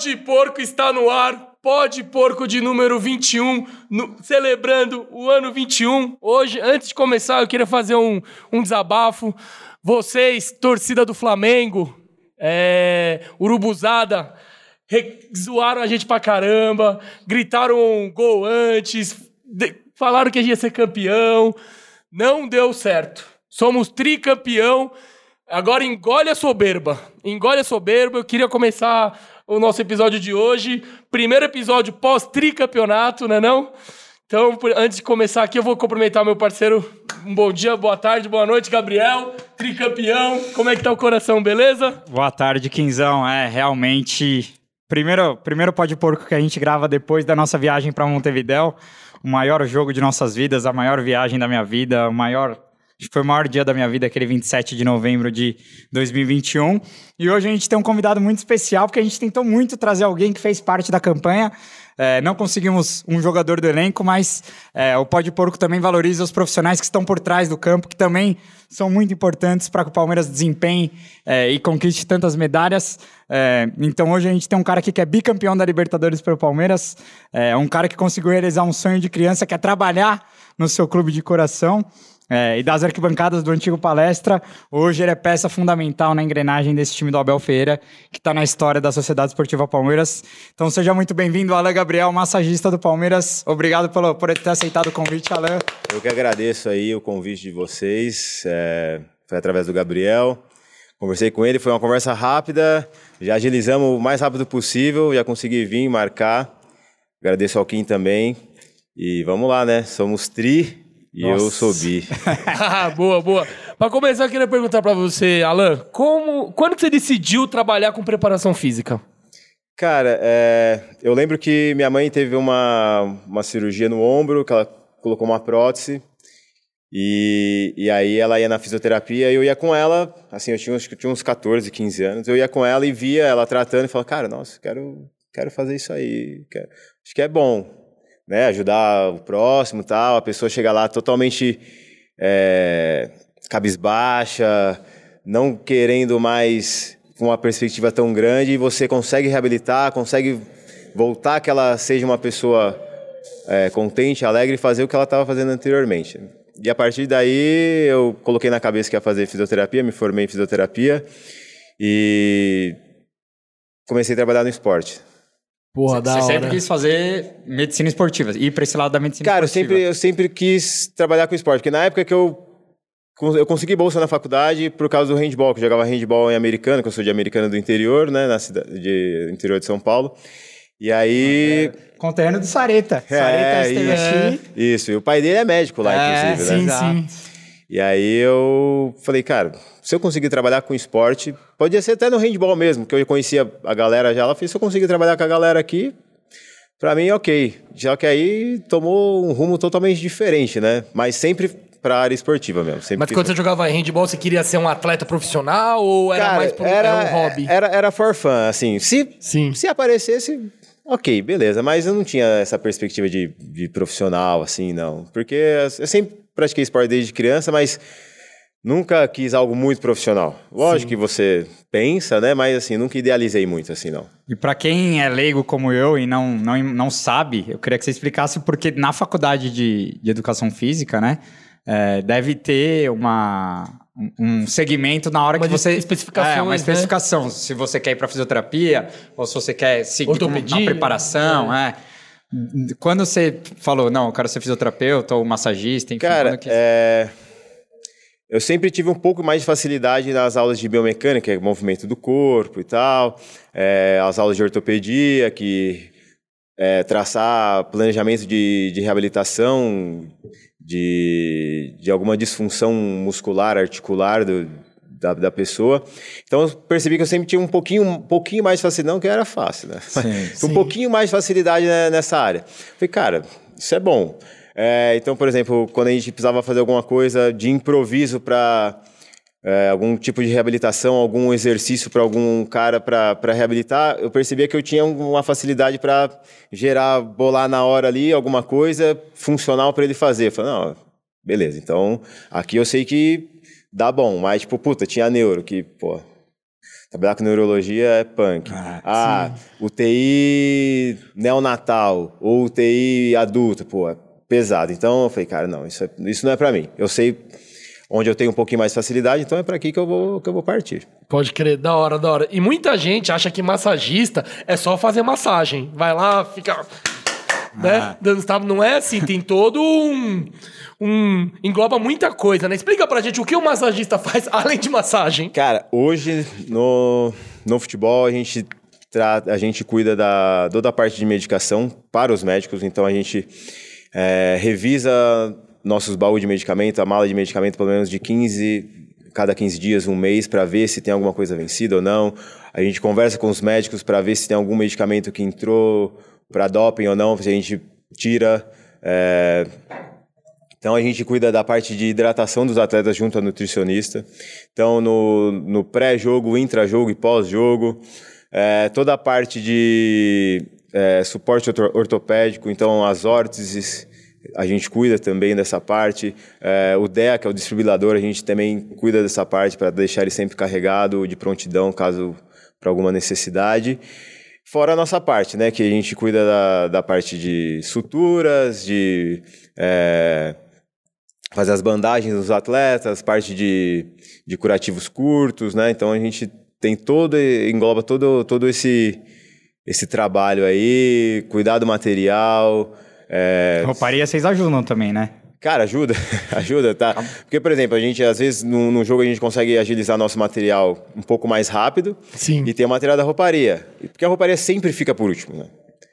Pode Porco está no ar. Pode Porco de número 21, no- celebrando o ano 21. Hoje, antes de começar, eu queria fazer um, um desabafo. Vocês, torcida do Flamengo, é, Urubuzada, zoaram a gente pra caramba, gritaram um gol antes, de- falaram que a gente ia ser campeão. Não deu certo. Somos tricampeão. Agora engole a soberba. Engole a soberba. Eu queria começar o nosso episódio de hoje. Primeiro episódio pós-tricampeonato, né não? Então, antes de começar aqui, eu vou cumprimentar meu parceiro. Um bom dia, boa tarde, boa noite, Gabriel. Tricampeão. Como é que tá o coração, beleza? Boa tarde, Quinzão. É, realmente. Primeiro, primeiro pode porco que a gente grava depois da nossa viagem para Montevidéu. O maior jogo de nossas vidas, a maior viagem da minha vida, o maior. Foi o maior dia da minha vida, aquele 27 de novembro de 2021. E hoje a gente tem um convidado muito especial, porque a gente tentou muito trazer alguém que fez parte da campanha. É, não conseguimos um jogador do elenco, mas é, o Pode Porco também valoriza os profissionais que estão por trás do campo, que também são muito importantes para que o Palmeiras desempenhe é, e conquiste tantas medalhas. É, então hoje a gente tem um cara aqui que é bicampeão da Libertadores pelo Palmeiras, é um cara que conseguiu realizar um sonho de criança, que é trabalhar no seu clube de coração. É, e das arquibancadas do antigo palestra, hoje ele é peça fundamental na engrenagem desse time do Abel Ferreira, que está na história da Sociedade Esportiva Palmeiras. Então seja muito bem-vindo, Alain Gabriel, massagista do Palmeiras. Obrigado pelo, por ter aceitado o convite, Alain. Eu que agradeço aí o convite de vocês. é, foi através do Gabriel. Conversei com ele, foi uma conversa rápida. Já agilizamos o mais rápido possível. Já consegui vir marcar. Agradeço ao Kim também. E vamos lá, né? Somos tri e eu Nossa. sou bi. Ah, boa, boa. Pra começar, eu queria perguntar pra você, Alan, como, quando você decidiu trabalhar com preparação física? Cara, é, eu lembro que minha mãe teve uma, uma cirurgia no ombro, que ela colocou uma prótese. E, e aí ela ia na fisioterapia e eu ia com ela, assim, eu tinha, acho que eu tinha uns 14, 15 anos, eu ia com ela e via ela tratando e falava, cara, nossa, quero, quero fazer isso aí, quero- acho que é bom, né, ajudar o próximo tal, a pessoa chega lá totalmente é, cabisbaixa, não querendo mais uma perspectiva tão grande e você consegue reabilitar, consegue voltar que ela seja uma pessoa é, contente, alegre e fazer o que ela estava fazendo anteriormente. E a partir daí eu coloquei na cabeça que ia fazer fisioterapia, me formei em fisioterapia e comecei a trabalhar no esporte. Porra, Você sempre quis fazer medicina esportiva, ir para esse lado da medicina Cara, eu esportiva. sempre, eu sempre quis trabalhar com esporte, porque na época que eu eu consegui bolsa na faculdade por causa do handball, que eu jogava handball em americano, que eu sou de americana do interior, né, na cidade de interior de São Paulo. E aí Conterrâneo do Sareta. É, Sareta isso. aqui. Isso, e o pai dele é médico lá, É, inclusive, sim, né? sim. E aí eu falei, cara, se eu conseguir trabalhar com esporte, podia ser até no handball mesmo, que eu conhecia a galera já. Ela falou, se eu conseguir trabalhar com a galera aqui, pra mim, ok. Já que aí tomou um rumo totalmente diferente, né? Mas sempre pra área esportiva mesmo. Sempre Mas quando você jogava handball, você queria ser um atleta profissional ou era Cara, mais pro, era, era um hobby? Era, era for fun, assim. Se, Sim. se aparecesse, ok, beleza. Mas eu não tinha essa perspectiva de, de profissional, assim, não. Porque eu sempre pratiquei esporte desde criança, mas nunca quis algo muito profissional. Lógico que você pensa, né? Mas, assim, nunca idealizei muito, assim, não. E para quem é leigo como eu e não, não, não sabe, eu queria que você explicasse porque na faculdade de, de educação física, né, é, deve ter uma, um- segmento na hora Uma que você... especificações, É, uma né? especificação. Se você quer ir para fisioterapia ou se você quer seguir na preparação, é. Quando você falou, não, eu quero ser fisioterapeuta ou massagista, enfim, Cara, que... é... eu sempre tive um pouco mais de facilidade nas aulas de biomecânica, que é movimento do corpo e tal, é, as aulas de ortopedia, que é, traçar planejamento de, de reabilitação de, de alguma disfunção muscular, articular do, da, da pessoa. Então eu percebi que eu sempre tinha um pouquinho, um pouquinho mais de facilidade, não que era fácil, né? Sim, um pouquinho mais de facilidade né, nessa área. Falei, cara, isso é bom. É, então, por exemplo, quando a gente precisava fazer alguma coisa de improviso para algum tipo de reabilitação, algum exercício para algum cara para reabilitar, eu percebia que eu tinha uma facilidade para gerar, bolar na hora ali alguma coisa funcional para ele fazer. Eu falei, não, beleza, então aqui eu sei que dá bom, mas tipo, puta, tinha neuro, que, pô, Trabalhar com neurologia é punk. Ah, Ah, UTI neonatal ou UTI adulto, pô, é pesado. Então eu falei, cara, não, isso, é- isso não é pra mim. Eu sei onde eu tenho um pouquinho mais facilidade, então é pra aqui que eu vou, que eu vou partir. Pode crer, da hora, da hora. E muita gente acha que massagista é só fazer massagem. Vai lá, fica. Né? Ah. Dando. Não é assim, tem todo um, um. Engloba muita coisa, né? Explica pra gente o que o massagista faz além de massagem. Cara, hoje no, no futebol a gente trata, a gente cuida da toda a parte de medicação para os médicos, então a gente é, revisa nossos baús de medicamento, a mala de medicamento pelo menos de 15 cada 15 dias, um mês para ver se tem alguma coisa vencida ou não. A gente conversa com os médicos para ver se tem algum medicamento que entrou para doping ou não, se a gente tira é, então a gente cuida da parte de hidratação dos atletas junto ao nutricionista. Então no, no pré-jogo, intra-jogo e pós-jogo, é, toda a parte de é, suporte orto- ortopédico, então as órteses, a gente cuida também dessa parte. É, o DEA, que é o distribuidor, a gente também cuida dessa parte para deixar ele sempre carregado de prontidão caso para alguma necessidade. Fora a nossa parte, né? Que a gente cuida da, da parte de suturas, de é, fazer as bandagens dos atletas, parte de, de curativos curtos, né? Então a gente tem todo, engloba todo, todo esse, esse trabalho aí, cuidar do material. é, Rouparia vocês ajudam também, né? Cara, ajuda, ajuda, tá? Porque, por exemplo, a gente, às vezes, num, num jogo a gente consegue agilizar nosso material um pouco mais rápido. Sim. E tem o material da rouparia. Porque a rouparia sempre fica por último, né?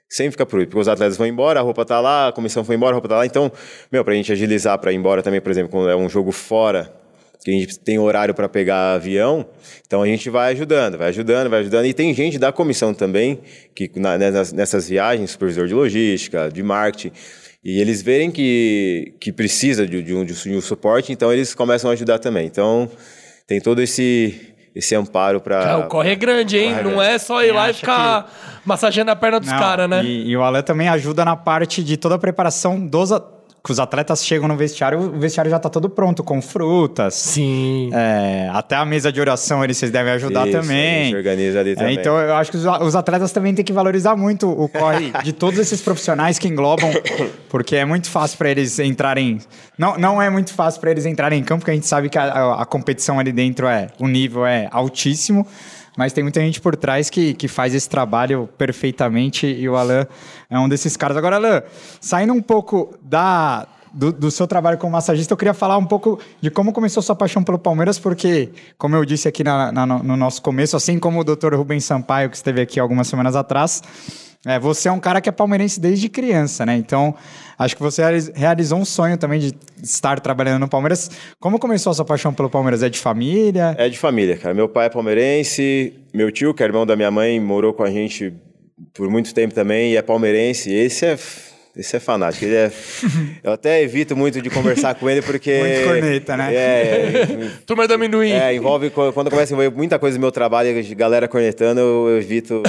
Sempre fica por último. Porque os atletas vão embora, a roupa tá lá, a comissão foi embora, a roupa tá lá. Então, meu, pra gente agilizar pra ir embora também, por exemplo, quando é um jogo fora, que a gente tem horário para pegar avião, então a gente vai ajudando, vai ajudando, vai ajudando. E tem gente da comissão também, que na- nessas, nessas viagens, supervisor de logística, de marketing, e eles verem que, que precisa de, de um, de um suporte, então eles começam a ajudar também. Então tem todo esse, esse amparo para. O corre é grande, hein? Corre é Não grande. é só ir Quem lá e ficar massageando a perna dos caras, né? E, e o Alan também ajuda na parte de toda a preparação dos. a- Que os atletas chegam no vestiário, o vestiário já tá todo pronto, com frutas. Sim. É, até a mesa de oração eles vocês devem ajudar Isso, também. a gente organiza ali É, também. então eu acho que os, os atletas também têm que valorizar muito o corre de todos esses profissionais que englobam, porque é muito fácil para eles entrarem. Não, não é muito fácil para eles entrarem em campo, porque a gente sabe que a, a- a competição ali dentro é. O nível é altíssimo. Mas tem muita gente por trás que, que faz esse trabalho perfeitamente e o Alan é um desses caras. Agora, Alan, saindo um pouco da, do, do seu trabalho como massagista, eu queria falar um pouco de como começou sua paixão pelo Palmeiras, porque, como eu disse aqui na- na- no nosso começo, assim como o Dr. Rubens Sampaio, que esteve aqui algumas semanas atrás, é, você é um cara que é palmeirense desde criança, né? Então, acho que você realiz- realizou um sonho também de estar trabalhando no Palmeiras. Como começou a sua paixão pelo Palmeiras? É de família? É de família, cara. Meu pai é palmeirense, meu tio, que é irmão da minha mãe, morou com a gente por muito tempo também e é palmeirense. Esse é, esse é fanático. Ele é, eu até evito muito de conversar com ele porque. Muito corneta, né? É, Turma do amendoim. é, envolve quando começa a envolver muita coisa do meu trabalho, de galera cornetando, eu, eu evito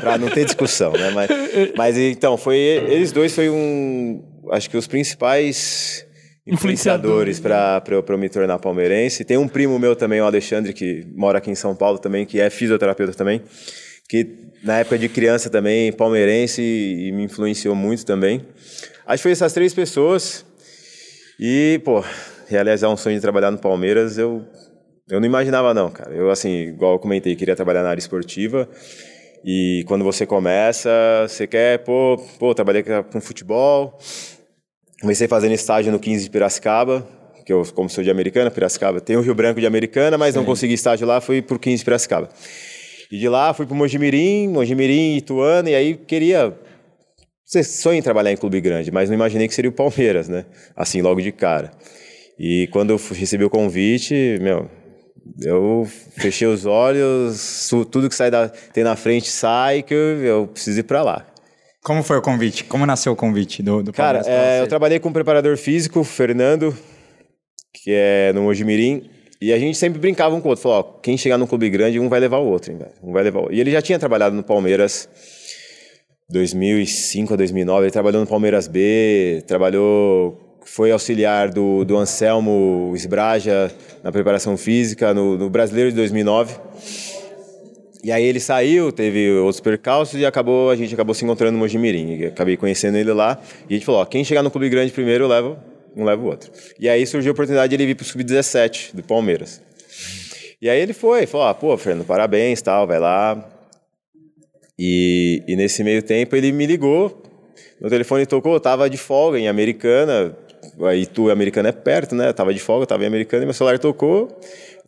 pra não ter discussão, né? Mas, mas então, foi eles dois foi um, acho que os principais influenciadores para eu, pra eu me tornar palmeirense. Tem um primo meu também, o Alexandre, que mora aqui em São Paulo também, que é fisioterapeuta também, que na época de criança também, palmeirense, e, e me influenciou muito também. Acho que foi essas três pessoas. E, pô, realizar um sonho de trabalhar no Palmeiras, eu, eu não imaginava não, cara. Eu, assim, igual eu comentei, queria trabalhar na área esportiva. E quando você começa, você quer, pô, pô trabalhei com futebol. Comecei fazendo estágio no 15 de Piracicaba, que eu, como sou de Americana, Piracicaba, tem o Rio Branco de Americana, mas não consegui estágio lá, fui pro 15 de Piracicaba. E de lá fui pro Mojimirim, Mojimirim, Ituano, e aí queria você sonha em trabalhar em clube grande, mas não imaginei que seria o Palmeiras, né? Assim, logo de cara. E quando eu recebi o convite, meu, eu fechei os olhos, tudo que sai da, tem na frente sai, que eu, eu preciso ir pra lá. Como foi o convite? Como nasceu o convite do, do Cara, é, eu trabalhei com um preparador físico, Fernando, que é no Mojimirim, e a gente sempre brincava um com o outro. Falou, ó, quem chegar num clube grande, um vai levar o outro, hein? Um vai levar o... E ele já tinha trabalhado no Palmeiras 2005 a 2009, ele trabalhou no Palmeiras B, trabalhou, foi auxiliar do, do Anselmo Esbraja na preparação física, no, no Brasileiro de 2009. E aí ele saiu, teve outros percalços e acabou, a gente acabou se encontrando no Mojimirim. Acabei conhecendo ele lá. E a gente falou, ó, quem chegar no clube grande primeiro, eu levo, um leva o outro. E aí surgiu a oportunidade de ele vir pro Sub-17 do Palmeiras. E aí ele foi, falou, ah, pô, Fernando, parabéns, tal, vai lá. E, e nesse meio tempo ele me ligou, meu telefone tocou, eu tava de folga em Americana, aí tu, Americana é perto, né? Eu tava de folga, tava em Americana e meu celular tocou.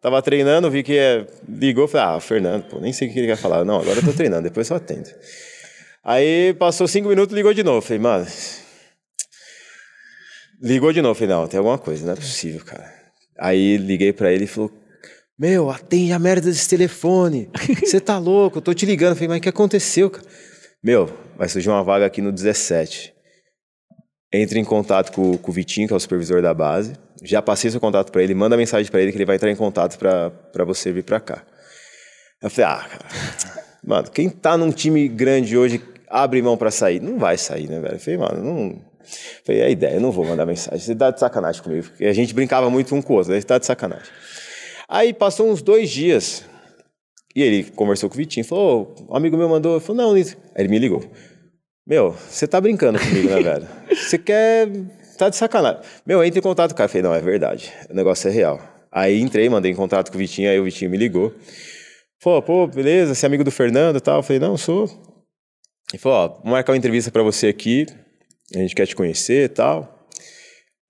Tava treinando, vi que é, ligou, falei, ah, Fernando, pô, nem sei o que ele quer falar. Não, agora eu tô treinando, depois eu atendo. Aí passou cinco minutos, ligou de novo. Falei, mano. Ligou de novo, falei, não, tem alguma coisa, não é possível, cara. Aí liguei pra ele e falou, meu, atende a merda desse telefone. Você tá louco, eu tô te ligando. falei, mas o que aconteceu, cara? Meu, vai surgir uma vaga aqui no 17. Entre em contato com, com o Vitinho, que é o supervisor da base. Já passei seu contato para ele, manda mensagem para ele que ele vai entrar em contato para você vir para cá. Eu falei, ah, cara, mano, quem tá num time grande hoje abre mão para sair? Não vai sair, né, velho? Eu falei, mano, não. Falei, é a ideia, eu não vou mandar mensagem. Você tá de sacanagem comigo. Porque a gente brincava muito um com o outro, ele tá de sacanagem. Aí passou uns dois dias e ele conversou com o Vitinho, falou, oh, um amigo meu mandou, eu falei, não, Aí ele me ligou. Meu, você tá brincando comigo, né, velho? Você quer. Tá de sacanagem. Meu, entra em contato com o cara. Falei, não, é verdade. O negócio é real. Aí entrei, mandei em contato com o Vitinho, aí o Vitinho me ligou. Falou, pô, beleza, você é amigo do Fernando e tal? Eu falei, não, sou. Ele falou, ó, vou marcar uma entrevista para você aqui, a gente quer te conhecer e tal.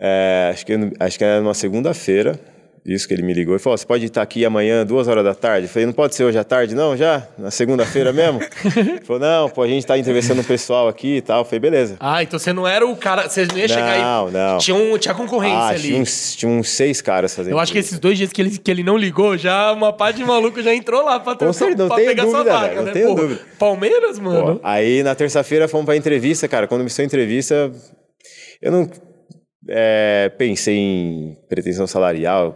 É, acho, que, acho que era numa segunda-feira. Isso que ele me ligou e falou: você pode estar aqui amanhã, duas horas da tarde? Eu falei: não pode ser hoje à tarde, não? Já? Na segunda-feira mesmo? ele falou: não, pô, a gente está entrevistando um pessoal aqui e tal. Eu falei: beleza. Ah, então você não era o cara, você não ia não, chegar aí. Não, não. Tinha, um, tinha concorrência ah, ali. Tinha uns, tinha uns seis caras fazendo. Eu acho que esses dois dias que ele, que ele não ligou, já uma parte de maluco já entrou lá pra, ter, Com certeza, pra não pegar dúvida, sua vaga, velho, né? Não tenho Pô, dúvida. Palmeiras, mano. Pô, aí na terça-feira fomos pra entrevista, cara. Quando começou a entrevista, eu não é, pensei em pretensão salarial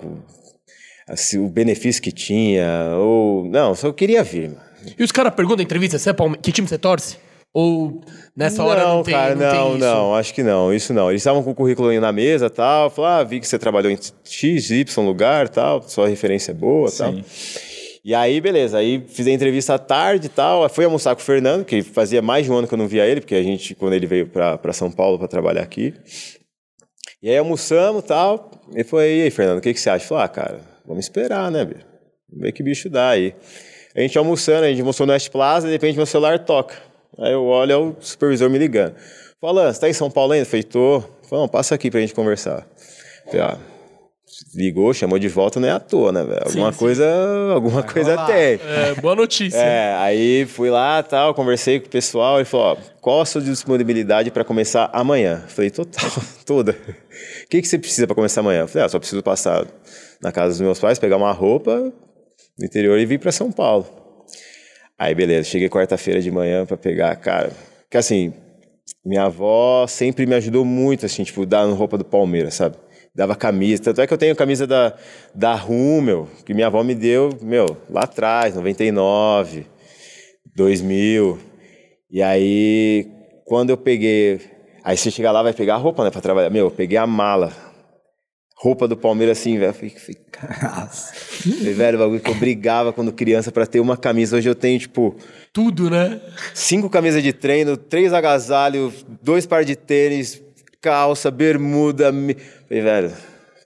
assim, o benefício que tinha, ou. Não, só queria vir, mano. E os caras perguntam na entrevista, você é Palme... que time você torce? Ou nessa não, hora não tem, cara, não, não, tem não, acho que não, isso não. Eles estavam com o currículo aí na mesa tal, falaram, ah, vi que você trabalhou em X, Y lugar tal, sua referência é boa Sim. tal. E aí, beleza, aí fiz a entrevista à tarde e tal, fui almoçar com o Fernando, que fazia mais de um ano que eu não via ele, porque a gente, quando ele veio para São Paulo para trabalhar aqui. E aí almoçamos e tal, ele falou, e aí, Fernando, o que, que você acha? Eu falei, ah, cara, vamos esperar, né, bicho? Vamos ver que bicho dá aí. A gente almoçando, a gente almoçou no West Plaza, de repente meu celular toca. Aí eu olho, é o supervisor me ligando. Falando, você tá em São Paulo ainda? Falei, tô. Falei, passa aqui pra gente conversar. Falei, ah, ligou, chamou de volta, não é à toa, né, velho? Alguma sim, coisa, sim. alguma Vai coisa rolar. tem. É, boa notícia. É, aí fui lá, tal, conversei com o pessoal e falou, ó, qual a sua disponibilidade para começar amanhã? Falei, total, toda. O que, que você precisa para começar amanhã? Falei, ah, só preciso passar na casa dos meus pais, pegar uma roupa no interior e vir para São Paulo. Aí, beleza, cheguei quarta-feira de manhã para pegar, cara. Que assim, minha avó sempre me ajudou muito, assim, tipo, dar roupa do Palmeiras, sabe? Dava camisa. Tanto é que eu tenho camisa da, da Rummel, que minha avó me deu, meu, lá atrás, 99, 2000. E aí, quando eu peguei. Aí você chega lá, vai pegar a roupa, né, pra trabalhar. Meu, eu peguei a mala roupa do Palmeiras assim, velho. Falei, falei, velho, o bagulho que eu brigava quando criança para ter uma camisa. Hoje eu tenho, tipo. Tudo, né? Cinco camisas de treino, três agasalhos, dois par de tênis, calça, bermuda. Falei, velho.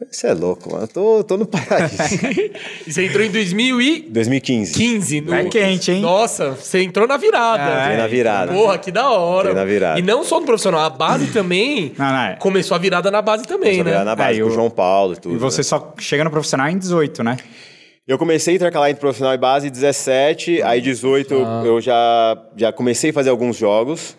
Você é louco, mano. Eu tô, tô no paraíso. e você entrou em 2000 e... 2015. 15, no... É quente, hein? Nossa, você entrou na virada. É, Entrei na virada. Porra, que da hora. Entrei na virada. E não só no profissional, a base também não, não, é. começou a virada na base também, começou né? A na base, é, com o João Paulo e tudo. E você né? só chega no profissional em 18, né? Eu comecei a intercalar entre profissional e base 17, aí 18 ah. eu já, já comecei a fazer alguns jogos,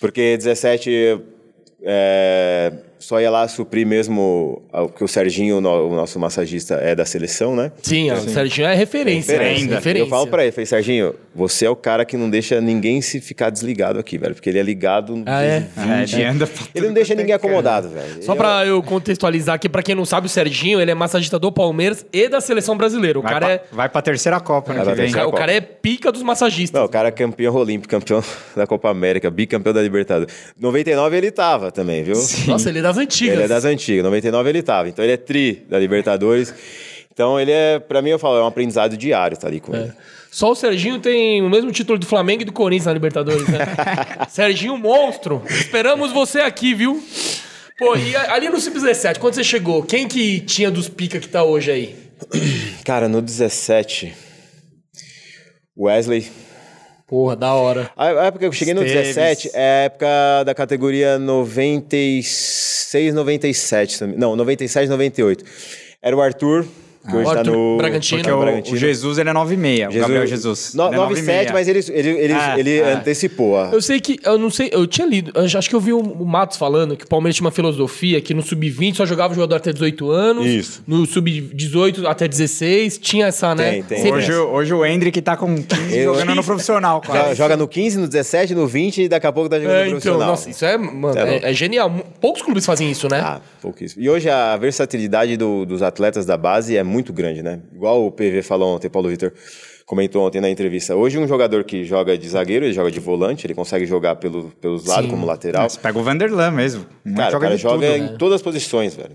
porque 17 é, só ia lá suprir mesmo o que o Serginho, o nosso massagista, é da seleção, né? Sim, o Serginho é referência, é referência. Né? referência. Eu falo pra ele, falei, Serginho, você é o cara que não deixa ninguém se ficar desligado aqui, velho, porque ele é ligado ah, é? 20. É, anda ele não deixa ninguém acomodado, velho. Só pra eu contextualizar aqui, pra quem não sabe, o Serginho, ele é massagista do Palmeiras e da seleção brasileira. O vai cara pra, é... Vai pra terceira Copa, né? O, cara é pica dos massagistas. Não, o cara é campeão olímpico, campeão da Copa América, bicampeão da Libertadores. 99 ele tava também, viu? Sim. Nossa, ele é das antigas. Ele é das antigas. 99 ele tava. Então ele é tri da Libertadores. Então ele é, pra mim, eu falo, é um aprendizado diário estar ali com ele. Só o Serginho tem o mesmo título do Flamengo e do Corinthians na Libertadores, né? Serginho monstro. Esperamos você aqui, viu? Pô, e ali no Sub-17, quando você chegou, quem que tinha dos pica que tá hoje aí? Cara, no 17, Wesley. Porra, da hora. A a época que eu cheguei no Esteves. 17 é a época da categoria 96, 97. se não me- Não, 97, 98. Era o Arthur, que hoje o tá Arthur no. Bragantino. Porque o, Bragantino. o Jesus, ele é 9,6. O Gabriel Jesus. No, Ele é 97, 9,6. mas ele, ele, ele, É, ele é. antecipou. a- Eu sei que, eu não sei, eu tinha lido, eu acho que eu vi o, o Matos falando que o Palmeiras tinha uma filosofia que no Sub-20 só jogava jogador até 18 anos. Isso. No Sub-18 até 16, tinha essa, né? Tem, tem. Hoje, hoje o Hendrick tá com 15 Eu- jogando no profissional, quase. Joga no 15, no 17, no 20 e daqui a pouco tá jogando É, no então, profissional. nossa, isso é, mano, É é, é genial. Poucos clubes fazem isso, né? Ah, pouquíssimo. E hoje a versatilidade do- dos atletas da base é muito grande, né? Igual o PV falou ontem, Paulo Vitor comentou ontem na entrevista. Hoje um jogador que joga de zagueiro, ele joga de volante, ele consegue jogar pelo, pelos lados como lateral. Você pega o Vanderlan mesmo. Cara, joga o cara de joga tudo. em todas as posições, velho.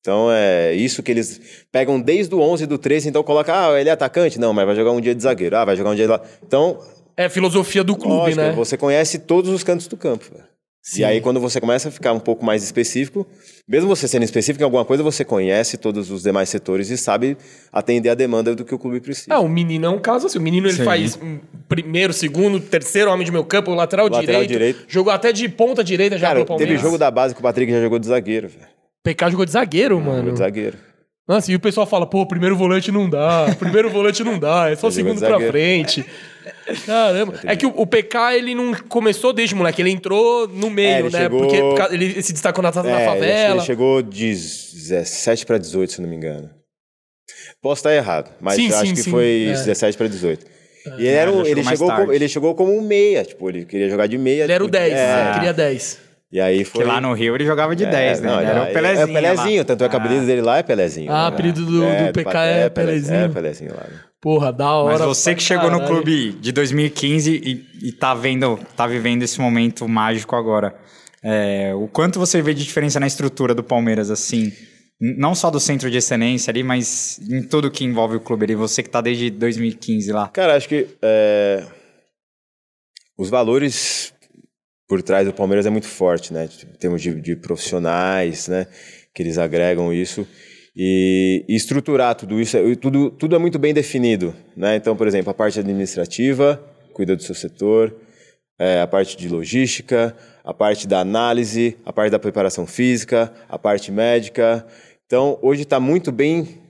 Então é isso que eles pegam desde o 11 do 13, então coloca, ah, ele é atacante? Não, mas vai jogar um dia de zagueiro. Ah, vai jogar um dia de lá. Então, É a filosofia do clube, lógico, né? você conhece todos os cantos do campo, velho. Sim. E aí, quando você começa a ficar um pouco mais específico, mesmo você sendo específico em alguma coisa, você conhece todos os demais setores e sabe atender a demanda do que o clube precisa. Ah, o menino é um caso assim. O menino ele Sim. faz um primeiro, segundo, terceiro homem de meu campo, lateral, Lateral direito, direito. Jogou até de ponta direita já Cara, teve jogo da base que o Patrick já jogou de zagueiro, velho. PK jogou de zagueiro, mano. Jogou de zagueiro. Nossa, e o pessoal fala, pô, primeiro volante não dá, primeiro volante não dá, é só Ele jogou segundo pra frente. Caramba. É que o, o PK, ele não começou desde moleque, ele entrou no meio, É, ele né? chegou- Porque ele se destacou na da É, favela. Ele chegou de 17 para 18, se não me engano. Posso estar errado, mas Sim, eu acho sim, que sim. foi É. 17 para 18. E ele, era ele um- chegou ele, chegou como, ele chegou como um meia, tipo, ele queria jogar de meia. Ele era o tipo, 10, é. né? queria 10. E aí foi... Que lá no Rio ele jogava de É, 10, né? não, Ele era ele- o Pelezinho. É o Pelezinho, lá. tanto é que o Ah. apelido dele lá é Pelezinho. Ah, né? apelido do- do PK é Pele- Pelezinho. É, Pelezinho lá. né? Porra, da hora. Mas você que chegou no caralho. clube de 2015 e, e tá vendo, tá vivendo esse momento mágico agora. é, o quanto você vê de diferença na estrutura do Palmeiras, assim? Não só do centro de excelência ali, mas em tudo que envolve o clube ali. Você que tá desde 2015 lá. Cara, acho que é, os valores por trás do Palmeiras é muito forte, né? Em termos de, de profissionais, né? Que eles agregam isso. E, e estruturar tudo isso, é- tudo, tudo é muito bem definido, né? Então, por exemplo, a parte administrativa cuida do seu setor, é, a parte de logística, a parte da análise, a parte da preparação física, a parte médica. Então, hoje está muito bem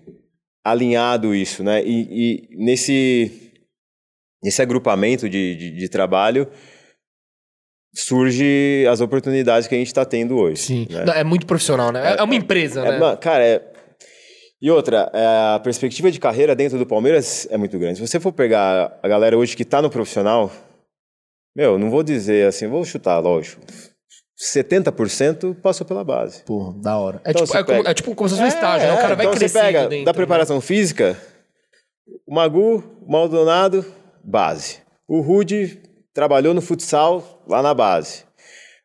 alinhado isso, né? E, e nesse, nesse agrupamento de, de, de trabalho surge as oportunidades que a gente está tendo hoje. Sim. né? É muito profissional, né? É, é uma empresa, É, né? cara, é... E outra, é, a perspectiva de carreira dentro do Palmeiras é muito grande. Se você for pegar a galera hoje que está no profissional, meu, não vou dizer assim, vou chutar, lógico. 70% passou pela base. Porra, da hora. É, Então tipo, é, pega- é tipo como se fosse um estágio, né? O cara vai então crescendo você pega dentro, da né? preparação física, o Magu, o Maldonado, base. O Rude trabalhou no futsal lá na base.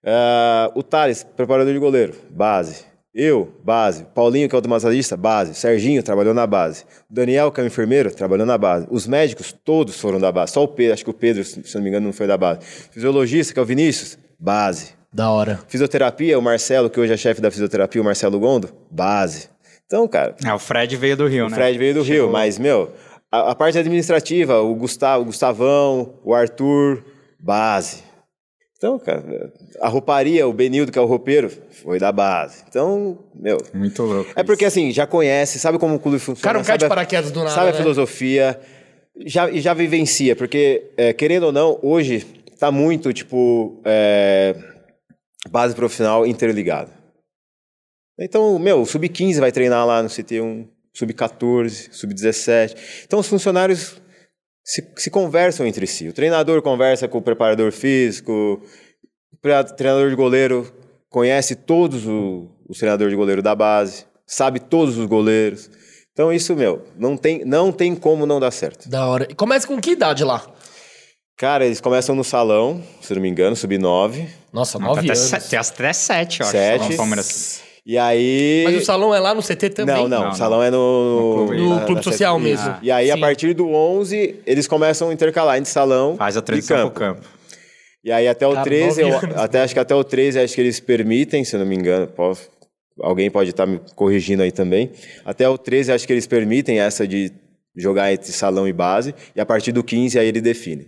Ah, o Thales, preparador de goleiro, base. Eu, base. Paulinho, que é o massagista, base. Serginho trabalhou na base. O Daniel, que é o enfermeiro, trabalhou na base. Os médicos, todos foram da base. Só o Pedro, acho que o Pedro, se não me engano, não foi da base. Fisiologista, que é o Vinícius, base. Da hora. Fisioterapia, o Marcelo, que hoje é chefe da fisioterapia, o Marcelo Gondo, base. Então, cara, É, o Fred veio do Rio, o né? Fred veio do Rio, mas, meu, a, a parte administrativa, o Gustavo, o Gustavão, o Arthur, base. Então, cara, a rouparia, o Benildo, que é o roupeiro, foi da base. Então, meu. Muito louco. É porque, assim, já conhece, sabe como o clube funciona. cara não cai de sabe a- paraquedas do nada, Sabe a né? filosofia, já, e já vivencia, porque, é, querendo ou não, hoje tá muito, tipo, é, base profissional interligada. Então, meu, o Sub-15 vai treinar lá no CT1, Sub-14, Sub-17. Então, os funcionários se, se conversam entre si. O treinador conversa com o preparador físico, o treinador de goleiro conhece todos o- os treinadores de goleiro da base, sabe todos os goleiros. Então, isso, meu, não tem, não tem como não dar certo. Da hora. E começa com que idade lá? Cara, eles começam no salão, se não me engano, Sub-9. Nossa, Não, nove até, anos. até sete, eu acho. Sete. no Palmeiras. E aí. Mas o salão é lá no CT também? Não, não, Não, o salão é no. No clube. No na- clube na social mesmo. E aí, a Sim. partir do 11, eles começam a intercalar entre salão Faz a e transição campo. pro campo. E aí até o Cara, 13, nove eu- até acho que até o 13 acho que eles permitem, se eu não me engano, po- alguém pode estar me corrigindo aí também. Até o 13 acho que eles permitem essa de jogar entre salão e base, e a partir do 15 aí ele define.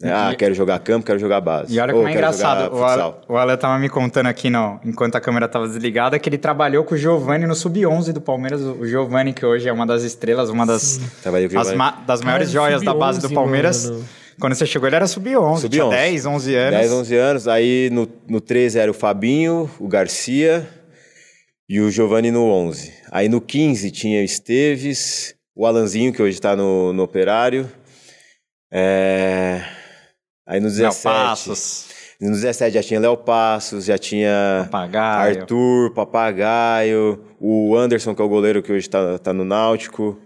Né? Ah, E- quero jogar campo, quero jogar base. E olha Ou como é engraçado. O Ale, o Ale tava me contando aqui, não, enquanto a câmera tava desligada, que ele trabalhou com o Giovani no Sub-11 do Palmeiras. O Giovani, que hoje é uma das estrelas, uma das, as Giovani. ma- das maiores Cara, joias da base do Sub-11, Palmeiras. mano. Quando você chegou, ele era Sub-11. Tinha Sub-11. 10, 11 anos. 10, 11 anos. Aí no, no 13 era o Fabinho, o Garcia e o Giovanni no 11. Aí no 15 tinha o Esteves, o Alanzinho, que hoje está no, no Operário. É... Aí no Léo 17. Passos, No 17 já tinha Léo Passos, já tinha Papagaio. Arthur, Papagaio, o Anderson, que é o goleiro que hoje está tá no Náutico.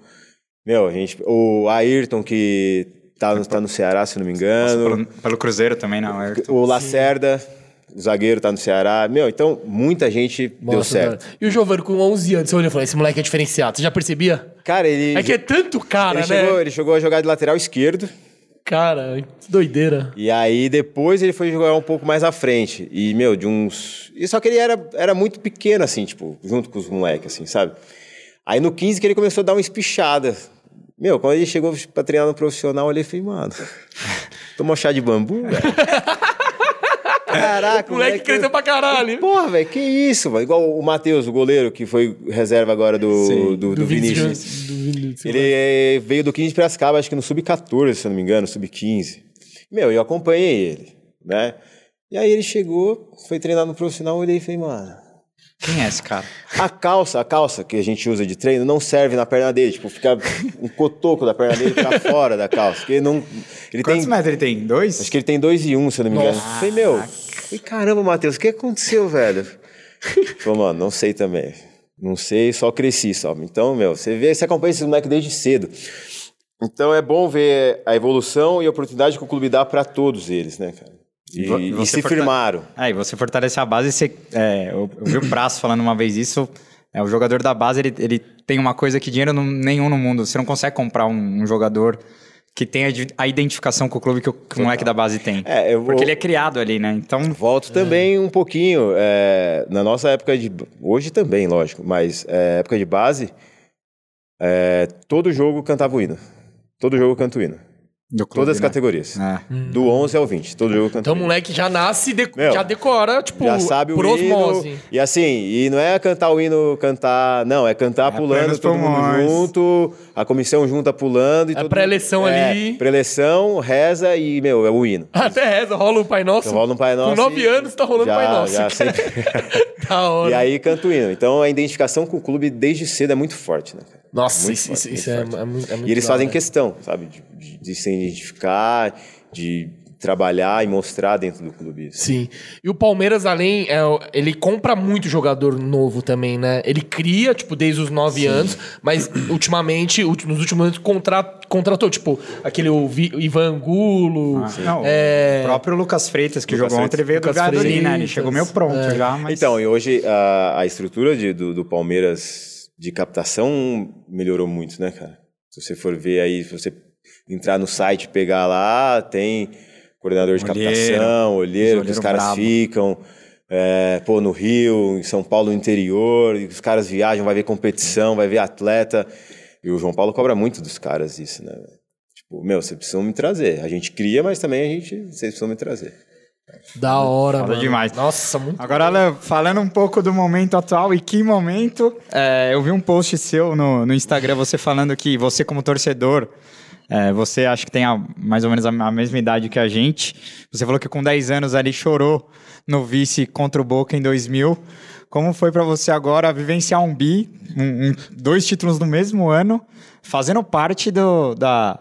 Meu, a gente, o Ayrton, que tá no, tá no Ceará, se eu não me engano. Pelo, pelo Cruzeiro também, não. Ayrton. O Lacerda, o zagueiro, tá no Ceará. Meu, então muita gente deu Nossa, certo. cara. E o Giovanni com 11 anos, você olhou e falou, esse moleque é diferenciado. Você já percebia? Cara, ele, É que é tanto cara, ele, né? chegou, ele chegou a jogar de lateral esquerdo. Cara, que doideira. E aí depois ele foi jogar um pouco mais à frente. E, meu, de uns. E só que ele era, era muito pequeno, assim, tipo, junto com os moleques, assim, sabe? Aí no 15 que ele começou a dar uma espichada. Meu, quando ele chegou pra treinar no profissional, eu olhei e falei, mano, tomou chá de bambu, velho? Caraca, O moleque cresceu pra caralho. Porra, velho, que isso, mano? Igual o Matheus, o goleiro, que foi reserva agora do, Sim, do, do Vinícius. Vinícius. Do Vinícius. Ele eh, veio do 15 de Piracicaba, acho que no Sub-14, se eu não me engano, Sub-15. Meu, eu acompanhei ele, né? E aí ele chegou, foi treinar no profissional, olhei e falei, mano... Quem é esse cara? A calça, a calça que a gente usa de treino não serve na perna dele, tipo, fica um cotoco da perna dele pra fora da calça, porque ele não... Ele Quantos tem, metros ele tem? Dois? acho que ele tem dois e um, se eu não me engano. Nossa. Falei, meu, falei, caramba, Matheus, o que aconteceu, velho? Falei, mano, não sei também. Não sei, só cresci só. Então, meu, você vê, você acompanha esse moleque desde cedo. Então é bom ver a evolução e a oportunidade que o clube dá pra todos eles, né, cara? E, E se firmaram. É, e você fortalece a base, você, é, eu, eu vi o Prazo falando uma vez isso, é, o jogador da base, ele, ele tem uma coisa que dinheiro não- nenhum no mundo, você não consegue comprar um, um jogador que tenha a identificação com o clube que o, que o moleque da base tem. É, vou- Porque ele é criado ali, né? Então, Volto também um pouquinho. é, na nossa época de. Hoje também, lógico, mas é, época de base, é, todo jogo cantava o hino. Todo jogo canta o hino. Do clube, Todas as né? categorias. É. Do 11 ao 20. Todo jogo canta Então o o hino. moleque já nasce, deco- Meu, já decora, tipo, Já sabe o por hino. osmose. E assim, e não é cantar o hino, cantar. Não, é cantar É pulando, todo mundo junto, a comissão junta pulando. E É pré-eleição é, ali. Pré-eleição, reza e, meu, é o hino. Até reza, rola o Pai Nosso. Então rola um Pai Nosso. Com nove anos tá rolando já, Pai Nosso. Já sempre. Da hora. E aí canta o hino. Então a identificação com o clube desde cedo é muito forte, né? cara? Nossa, Muito isso, forte, isso, muito isso é, forte. é muito, é muito E eles da fazem hora. questão, sabe? De, de- de se identificar, de trabalhar e mostrar dentro do clube isso. Sim. E o Palmeiras, além, é, ele compra muito jogador novo também, né? Ele cria, tipo, desde os nove anos, mas ultimamente, ulti- nos últimos anos, contra, contratou, tipo, aquele o Vi- Ivan Angulo. Ah, não, É. O próprio Lucas Freitas, que Lucas jogou ontem, ele veio Lucas do Valladolid, né? Ele chegou meio pronto é. já, mas... Então, e hoje a, a estrutura de- do, do Palmeiras de captação melhorou muito, né, cara? Se você for ver aí, se você entrar no site e pegar lá, tem coordenador de Olheiro, captação, olheiro, que olheiro os caras brabo. ficam. é, pô, no Rio, em São Paulo, no interior, e os caras viajam, vai ver competição, vai ver atleta. E o João Paulo cobra muito dos caras isso, né? Tipo, meu, vocês precisam me trazer. A gente cria, mas também a gente, vocês precisam me trazer. Da hora, Foda mano. demais. Nossa, muito Agora, Alan, falando um pouco do momento atual e que momento, é, eu vi um post seu no, no Instagram, você falando que você, como torcedor, é, você acha que tem a- mais ou menos a, a mesma idade que a gente. Você falou que com 10 anos ali chorou no vice contra o Boca em 2000. Como foi pra você agora vivenciar um bi, um- um- dois títulos no mesmo ano, fazendo parte do, da,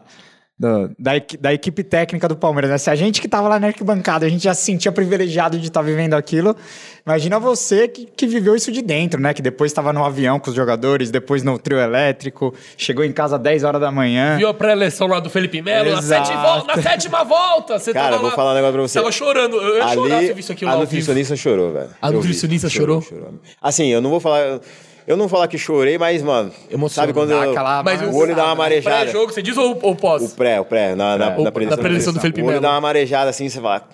do- da, da equipe técnica do Palmeiras. Né? Se a gente que tava lá na arquibancada, a gente já se sentia privilegiado de estar vivendo aquilo, imagina você que, que viveu isso de dentro, né? Que depois estava no avião com os jogadores, depois no trio elétrico, chegou em casa às 10 horas da manhã. Viu a pré-eleição lá do Felipe Melo? Na, sete na sétima volta! Você Cara, vou lá- falar um negócio pra você. Tava chorando. Eu ia chorar se eu visse aquilo a vivo. nutricionista chorou, velho. A Eu vi. nutricionista chorou? Assim, eu não vou falar... Eu não vou falar que chorei, mas, mano... Emociona, Sabe quando dá eu- aquela- Mas o olho dá uma marejada? Pré-jogo, você diz ou, ou pós? O pré, o pré, na, na, O- na preleção, na preleção do Felipe O olho Melo. dá uma marejada assim, você fala...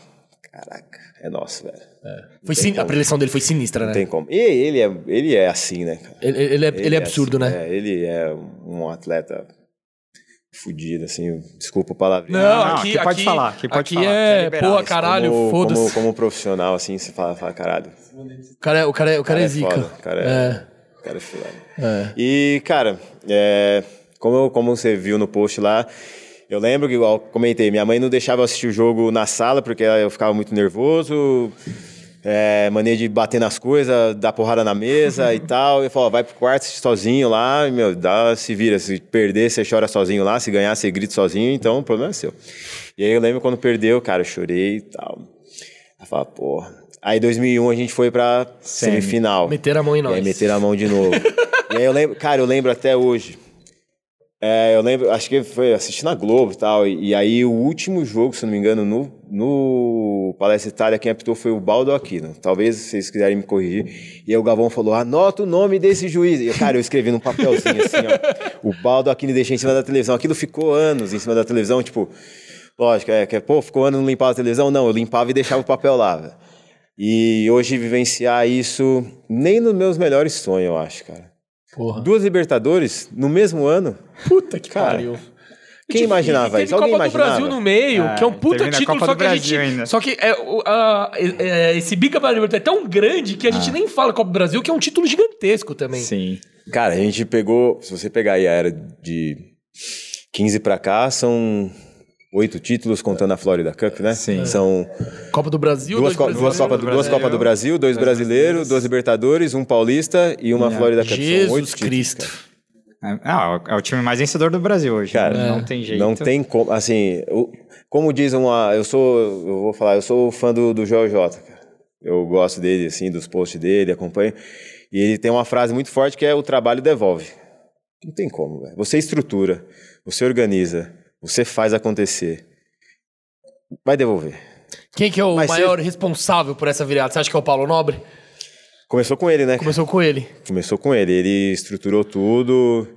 Caraca, é nosso, velho. Foi sin... A preleção dele foi sinistra, Não né? tem como. E ele é, ele é assim, né, cara? Ele, ele é, ele é absurdo, assim, né? É, ele é um atleta fudido, assim. Desculpa o palavrinho. Não, Não, aqui, aqui pode aqui- falar, aqui pode aqui falar, é, é porra, caralho, como, como, foda-se. como profissional, assim, você fala, fala caralho. O cara, é- o cara, é- o cara, cara é zica. foda, o cara é, É. cara filé. É. E, cara, é, como, como você viu no post lá, eu lembro que, igual comentei, minha mãe não deixava eu assistir o jogo na sala porque eu ficava muito nervoso. É, mania de bater nas coisas, dar porrada na mesa e tal. Eu falava, vai pro quarto sozinho lá, meu, dá, se vira. Se perder, você chora sozinho lá, se ganhar, você grita sozinho, então o problema é seu. E aí eu lembro quando perdeu, cara, eu chorei e tal. Eu falava, porra. Aí em 2001 a gente foi pra semifinal. Meteram a mão em E aí nós. meteram a mão de novo. e aí eu lembro, cara, eu lembro até hoje. É, eu lembro, acho que foi assistindo na Globo e tal. E, aí o último jogo, se não me engano, no, no Palestra Itália, quem apitou foi o Baldo Aquino. Talvez vocês quiserem me corrigir. E aí o Gavão falou: anota o nome desse juiz. E, cara, eu escrevi num papelzinho assim, ó. O Baldo Aquino deixei em cima da televisão. Aquilo ficou anos em cima da televisão, tipo. Lógico, é que, pô, ficou anos não limpava a televisão? Não, eu limpava e deixava o papel lá, velho. E hoje vivenciar isso, nem nos meus melhores sonhos, eu acho, cara. Porra. Duas Libertadores no mesmo ano? Puta que Cara, pariu. quem imaginava teve isso? Alguém Copa imaginava? do Brasil no meio, É, que é um puta título, só que a gente. ainda. Só que é, a- é- é, esse Bica Libertadores é tão grande que a gente nem fala Copa do Brasil, que é um título gigantesco também. Sim. Cara, a gente pegou, se você pegar aí a era de 15 pra cá, são oito títulos contando a Florida Cup, né? Sim. São Copa do Brasil, duas, dois co duas, Copa, brasileiros, duas Copas do Brasil, dois brasileiros, duas Libertadores, um paulista e uma Florida Cup. São oito Jesus títulos, Cristo. cara. É, ah, é o time mais vencedor do Brasil hoje. Cara, né? não tem jeito. Não tem como, assim, o- como diz uma, eu sou, eu vou falar, eu sou fã do, do Joel J, cara. Eu gosto dele, assim, dos posts dele, acompanho. E ele tem uma frase muito forte que é o trabalho devolve. Não tem como, velho. Você estrutura, você organiza, você faz acontecer. Vai devolver. Quem que é o Mas maior responsável por essa virada? Você acha que é o Paulo Nobre? Começou com ele, né? Começou com ele. Começou com ele. Ele estruturou tudo.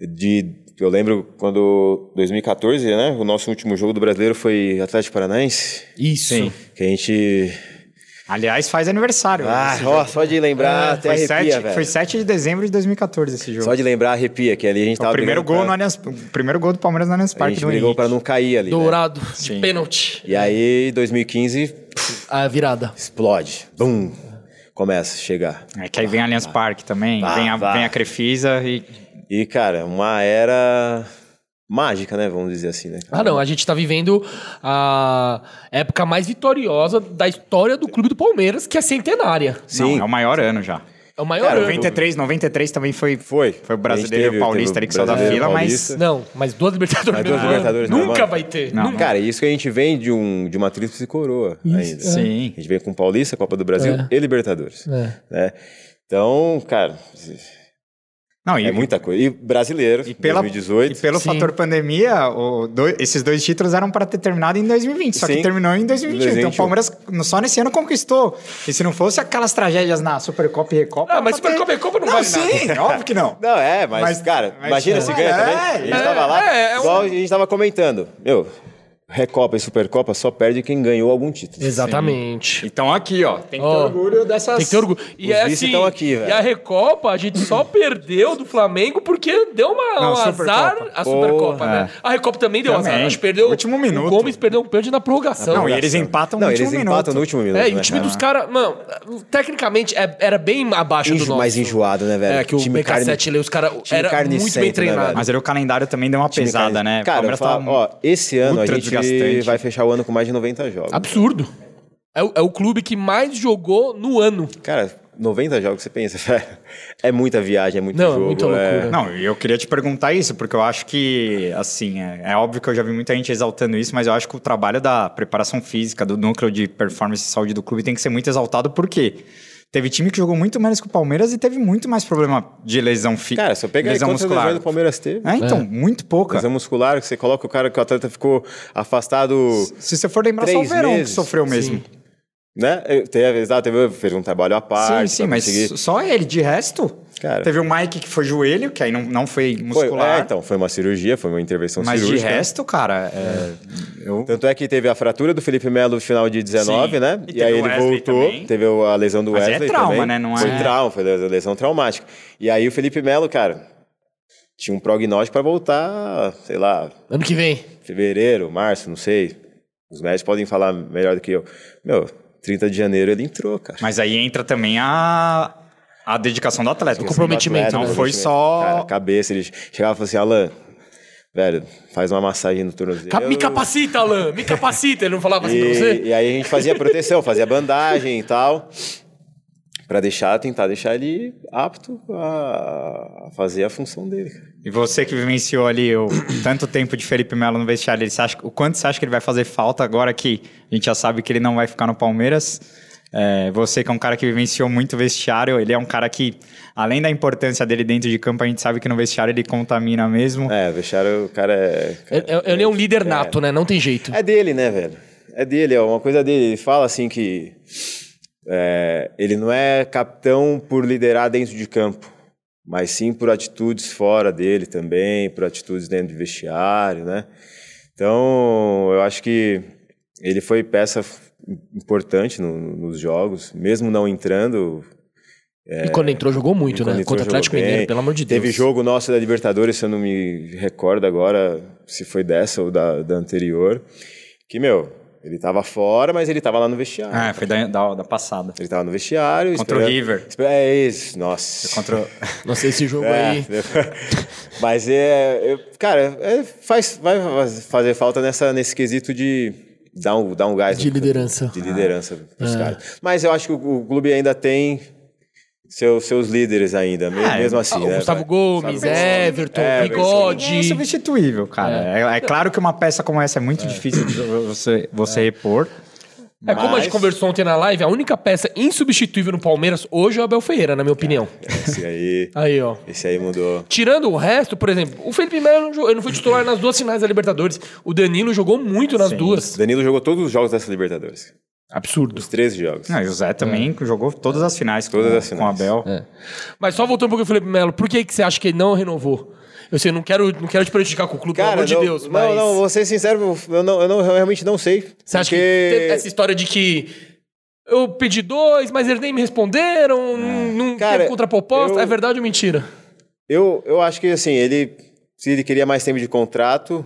De, eu lembro quando 2014, né? O nosso último jogo do brasileiro foi Atlético Paranaense. Isso. Sim. Que a gente. Aliás, faz aniversário. Ah, ó, só de lembrar até foi, arrepia, 7, velho. foi 7 de dezembro de 2014 esse jogo. Só de lembrar arrepia, que ali a gente o tava primeiro brigando gol, no pra, Allianz, o primeiro gol do Palmeiras no Allianz A Parque gente do brigou Henrique. pra não cair ali. né? Dourado, Sim. pênalti. E aí, 2015, A virada. explode. Bum! Começa a chegar. É que aí vem a Allianz Parque também, Vá, vem, a, vá. vem a Crefisa e... E, cara, uma era mágica, né? Vamos dizer assim, né? cara? Ah, não. A gente tá vivendo a época mais vitoriosa da história do clube do Palmeiras, que é centenária. Sim. Não, é o maior ano já. É o maior Cara, ano. 93, 93 também foi... Foi. Foi o brasileiro e teve- o paulista ali que saiu da fila, mas... Não, mas duas Libertadores Mas duas. Libertadores no Nunca vai ter. Não. Nunca. Cara, isso que a gente vem de, um, de uma tríplice coroa ainda. Sim. A gente vem com Paulista, Copa do Brasil É. e Libertadores. É. Né? Então, cara, Não, e, é muita coisa. E brasileiro, e, pela, 2018. e pelo Sim. fator pandemia, o dois- esses dois títulos eram para ter terminado em 2020, só que Sim. terminou em 2021. Então 2021. o Palmeiras só nesse ano conquistou. E se não fosse aquelas tragédias na Supercopa e Recopa... Ah, mas pra ter- Supercopa e Recopa não não vale sim, óbvio que não. Não, é, mas, Mas- cara, mas- imagina se ganha é, também. A gente é, tava lá, é, é um- igual a gente tava comentando. Meu, Recopa e Supercopa só perde quem ganhou algum título. Exatamente. Então aqui, ó, tem que ter orgulho dessas... Tem que ter orgulho. E Os é assim, estão aqui, velho. E a Recopa, a gente só perdeu do Flamengo porque deu uma, Não, um Supercopa. azar. A Supercopa, Porra, né? A Recopa também deu Também. azar. Acho que perdeu. Último minuto. O Gomes perdeu um pênalti na prorrogação. Não, e eles empatam Não, no eles último empatam minuto. no último minuto. É, e o né, time dos caras, mano, tecnicamente é- era bem abaixo do Enjo- nosso. mais enjoado, né, velho? É, que o Time BK7 carne- ali, os caras era muito bem né, treinado. Mas aí o calendário também deu uma pesada, né? Cara, tá ó, esse ano a gente desgastante. vai fechar o ano com mais de 90 jogos. Absurdo. É o, é o clube que mais jogou no ano. Cara, 90 jogos, você pensa, velho, é muita viagem, é muito Não, é jogo. muita loucura. Não, e eu queria te perguntar isso, porque eu acho que, assim, é, é óbvio que eu já vi muita gente exaltando isso, mas eu acho que o trabalho da preparação física, do núcleo de performance e saúde do clube tem que ser muito exaltado, porque teve time que jogou muito menos que o Palmeiras e teve muito mais problema de lesão física. Cara, se eu pegar aí lesão quantas muscular. lesões do Palmeiras teve, É, então, muito pouca. lesão muscular, que você coloca o cara que o atleta ficou afastado, Se você for lembrar, só o Verão que meses. sofreu mesmo. Né? Teve, exato, teve, fez um trabalho à parte. sim, sim, mas conseguir- só ele. De resto, Cara. teve o Mike que foi joelho, que aí não, não foi Foi, muscular. é, então, foi uma cirurgia, foi uma intervenção mas de cirúrgica. resto, cara, é, eu... Tanto é que teve a fratura do Felipe Melo no final de 19, Sim. né? E E, aí ele voltou, também. teve a lesão do Mas é Wesley trauma, também. né? Não foi é- trauma, foi lesão traumática. E aí o Felipe Melo, cara, tinha um prognóstico para voltar, sei lá, Ano que vem. fevereiro, março, não sei. Os médicos podem falar melhor do que eu. Meu, 30 de janeiro ele entrou, cara. Mas aí entra também a, a dedicação do atleta. O comprometimento, Atleta? Não foi só- Cara, a cabeça, ele chegava e falava assim, Alan, velho, faz uma massagem no tornozelo. Ca- Me capacita, Alan, me capacita. Ele não falava assim pra E, você? e aí a gente fazia proteção, fazia bandagem e tal, Pra deixar, tentar deixar ele apto a a fazer a função dele. cara. E você que vivenciou ali o tanto tempo de Felipe Melo no vestiário, ele, você acha, o quanto você acha que ele vai fazer falta agora que a gente já sabe que ele não vai ficar no Palmeiras? É, você que é um cara que vivenciou muito vestiário, ele é um cara que, além da importância dele dentro de campo, a gente sabe que no vestiário ele contamina mesmo. É, vestiário, o cara é. cara, É- é- Ele é um líder nato, né? Não tem jeito. É dele, né, velho? É dele, é uma coisa dele. Ele fala assim que é, ele não é capitão por liderar dentro de campo, mas sim por atitudes fora dele também, por atitudes dentro de vestiário, né? Então, eu acho que ele foi peça importante no- nos jogos, mesmo não entrando. E quando entrou, jogou muito, né? Contra o Atlético Mineiro, bem. pelo amor de Deus. Teve jogo nosso da Libertadores, se eu não me recordo agora se foi dessa ou da, da anterior, que, meu, ele tava fora, mas ele tava lá no vestiário. É, foi da, da, da passada. Ele tava no vestiário. Contra o River. É isso, nossa. Contra o- Nossa, esse jogo É, aí. mas é, eu- cara, é, faz, vai fazer falta nessa, nesse quesito de dar um, dar um gás. De no- liderança. De liderança pros caras. Mas eu acho que o, o clube ainda tem seu- seus líderes ainda, me- É, mesmo assim, Ah, o né? Gustavo vai. Gomes, Everton, É, É Bigode. insubstituível, cara. É. é claro que uma peça como essa é muito difícil de você, você repor. É como a gente Mas- conversou ontem na live, a única peça insubstituível no Palmeiras hoje é o Abel Ferreira, na minha opinião. Esse aí, Aí, ó. esse aí mudou. Tirando o resto, por exemplo, o Felipe Melo não, ele não foi titular nas duas finais da Libertadores. O Danilo jogou muito nas duas. Danilo jogou todos os jogos dessa Libertadores. Absurdo. Os 13 jogos. Não, e o Zé também jogou todas as finais Todas com, as com o finais. Abel. Mas só voltando um pouco ao Felipe Melo, por que, que você acha que ele não renovou? Eu sei, não quero, não quero te prejudicar com o clube, pelo amor de não, Deus, não, mas... não, vou ser sincero, eu, não, eu, não, eu realmente não sei. Você acha que porque- teve essa história de que eu pedi dois, mas eles nem me responderam, não, não Cara, teve contraproposta? eu- É verdade ou mentira? Eu, eu acho que assim, ele. Se ele queria mais tempo de contrato,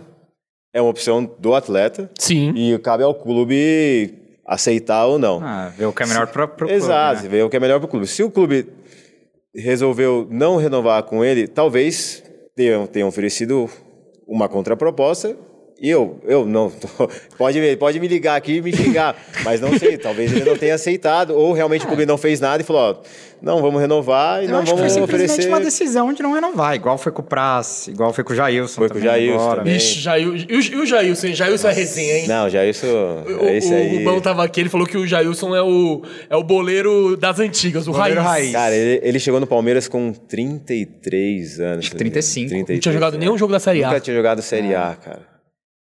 é uma opção do atleta. Sim. E cabe ao clube aceitar ou não. Ah, ver o que é melhor para o Exato, clube, né? ver o que é melhor pro clube. Se o clube resolveu não renovar com ele, talvez tenham, tenham oferecido uma contraproposta. E eu, eu não. tô- pode, pode me ligar aqui e me xingar. mas não sei, talvez ele não tenha aceitado. Ou realmente o clube não fez nada e falou: ó, não, vamos renovar e Eu não acho que foi vamos simplesmente oferecer. uma decisão de não renovar, igual foi com o Praz, igual foi com o Jailson. Foi com o Jailson agora. também. Ixi, Jail, e, o, e o Jailson, hein? Jailson é resenha, hein? Não, já isso. O, esse o aí. Rubão tava aqui, ele falou que o Jailson é o, é o boleiro das antigas, o Boleiro raiz. raiz. Cara, ele, ele chegou no Palmeiras com 33 anos. Acho que 35. 33, Não tinha jogado né? nenhum jogo da Série A. Nunca tinha jogado Série A, cara.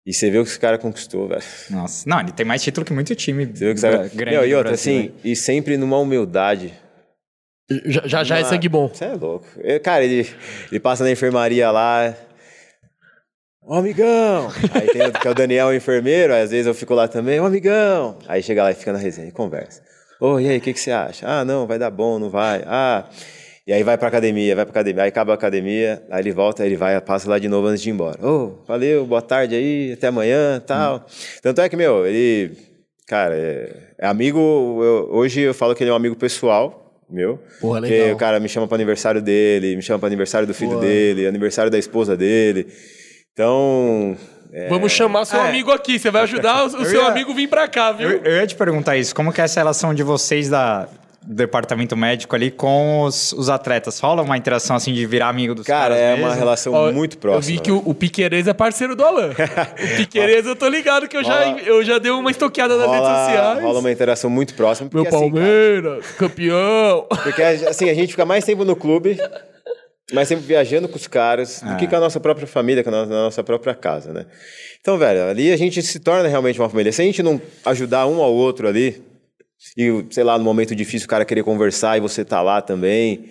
E você vê o que esse cara conquistou, velho. Nossa, não, ele tem mais título que muito time Você vê o que cara... grande Meu, e outra, Brasil, assim, e sempre numa humildade. Já, já, já é sangue bom. Você é louco. Eu- cara, ele, ele passa na enfermaria lá. Ô, amigão! Aí tem o, que é o Daniel, o enfermeiro, aí às vezes eu fico lá também, ô, amigão! Aí chega lá e fica na resenha, e conversa. Ô, e aí, o que, que você acha? Ah, não, vai dar bom, não vai. Ah. E aí vai pra academia, vai pra academia, aí acaba a academia, aí ele volta, aí ele vai, passa lá de novo antes de ir embora. Ô, valeu, boa tarde aí, até amanhã, tal. Tanto é que, meu, ele, cara, é, é amigo, eu- hoje eu falo que ele é um amigo pessoal, meu. Porra, Porque legal. o cara me chama para aniversário dele, me chama para aniversário do filho dele, aniversário da esposa dele. Então, é, Vamos chamar seu É. amigo aqui, você vai ajudar o, o seu ia- amigo vir pra cá, viu? Eu, eu ia te perguntar isso, como que é essa relação de vocês da, departamento médico ali com os, os atletas. Rola uma interação assim de virar amigo dos Cara, caras é mesmo? uma relação Ó, muito próxima. Eu vi que o, o Piqueires é parceiro do Alan. o Piqueires eu tô ligado que eu já, Rola- eu já dei uma estoqueada nas redes rola, sociais. rola uma interação muito próxima. Meu Porque, assim, cara, Palmeiras, campeão. Porque assim, a gente fica mais tempo no clube, mais tempo viajando com os caras, do que com a nossa própria família, com a nossa própria casa, né? Então, velho, ali a gente se torna realmente uma família. Se a gente não ajudar um ao outro ali, e, sei lá, no momento difícil o cara querer conversar e você tá lá também,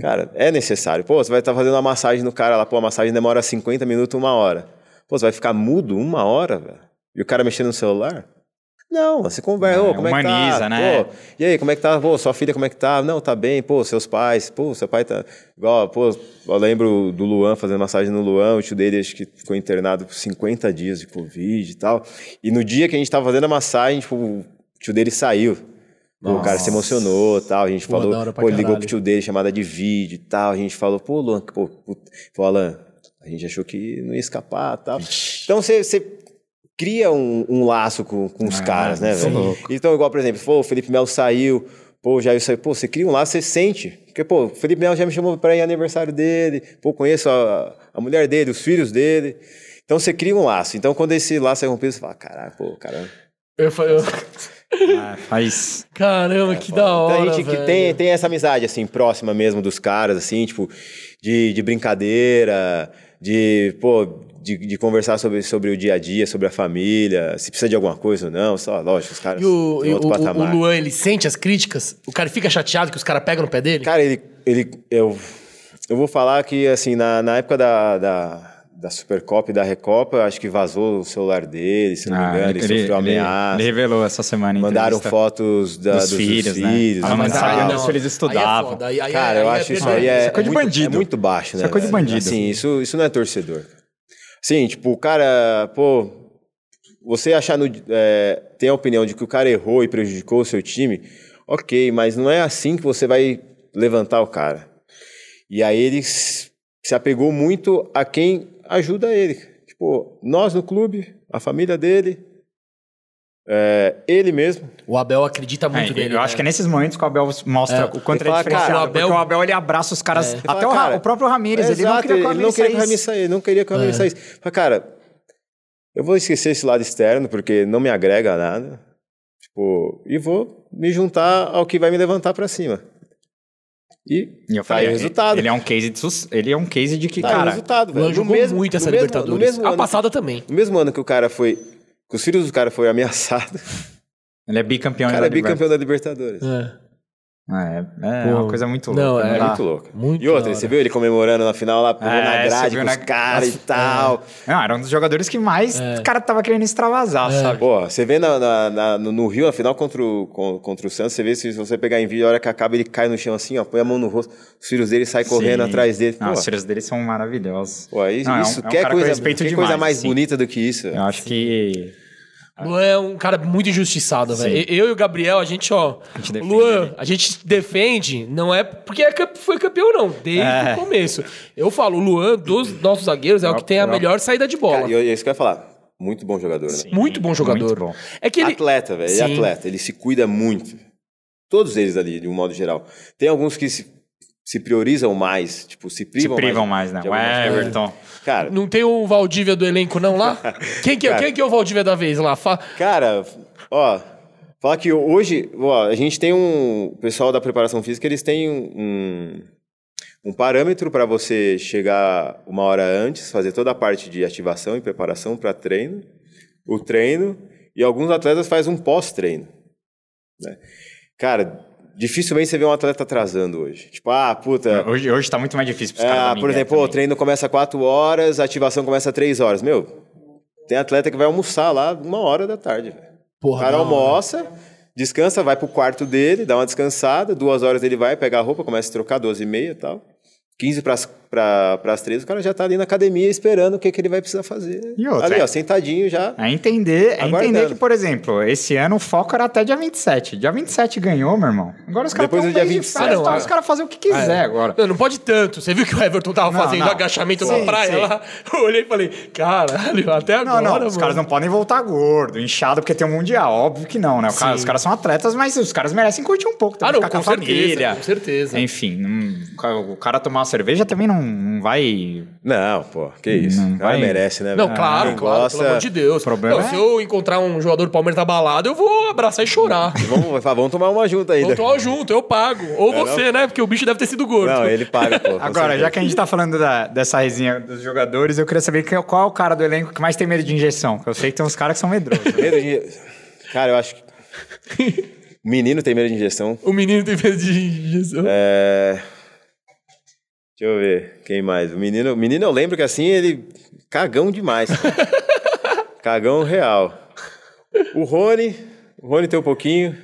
cara, é necessário. Pô, você vai estar fazendo uma massagem no cara lá, pô, a massagem demora 50 minutos, uma hora. Pô, você vai ficar mudo uma hora, velho? E o cara mexendo no celular? Não, você conversa, É, ô, como é que tá? humaniza, né? Pô, e aí, como é que tá? Pô, sua filha como é que tá? Não, tá bem. Pô, seus pais. Pô, seu pai tá... Igual, pô, eu lembro do Luan fazendo massagem no Luan. O tio dele acho que ficou internado por 50 dias de Covid e tal. E no dia que a gente tava fazendo a massagem, tipo, o tio dele saiu. Pô, o cara se emocionou tal. A gente Pô, falou, pô, ele ligou pro tio dele, chamada de vídeo e tal. A gente falou, pô, Luan, pô, pô, pô Alan, a gente achou que não ia escapar e tal. Então você, cria um, um laço com, com os Ah, caras, né, velho? Então, igual, por exemplo, pô, o Felipe Melo saiu, pô, o Jair saiu, pô, você cria um laço, você sente. Porque, pô, o Felipe Melo já me chamou pra ir aniversário dele, pô, conheço a, a mulher dele, os filhos dele. Então você cria um laço. Então, quando esse laço é rompido, você fala, caraca, pô, caramba. Eu, eu- Ah, faz. caramba, que da hora. Então a gente que velho. tem, tem essa amizade, assim, próxima mesmo dos caras, assim, tipo, de, de brincadeira, de, pô, de, de conversar sobre, sobre o dia a dia, sobre a família, se precisa de alguma coisa ou não, só, lógico, os caras E o, e o, outro o- patamar. o Luan, ele sente as críticas? O cara fica chateado que os caras pegam no pé dele? Cara, ele, ele eu, eu vou falar que, assim, na, na época da, da, da Supercopa e da Recopa, eu acho que vazou o celular dele, se não me Ah, engano, ele, sofreu ameaça. Ele revelou essa semana. em Mandaram fotos da, Dos dos, dos filhos, né? filhos. Ah, mas aí não, eles aí é estudavam. foda, aí- Cara, aí eu é acho isso aí é, Isso é coisa de muito, bandido. é muito baixo, né? Isso é coisa de bandido. Assim, isso, isso não é torcedor. Sim, tipo, o cara, pô, você achar no, é, tem a opinião de que o cara errou e prejudicou o seu time, ok, mas não é assim que você vai levantar o cara. E aí ele se apegou muito a quem ajuda ele. Tipo, nós no clube, a família dele, é, ele mesmo. O Abel acredita muito É, nele. eu acho né? que é nesses momentos que o Abel mostra É, o quanto ele ele é fala, diferenciado. cara, o Abel- Porque o Abel ele abraça os caras. Ele Até fala, o, Ra- cara, o próprio Ramires, ele não Exato, queria que o ele não Ramires queria que o saísse. Ramires saísse, não queria que o Ramires saísse. Mas, cara, eu vou esquecer esse lado externo, porque não me agrega nada. Tipo, e vou me juntar ao que vai me levantar pra cima. E, E eu tá falei, aí o resultado. Ele é um case de, ele é um case de que, Tá aí o cara, resultado, velho. Jogou mesmo- muito essa mesmo- Libertadores. A passada também. no mesmo ano que o cara foi... Que os filhos do cara foram ameaçados, ele é bicampeão. o cara da é bicampeão da Libertadores. É. É, é Pô, uma coisa muito louca. é não É dá. muito louco. Muito e outra, você viu ele comemorando na final lá, pulando É, na grade com na- os caras e tal. Não, era um dos jogadores que mais É. o cara tava querendo extravasar, sabe? Pô, você vê na, na- na- no, Rio, na final contra o, con- contra o Santos, você vê se você pegar em vídeo, a hora que acaba, ele cai no chão assim, ó, põe a mão no rosto, os filhos dele saem correndo Sim. atrás dele. Pô, Não, os filhos dele são maravilhosos. pô, aí, Não, é um- isso, é um quer que eu coisa, quer demais, coisa mais assim. bonita do que isso? Eu acho que Luan é um cara muito injustiçado, velho. Eu e o Gabriel, a gente, ó. A gente defende Luan, ele. a gente defende, não é porque é foi campeão, não. Desde É. o começo. Eu falo, o Luan, dos nossos zagueiros, é o que tem a melhor saída de bola. E é isso que eu ia falar. Muito bom jogador, né? Muito bom jogador. Muito bom. É que ele. Atleta, velho. Ele é atleta. Ele se cuida muito. Todos eles ali, de um modo geral. Tem alguns que se, se priorizam mais, tipo, se Se privam, privam mais, né? O. Everton. Cara, Não tem o Valdívia do elenco, não, lá? Quem que, é- Cara. quem que é o Valdívia da vez lá? Fa- Cara, ó, falar que hoje, ó, a gente tem um. O pessoal da preparação física, eles têm um, um parâmetro para você chegar uma hora antes, fazer toda a parte de ativação e preparação para treino, o treino, e alguns atletas fazem um pós-treino. né? Cara, dificilmente você vê um atleta atrasando hoje. Tipo, ah, puta. Hoje, hoje tá muito mais difícil pros caras. Ah, dar por exemplo, pô, o treino começa 4 horas, a ativação começa 3 horas. Meu, tem atleta que vai almoçar lá uma hora da tarde, velho. O cara hora. almoça, descansa, vai pro quarto dele, dá uma descansada, duas horas ele vai, pega a roupa, começa a trocar, 12 e meia e tal. 15 para para as três, o cara já tá ali na academia esperando o que, que ele vai precisar fazer. E outra, ali, é- ó, sentadinho já. É entender, é entender que, por exemplo, esse ano o foco era até dia 27. Dia 27 ganhou, meu irmão. Agora os caras Depois do dia bem de 27, férias, não, é. os caras fazem o que quiser agora. Não, não pode tanto. Você viu que o Everton tava Não, fazendo não. agachamento Sim, na praia sim. lá? Eu olhei e falei, caralho, até Não, agora, não, mano. os caras não podem voltar gordo, inchado, porque tem um mundial. Óbvio que não, né? O cara- os caras são atletas, mas os caras merecem curtir um pouco, também, Ah, não, ficar com com a certeza, família. com certeza. Enfim, não- cara- o cara tomar uma cerveja também não, não vai. Não, pô, que isso. Não o cara vai- merece, né? Não, velho? claro, Quem claro, gosta- pelo amor de Deus. Problema Não, é- Se eu encontrar um jogador do Palmeiras na balada, eu vou abraçar e chorar. Vamos, vamos tomar uma junta ainda. Vamos tomar junto, eu pago. Ou você, né? Porque o bicho deve ter sido gordo. Não, ele paga, pô. Agora, já que a gente tá falando da- dessa resenha dos jogadores, eu queria saber qual é o cara do elenco que mais tem medo de injeção. Porque eu sei que tem uns caras que são medrosos. Medo de... Cara, eu acho que... O menino tem medo de injeção. O menino tem medo de injeção. É... Deixa eu ver. Quem mais? O menino, o menino eu lembro que assim, ele... Cagão demais. Cagão real. O Rony... O Rony tem um pouquinho.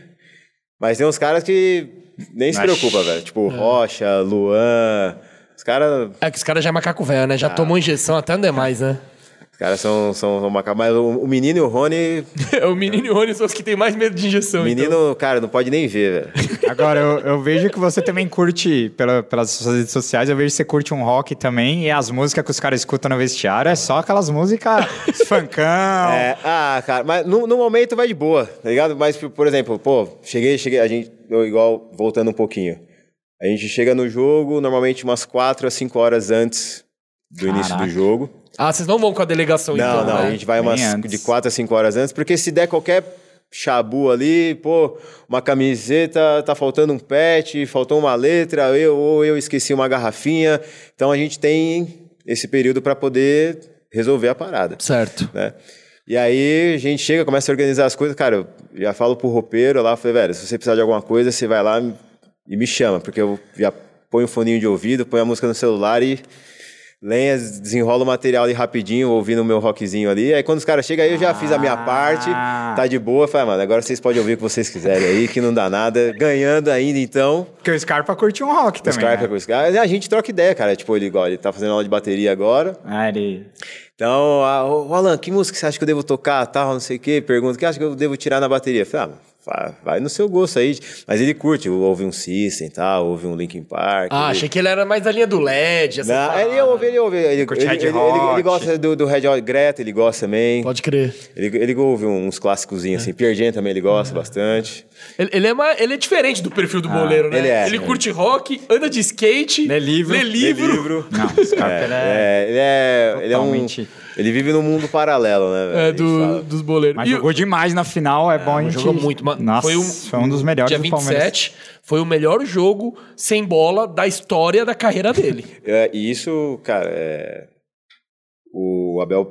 Mas tem uns caras que nem se Mas- preocupa, velho. Tipo, Rocha, Luan... Os caras... É que os caras já é macaco velho, né? Já tomou injeção até não demais, né? Os caras são, são, são maca- Mas o, o menino e o Rony... o menino e o Rony são os que têm mais medo de injeção. O menino, então. cara, não pode nem ver, velho. Agora, eu, eu vejo que você também curte, pela- pelas suas redes sociais, eu vejo que você curte um rock também, e as músicas que os caras escutam no vestiário é só aquelas músicas funkão. É, ah, cara, mas no, no momento vai de boa, tá ligado? Mas, por exemplo, pô, cheguei, cheguei, a gente, eu, igual, voltando um pouquinho. A gente chega no jogo normalmente umas 4 a 5 horas antes do início Caraca. do jogo. Ah, vocês não vão com a delegação, Não, então, não, né? a gente vai umas antes. de 4 a 5 horas antes, porque se der qualquer chabu ali, pô, uma camiseta, tá faltando um pet, faltou uma letra, eu, ou eu esqueci uma garrafinha. Então a gente tem esse período para poder resolver a parada Certo. né? E aí a gente chega, começa a organizar as coisas, cara, eu já falo pro roupeiro lá, falei, velho, se você precisar de alguma coisa, você vai lá e me chama, porque eu já ponho o foninho de ouvido, ponho a música no celular e lenha, desenrola o material ali rapidinho, ouvindo o meu rockzinho ali. Aí quando os caras chegam, aí eu já fiz a minha parte, tá de boa, falei, ah, mano, agora vocês podem ouvir o que vocês quiserem aí, que não dá nada, ganhando ainda, então... Porque o Scarpa curte um rock O também. Scarpa né? com os caras, a gente troca ideia, cara. Tipo, ele, igual, ele tá fazendo aula de bateria agora. Ah, ele... Então, ah, ô, Alan, que música você acha que eu devo tocar, tal, não sei o quê? Pergunta, o que acha que eu devo tirar na bateria? Falei, ah, vai- no seu gosto aí. Mas ele curte, ouve um System, tal, ouve um Linkin Park. Ah, ele... achei que ele era mais da linha do LED. essa Não, ele ouve, ele ouve. Ele, Curte ele, Red ele, ele, Hot. ele gosta do, do Red Hot Greta, ele gosta também. Pode crer. Ele, ele ouve uns clássicozinhos assim. Pierre Jam também ele gosta bastante. Ele, ele é mais, ele é diferente do perfil do boleiro, né? ele é. Ele curte rock, anda de skate, Lê livro. lê livro. Livro. Não, o Scarpa ele é... É, ele é, ele é um... Ele vive num mundo paralelo, né? velho? É, do, fala. dos boleiros. Mas E jogou demais na final, é, bom a gente... Jogou muito. Mano. Nossa, foi, um, foi um dos melhores Dia do Palmeiras. 27 foi o melhor jogo sem bola da história da carreira dele. É, e isso, cara, é... o Abel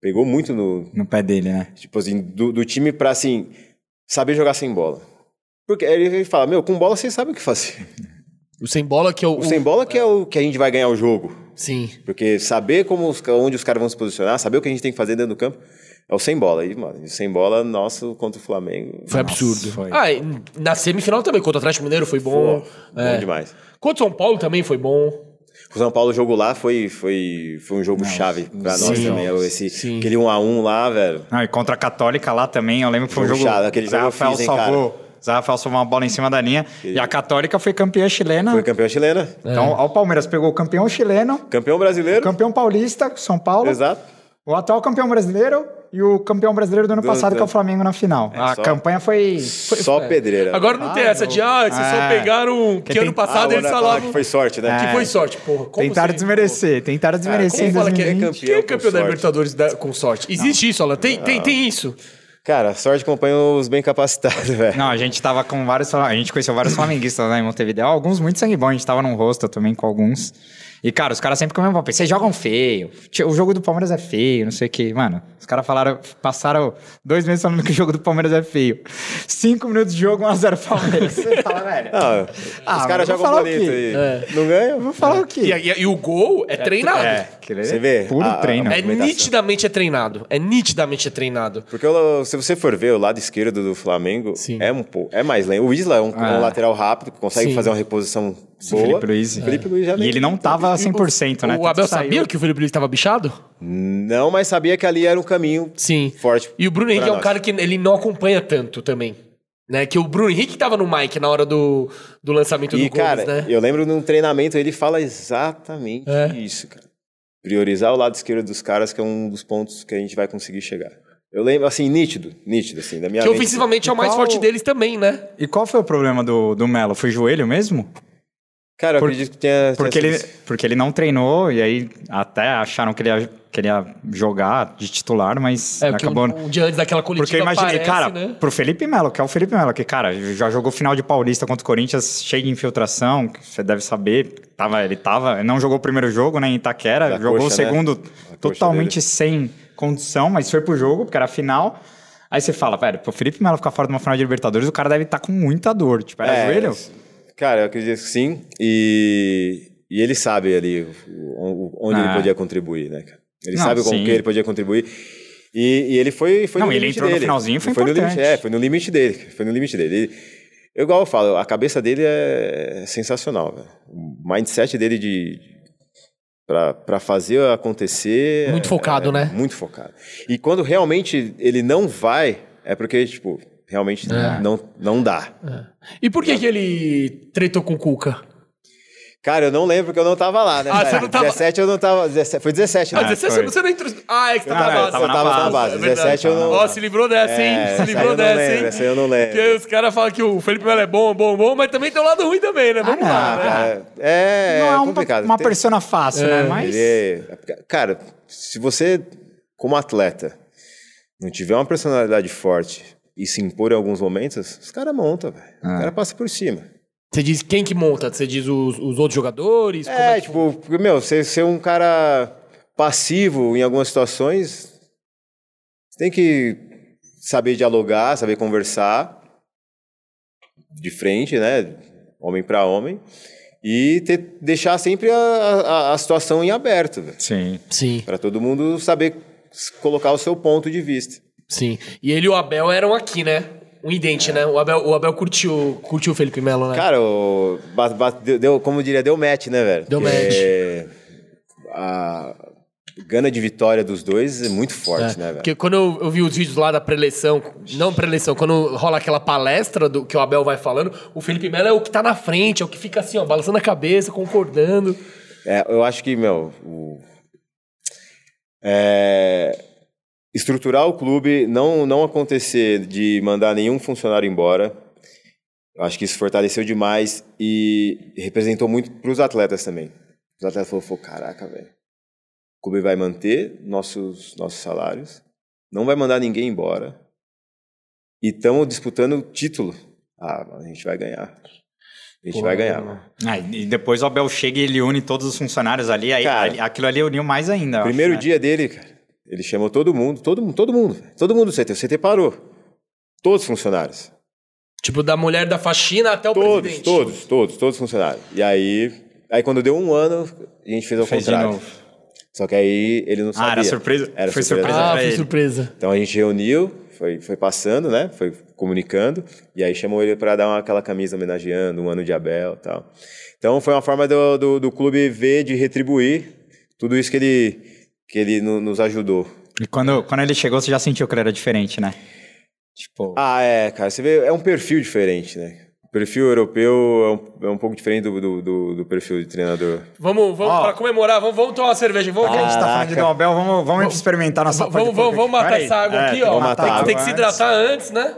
pegou muito no, No pé dele, né? tipo assim, do, do time pra, assim, saber jogar sem bola. Porque ele ele fala, meu, com bola vocês sabem o que fazer. O sem bola que é o. O sem bola que é o que a gente vai ganhar o jogo. Sim. Porque saber como os- onde os caras vão se posicionar, saber o que a gente tem que fazer dentro do campo, é o sem bola. E, mano, sem bola, nosso contra o Flamengo, Foi Nossa, absurdo. foi. Ah, na semifinal também, contra o Atlético Mineiro foi bom. bom É. demais. Contra o São Paulo também foi bom. O São Paulo, o jogo lá foi, foi, foi um jogo chave pra nós sim, também. Esse, sim. Aquele 1 a 1 lá, velho. Não, e contra a Católica lá também, eu lembro que foi um Jogo chato, aquele jogo eu Rafael fiz, hein, salvou... Zé Rafael salvou uma bola em cima da linha. E a Católica foi campeã chilena. Foi campeão chilena, Então, ó, o Palmeiras pegou o campeão chileno, campeão brasileiro. campeão paulista, São Paulo, Exato. o atual campeão brasileiro e o campeão brasileiro do ano Do- passado, que é o do- Flamengo na final. a só- campanha foi... foi Só pedreira. Agora não tem Ah, essa de, ah, vocês só é. pegaram. Que, Que ano tem- Ah, passado o eles falavam. que foi sorte, né? Que É. foi sorte, porra. Como Tentaram você- desmerecer, tentaram desmerecer Como em fala que é 2020. Quem é campeão da. Libertadores da- com sorte? Existe isso, Alan. Tem, tem, tem isso. Cara, sorte acompanha os bem capacitados, velho. Não, a gente tava com vários. A gente conheceu vários flamenguistas lá em Montevideo. Alguns muito sangue bom. A gente tava num rosto também com alguns. E, cara, os caras sempre com o mesmo papel. Vocês jogam feio. O jogo do Palmeiras é feio, não sei o quê. Mano, os caras falaram, passaram dois meses falando que o jogo do Palmeiras é feio. Cinco minutos de jogo, 1x0 Palmeiras. Você fala, velho. Não, Ah, os caras jogam bonito aí. Não ganha? Vou falar o quê? E, e- e o gol é treinado. É, Você vê? Puro a- a- treino. É movimentação. nitidamente é treinado. É nitidamente é treinado. Porque se você for ver o lado esquerdo do Flamengo, Sim. é um pouco, é mais lento. O Isla é um, Ah. um lateral rápido, que consegue Sim. fazer uma reposição boa. Felipe Luiz. Felipe Luiz já E ele não tava 100%, né? O Abel sabia que o Felipe Luiz estava bichado? Não, mas sabia que ali era um caminho Sim. forte. E o Bruno Henrique é um nós. cara que ele não acompanha tanto também. Né? Que o Bruno Henrique tava no mic na hora do, do lançamento E, do Gomes, cara, né? eu lembro num treinamento ele fala exatamente É. isso, cara. Priorizar o lado esquerdo dos caras, que é um dos pontos que a gente vai conseguir chegar. Eu lembro, assim, nítido, nítido, assim, da minha Que mente. ofensivamente é o mais Qual- forte deles também, né? E qual foi o problema do, do Melo? Foi joelho mesmo? Cara, eu Por- acredito que tenha. Porque tenha ele, porque ele não treinou e aí até acharam que ele ia, que ele ia jogar de titular, mas É, acabou. um, um dia antes daquela coletiva Porque eu imaginei, parece, cara, né? pro Felipe Melo, que é o Felipe Melo, que, cara, já jogou final de Paulista contra o Corinthians, cheio de infiltração, que você deve saber. Tava, ele tava, não jogou o primeiro jogo, né, em Itaquera, Da jogou coxa, o né? segundo coxa totalmente sem condição, mas foi pro jogo, porque era a final. Aí você fala, velho, pro Felipe Melo ficar fora de uma final de Libertadores, o cara deve estar com muita dor. Tipo, era É, joelho? Cara, eu acredito que sim. E, e ele sabe ali o- o- onde Ah. ele podia contribuir, né, cara? Ele Não, sabe com sim. que ele podia contribuir. E, e ele foi, foi Não, no ele limite entrou no dele. finalzinho, foi no limite, é, foi no limite dele. Foi no limite dele. Ele- eu, igual eu falo, a cabeça dele é sensacional, velho. O mindset dele de... Pra, pra fazer acontecer... Muito é- focado, é né? Muito focado. E quando realmente ele não vai, é porque, tipo, realmente É. não, não dá. E por que, que ele tretou com o Cuca? Cara, eu não lembro porque eu não tava lá, né? Ah, cara? você não tava- 17 eu não tava. 17 foi 17, né? Ah, 17 foi. você não entrou. Ah, é que você tá Ah, na eu base. tava eu tava na base. É verdade. 17 eu não. Ó, se livrou dessa, hein? É, se livrou dessa, lembro, hein? essa eu não lembro. Porque os caras falam que o Felipe Melo é bom, bom, bom, mas também tem um lado ruim também, né? Vamos não, lá, Ah, né? cara, é, não é uma, complicado. uma persona fácil, né? Mas. ele é- Cara, se você, como atleta, não tiver uma personalidade forte e se impor em alguns momentos, os caras montam, velho. Ah. O cara passa por cima. Você diz quem que monta? Você diz os, os outros jogadores? Como É, que- tipo, porque, meu, você ser um cara passivo em algumas situações, você tem que saber dialogar, saber conversar de frente, né? Homem para homem. E ter, deixar sempre a, a, a situação em aberto, Sim. Sim, para todo mundo saber colocar o seu ponto de vista. Sim. E ele e o Abel eram aqui, né? Um idente, né? O Abel, o Abel curtiu, curtiu o Felipe Melo, né? Cara, o, deu, como diria, deu match, né, velho? Deu Porque A gana de vitória dos dois é muito forte, É, né, velho? Porque quando eu, eu vi os vídeos lá da preleção, não preleção, quando rola aquela palestra do que o Abel vai falando, o Felipe Melo é o que tá na frente, é o que fica assim, ó, balançando a cabeça, concordando. É, eu acho que, meu, o- é, estruturar o clube, não, não acontecer de mandar nenhum funcionário embora, eu acho que isso fortaleceu demais e representou muito para os atletas também. Os atletas falaram, "Pô, caraca, velho, o clube vai manter nossos, nossos salários, não vai mandar ninguém embora e estamos disputando o título. Ah, a gente vai ganhar. A gente Pô, vai ganhar, mano. Ah, e depois o Abel chega e ele une todos os funcionários ali, aí Cara, aquilo ali uniu mais ainda. eu acho, Primeiro né? dia dele, cara, ele chamou todo mundo, todo mundo, todo mundo, todo mundo do CT. O CT parou. Todos os funcionários. Tipo, da mulher da faxina até o Todos, presidente. todos, todos, todos os funcionários. E aí, aí quando deu um ano, a gente fez ao Fez de contrário. novo. Só que aí ele não sabia. Ah, era surpresa? Era Foi surpresa. surpresa. Ah, foi ele. surpresa. Então a gente reuniu, foi, foi passando, né? Foi comunicando. E aí chamou ele para dar uma, aquela camisa homenageando um ano de Abel e tal. Então foi uma forma do, do, do clube ver de retribuir tudo isso que ele, que ele no- nos ajudou. E quando, quando ele chegou, você já sentiu que ele era diferente, né? Tipo, Ah, é, cara. Você vê, é um perfil diferente, né? O perfil europeu é um, é um pouco diferente do, do, do- do perfil de treinador. Vamos, vamos Ó. pra comemorar, vamos, vamos tomar uma cerveja. Vamos, a gente vamos, tá falando de Caraca. Abel, vamos, vamos experimentar nossa vamos, vamos, vamos, vamos matar essa água É, aqui, ó. matar Tem, a que- tem que água se antes. hidratar antes, né?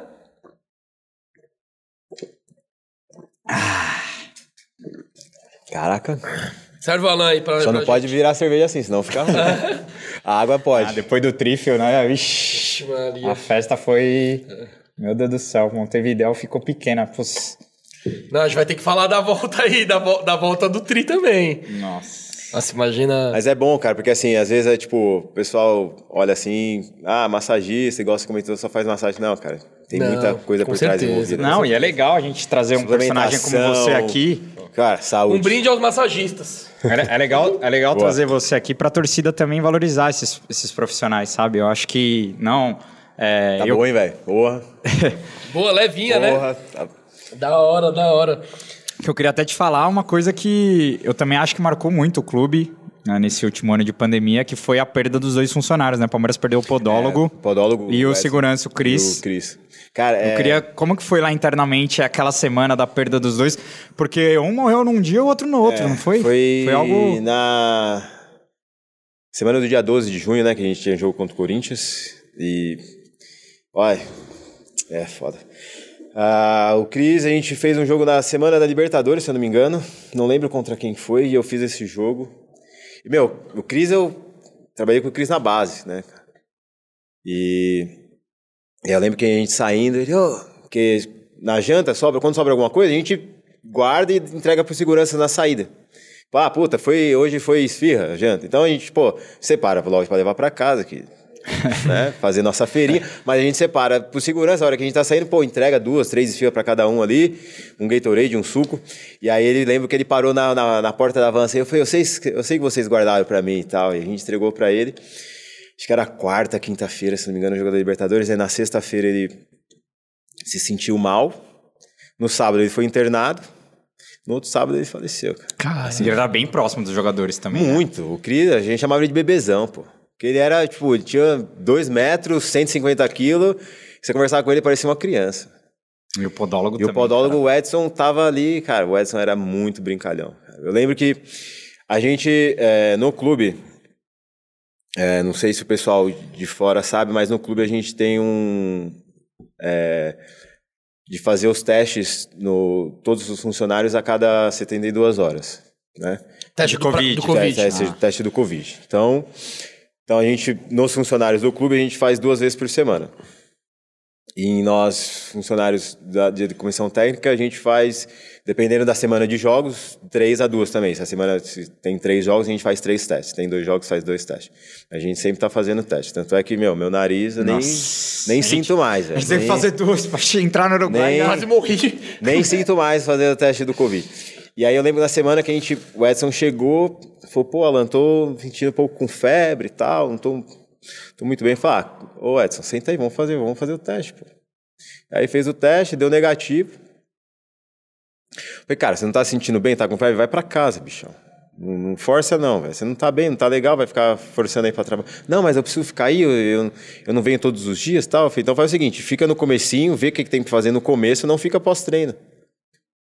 Caraca. Serve o Alan aí pra Só pra não pode virar cerveja assim, senão fica ruim. A água Ah, pode. depois do trifle, né? Vixe, gente. Maria. a festa foi... Meu Deus do céu, Montevideo ficou pequena. Putz. Não, a gente vai ter que falar da volta aí, da, vo- da volta do Tri também. Nossa. Nossa, imagina. Mas é bom, cara, porque assim, às vezes é tipo, o pessoal olha assim, ah, massagista, igual você comentou, só faz massagem. Não, cara, tem Não, muita coisa por trás certeza. envolvida. Não, e é legal a gente trazer um personagem como você aqui. Cara, saúde. Um brinde aos massagistas. É, é legal, é legal Boa. trazer você aqui pra torcida também valorizar esses, esses profissionais, sabe? Eu acho que não. É, Tá eu, bom, hein, velho? Porra. Boa, levinha, né? Porra. Tá- Da hora, da hora. Que eu queria até te falar uma coisa que eu também acho que marcou muito o clube né, nesse último ano de pandemia, que foi a perda dos dois funcionários, né? O Palmeiras perdeu o podólogo, É, podólogo e o segurança, o Cris. o Cris. Cara, é, Eu queria, como que foi lá internamente aquela semana da perda dos dois? Porque um morreu num dia e o outro no outro, não foi? É, Foi, algo. na semana do dia 12 de junho, né? Que a gente tinha jogo contra o Corinthians. E. Olha, é foda. Ah, o Cris, a gente fez um jogo na semana da Libertadores, se eu não me engano. Não lembro contra quem foi, e eu fiz esse jogo. E, meu, o Cris, eu trabalhei com o Cris na base, né? cara? E eu lembro que a gente saindo, ele, ô, que na janta sobra, quando sobra alguma coisa, a gente guarda e entrega pro segurança na saída. Ah, puta, foi, hoje foi esfirra, a janta. Então a gente, pô, separa logo para levar para casa aqui. né? Fazer nossa feirinha, mas a gente separa pro segurança, a hora que a gente tá saindo, pô, entrega duas, três esfirras para cada um ali, um Gatorade, um suco. E aí ele lembra que ele parou na, na, na porta da van assim, eu falei, eu sei, eu sei que vocês guardaram para mim e tal. E a gente entregou para ele. Acho que era quarta, quinta-feira, se não me engano, o jogo da Libertadores. Aí na sexta-feira ele se sentiu mal. No sábado ele foi internado. No outro sábado ele faleceu, cara. Cara, Assim, ele era bem próximo dos jogadores também. né? Muito. O Cris, a gente chamava ele de bebezão, pô. Porque ele era, tipo, ele tinha 2 metros, 150 quilos. Você conversava com ele, parecia uma criança. E o podólogo E também. o podólogo o Edson tava ali, cara, o Edson era muito brincalhão. cara. Eu lembro que a gente, é, no clube, é, não sei se o pessoal de fora sabe, mas no clube a gente tem um. é, de fazer os testes no todos os funcionários a cada 72 horas, né? teste do, Covid. do Covid. Teste, Ah. teste do Covid. Então, então a gente, nos funcionários do clube, a gente faz duas vezes por semana. E nós, funcionários da de comissão técnica, a gente faz, dependendo da semana de jogos, três a duas também. Se a semana se tem três jogos, a gente faz três testes. Tem dois jogos, faz dois testes. A gente sempre tá fazendo teste. Tanto é que, meu, meu nariz eu nem, Nossa. nem gente- sinto mais. A gente teve que Nem- fazer duas pra entrar no Uruguai. Nem- Ah, Quase morri. nem sinto mais fazer o teste do Covid. E aí eu lembro na semana que a gente, o Edson chegou, falou, pô, Alan, tô sentindo um pouco com febre e tal, não tô, tô muito bem. Falei, ô Edson, senta aí, vamos fazer, vamos fazer o teste, pô. Aí fez o teste, deu negativo. Falei, cara, você não tá se sentindo bem, tá com febre? Vai pra casa, bichão. Não, não força não, velho. Você não tá bem, não tá legal, vai ficar forçando aí pra trabalhar. Não, mas eu preciso ficar aí, eu, eu, eu não venho todos os dias tal. Falei, então faz o seguinte, fica no comecinho, vê o que, que tem que fazer no começo, não fica pós-treino.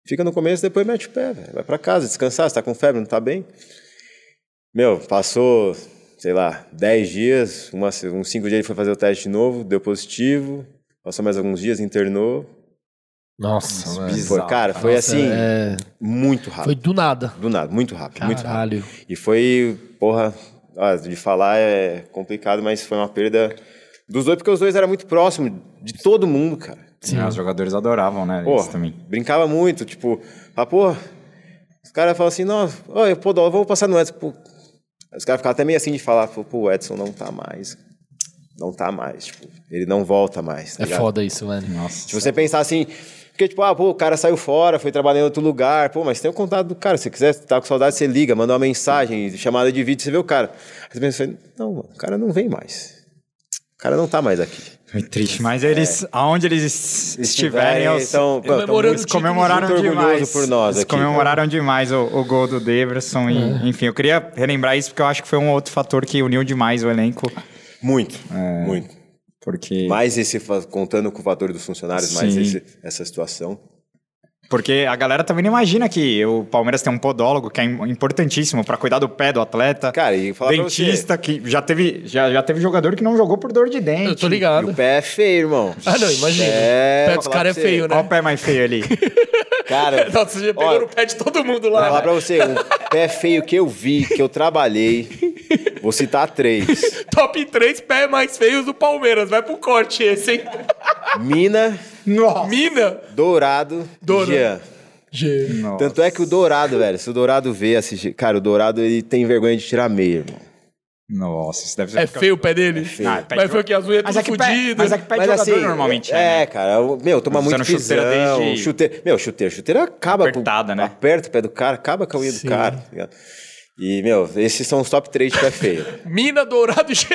Fica no começo, depois mete o pé, velho. Vai pra casa, descansar, você tá com febre, não tá bem? Meu, passou, sei lá, 10 dias, uma, uns 5 dias ele foi fazer o teste de novo, deu positivo. Passou mais alguns dias, internou. Nossa, bizarro. Foi, cara, foi Nossa, assim, é, muito rápido. Foi do nada. Do nada, muito rápido, muito rápido. Caralho. E foi, porra, ah, de falar é complicado, mas foi uma perda dos dois, porque os dois eram muito próximos de todo mundo, cara. Sim, os jogadores adoravam, né? Pô, Isso também. brincava muito, tipo, ah, pô, os caras falam assim, não, olha, pô, Dó, vou passar no Edson. Pô. Os caras ficavam até meio assim de falar, pô, o Edson não tá mais. Não tá mais, tipo, ele não volta mais. tá É ligado? foda isso, velho. Nossa. Se você pensar assim, porque, tipo, ah, pô, o cara saiu fora, foi trabalhar em outro lugar, pô, mas tem o contato do cara. Se você quiser estar com saudade, você liga, manda uma mensagem, chamada de vídeo, você vê o cara. Aí você pensa, não, mano, o cara não vem mais. O cara não tá mais aqui. Foi triste, mas eles, aonde eles estiverem, eles, então, pô, Comemorando eles comemoraram muito demais. por nós eles aqui, É. comemoraram demais o, o gol do Deverson. E, enfim, eu queria relembrar isso porque eu acho que foi um outro fator que uniu demais o elenco. muito, É. muito. Porque, Mais esse, contando com o fator dos funcionários, mais Sim. esse- essa situação. Porque a galera também não imagina que o Palmeiras tem um podólogo que é im- importantíssimo pra cuidar do pé do atleta. Cara, e falar pra Dentista, que já teve, já, já teve jogador que não jogou por dor de dente. Eu tô você, e ligado. o pé é feio, irmão. Ah, não, imagina. É, o pé dos caras é feio, Olha o né? pé mais feio ali. Cara, Nossa, você já pegou Ó, no pé de todo mundo Vou falar lá. pra você, um pé feio que eu vi, que eu trabalhei, vou citar três. Top 3 pés mais feios do Palmeiras. Vai pro corte esse, hein? Mina, Nossa. Mina. Dourado, Dourado. Jean. G. Tanto é que o Dourado, velho, se o Dourado vê assistir... Cara, o Dourado, ele tem vergonha de tirar meia, irmão. Nossa, isso deve ser. É feio o pé dele? feio. Ah, pé Mas de foi que as unhas Mas é tudo mas é que pé de Mas jogador assim, normalmente é, é, né? cara, meu, toma muito Usando chuteira pisão, desde- chuteira, meu, chuteira, chuteira acaba Apertada, com, né? aperta o pé do cara, acaba com a unha Sim. do cara, tá ligado? E, meu, esses são os top 3 de pé feio. Mina, Dourado e G.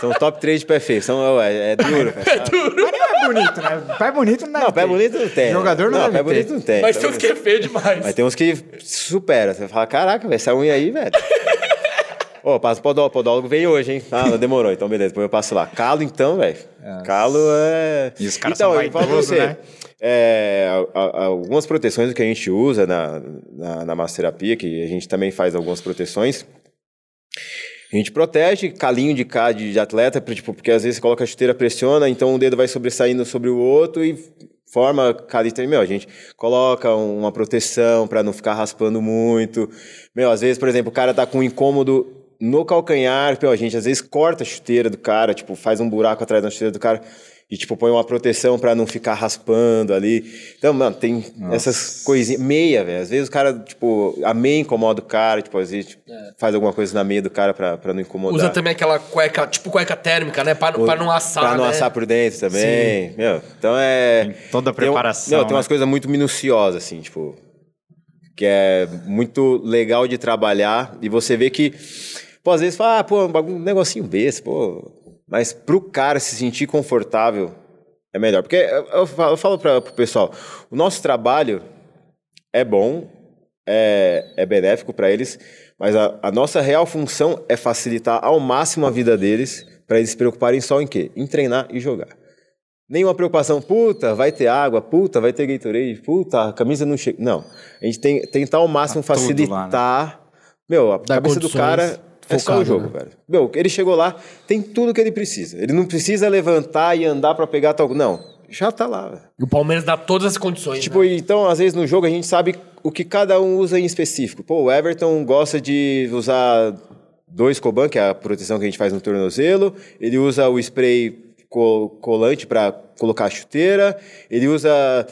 São top 3 de pé feio. São, é, é duro. É duro. Mas não é bonito, né? Pé bonito não deve Não, pé ter. bonito não tem. Jogador não não deve pé ter. bonito não tem. Mas tem uns que é feio demais. Mas tem uns que supera. Você fala, caraca, velho, essa unha aí, velho. Ô, passa o podólogo. O podólogo veio hoje, hein? Ah, não demorou. Então, beleza. Depois eu passo lá. Calo, então, velho. Calo é... E os caras então, são vaidosos, você. né? é, algumas proteções que a gente usa na, na, na massoterapia, que a gente também faz algumas proteções. A gente protege calinho de cá de, de atleta, tipo, porque às vezes você coloca a chuteira, pressiona, então um dedo vai sobressaindo sobre o outro e forma calita. Meu, a gente coloca uma proteção para não ficar raspando muito. Meu, às vezes, por exemplo, o cara tá com um incômodo no calcanhar, meu, a gente às vezes corta a chuteira do cara, tipo, faz um buraco atrás da chuteira do cara e tipo põe uma proteção para não ficar raspando ali. Então, mano, tem essas coisinhas meia, velho. Às vezes o cara, tipo, a meia incomoda o cara, tipo, às vezes tipo, faz alguma coisa na meia do cara pra, pra não incomodar. Usa também aquela cueca, tipo cueca térmica, né? Pra, pra não assar, Pra não né? assar por dentro também. Meu, então é. Tem toda a tem um- preparação, Não, tem né? umas coisas muito minuciosas, assim, tipo. Que é muito legal de trabalhar. E você vê que. Pô, às vezes fala, ah, pô, um bagu- um negocinho besta, pô. Mas pro cara se sentir confortável é melhor. Porque eu, falo, eu falo pra, pro pessoal: o nosso trabalho é bom, é, é benéfico para eles, mas a, a nossa real função é facilitar ao máximo a vida deles para eles se preocuparem só em quê? Em treinar e jogar. Nenhuma preocupação, puta, vai ter água, puta, vai ter Gatorade, puta, a camisa não chega. Não. A gente tem tentar ao máximo Tá facilitar. lá, né? Meu, a Dar cabeça do condições, cara é só o focado, jogo, né? velho. Meu, ele chegou lá, tem tudo que ele precisa. Ele não precisa levantar e andar para pegar tal. Não, já tá lá, velho. E o Palmeiras dá todas as condições. Tipo, né? então, às vezes no jogo a gente sabe o que cada um usa em específico. Pô, o Everton gosta de usar dois Coban, que é a proteção que a gente faz no tornozelo. Ele usa o spray co- colante para colocar a chuteira. Ele usa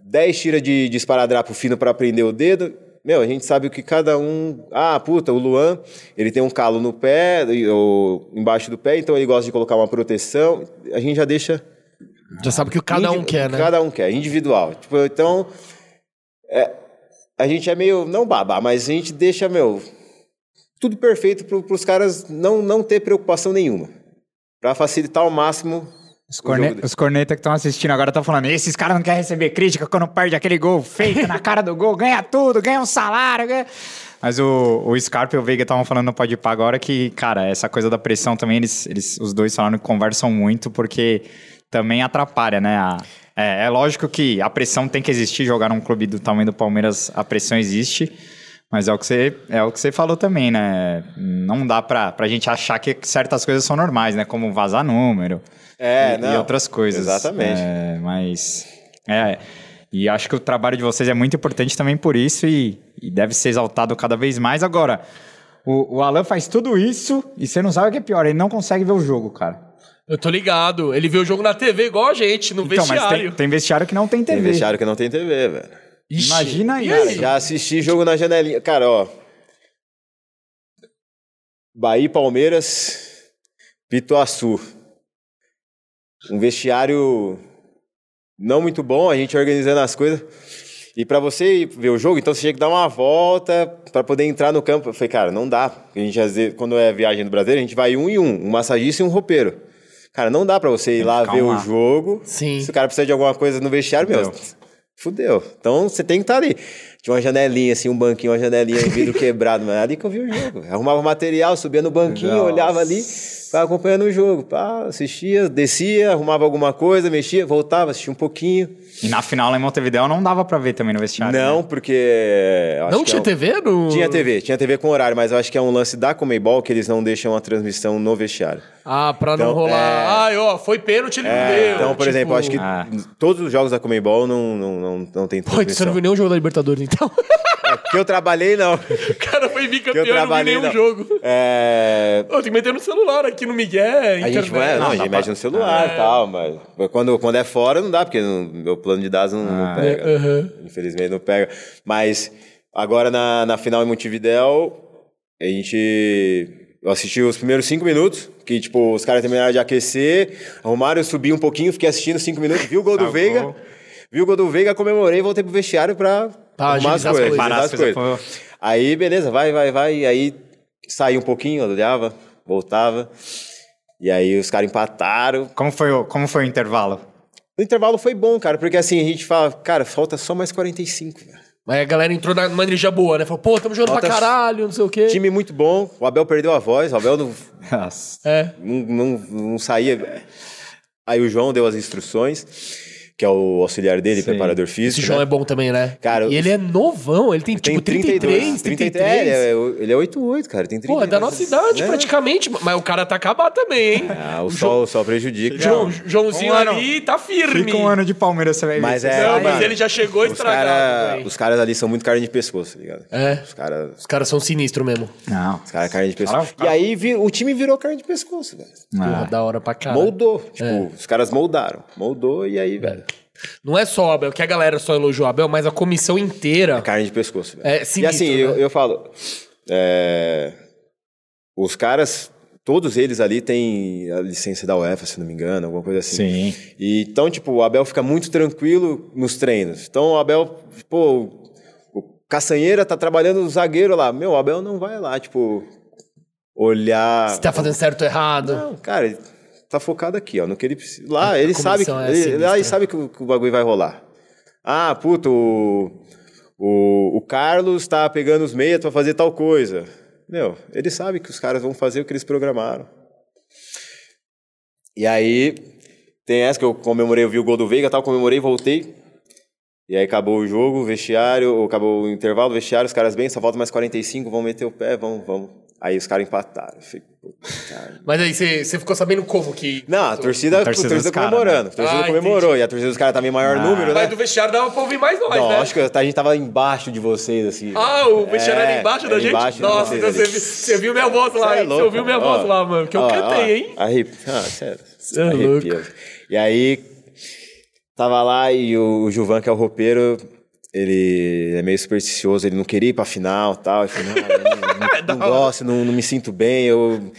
10 tiras de, de esparadrapo fino para prender o dedo. Meu, a gente sabe o que cada um. Ah, puta, o Luan, ele tem um calo no pé, ou embaixo do pé, então ele gosta de colocar uma proteção. A gente já deixa Já sabe o que cada um quer, né? Cada um quer, individual. Tipo, então, é, a gente é meio, não babá, mas a gente deixa, meu, tudo perfeito para os caras não, não ter preocupação nenhuma. Para facilitar ao máximo Os, corne... os cornetas que estão assistindo agora estão falando: esses caras não querem receber crítica quando perde aquele gol feito na cara do gol, ganha tudo, ganha um salário. Ganha... Mas o, o Scarpa e o Veiga estavam falando no Pode Pá agora que, cara, essa coisa da pressão também, eles, eles, os dois falaram que conversam muito porque também atrapalha, né? A- é, é lógico que a pressão tem que existir, jogar num clube do tamanho do Palmeiras, a pressão existe. Mas é o que você, é o que você falou também, né? Não dá pra, pra gente achar que certas coisas são normais, né? Como vazar número É, e, não. e outras coisas. Exatamente. É, mas. É. E acho que o trabalho de vocês é muito importante também por isso e, e deve ser exaltado cada vez mais. Agora, o, o Alan faz tudo isso e você não sabe o que é pior, ele não consegue ver o jogo, cara. Eu tô ligado. Ele vê o jogo na TV igual a gente, no Então, mas vestiário. tem, tem vestiário que não tem Tem TV. vestiário que não tem TV, velho. Ixi, Imagina isso. Já assisti jogo na janelinha. Cara, ó. Bahia Palmeiras, Pituaçu. Um vestiário não muito bom, a gente organizando as coisas. E pra você ver o jogo, então você tinha que dar uma volta pra poder entrar no campo. Eu falei, cara, não dá. A gente, às vezes, quando é viagem do Brasil, a gente vai um e um, um massagista e um roupeiro. Cara, não dá pra você ir lá ficar ver o jogo. Sim. Se o cara precisa de alguma coisa no vestiário, meu, Fudeu. fudeu. Então você tem que estar ali. Tinha uma janelinha, assim, um banquinho, uma janelinha, um vidro quebrado, mas ali que eu vi o jogo. Arrumava material, subia no banquinho, Nossa. olhava ali, ficava acompanhando o jogo. Pá, assistia, descia, arrumava alguma coisa, mexia, voltava, assistia um pouquinho. E na final lá em Montevideo não dava pra ver também no vestiário. Não, né? porque. eu acho Não que tinha é um- TV no... Tinha TV, tinha TV com horário, mas eu acho que é um lance da Comebol que eles não deixam a transmissão no vestiário. Ah, pra não Então, rolar. Ai, ó, foi pênalti, ele não É, deu. então, por Tipo, exemplo, eu acho que Ah. todos os jogos da Comebol não, não, não, não tem Pô, então você transmissão. não viu nenhum jogo da Libertadores, então. Que eu trabalhei, não. o cara foi Que bicampeão eu e não trabalhei, nenhum não. jogo. É... Ô, tem que meter no celular aqui no Miguel, A internet. gente, vai, não, a Não, gente mexe pra- no celular e tal, mas quando, quando é fora não dá, porque não- meu plano de dados não, não Ah. pega. É. Infelizmente não pega. Mas agora na, na final em Montevidéu, a gente. Eu assisti os primeiros cinco minutos, que tipo, os caras terminaram de aquecer, arrumaram, eu subi um pouquinho, fiquei assistindo cinco minutos, vi o gol do Tá Veiga. bom. Vi o gol do Veiga, comemorei, voltei pro vestiário pra Pra arrumar as coisas. Preparar as coisas. coisas, Aí, beleza, vai, vai, vai. Aí saí um pouquinho, olhava, voltava. E aí os caras empataram. Como foi, o, como foi o intervalo? O intervalo foi bom, cara, porque assim, a gente fala, cara, falta só mais 45, velho. Mas a galera entrou na- energia boa, né? Falou, pô, tamo jogando pra Falta- caralho, não sei o quê. Time muito bom, o Abel perdeu a voz, o Abel não, Nossa. É. não, não, não saía. Aí o João deu as instruções, que é o auxiliar dele, Sim. preparador Esse físico. João né? é bom também, né? Cara, e ele é novão, ele tem, tipo 33, 33. É, ele é, ele é 88, cara, tem 30. Pô, é da nossa idade, É. praticamente. Mas o cara tá acabado também, hein? Ah, o sol, o sol prejudica. João, Joãozinho Um ali tá firme. Fica um ano de Palmeiras, você vai ver. Mas é, Não, mas ele já chegou Os estragado. velho. os caras ali são muito carne de pescoço, tá ligado? É. Os caras Os caras são sinistros mesmo. Não. os caras carne de pescoço. Cara, E aí vi- o time virou carne de pescoço, velho. Porra, Ah. da hora pra caralho. Moldou. Tipo, É. os caras moldaram. Moldou e aí, velho. Não é só o Abel, que a galera só elogiou o Abel, mas a comissão inteira. Carne de pescoço, velho. É e sinistro, assim, né? eu, eu falo. é, os caras, todos eles ali têm a licença da UEFA, se não me engano, alguma coisa assim. Sim. E, então, tipo, o Abel fica muito tranquilo nos treinos. Então, o Abel, pô, o Caçanheira tá trabalhando o zagueiro lá. Meu, o Abel não vai lá, tipo, olhar. Se tá fazendo certo ou errado. Não, cara, tá focado aqui, ó, no que ele precisa. Lá, ele sabe, que, é ele, lá ele sabe que o, que o bagulho vai rolar. Ah, puto, o, o, o Carlos tá pegando os meias pra fazer tal coisa. Meu, ele sabe que os caras vão fazer o que eles programaram. E aí, tem essa que eu comemorei, eu vi o gol do Veiga, tal, comemorei, voltei. E aí acabou o jogo, o vestiário, acabou o intervalo, o vestiário, os caras bem, só falta mais 45, vão meter o pé, vamos, vamos. Aí os caras empataram. Falei. Mas aí você você ficou sabendo como que. Não, a torcida, A a torcida torcida, dos caras, comemorando. A torcida Ah, comemorou. E a torcida dos caras tá meio maior Ah. número, né? Mas do vestiário dava pra ouvir mais nós, Não, né? acho que a gente tava embaixo de vocês, assim. Ah, o vestiário era É, embaixo da era gente? embaixo Nossa, então você, viu- você viu minha voz lá, é hein? Você louco, ouviu minha ó. voz lá, mano. Que eu Ó, cantei, ó, hein? Arrepio. Ah, sério. Cê é louco. E aí, tava lá e o, o Gilvan, que é o roupeiro, ele é meio supersticioso, ele não queria ir pra final e tal. Ele falou, não, eu não, Da não, gosto, não, não me sinto bem, eu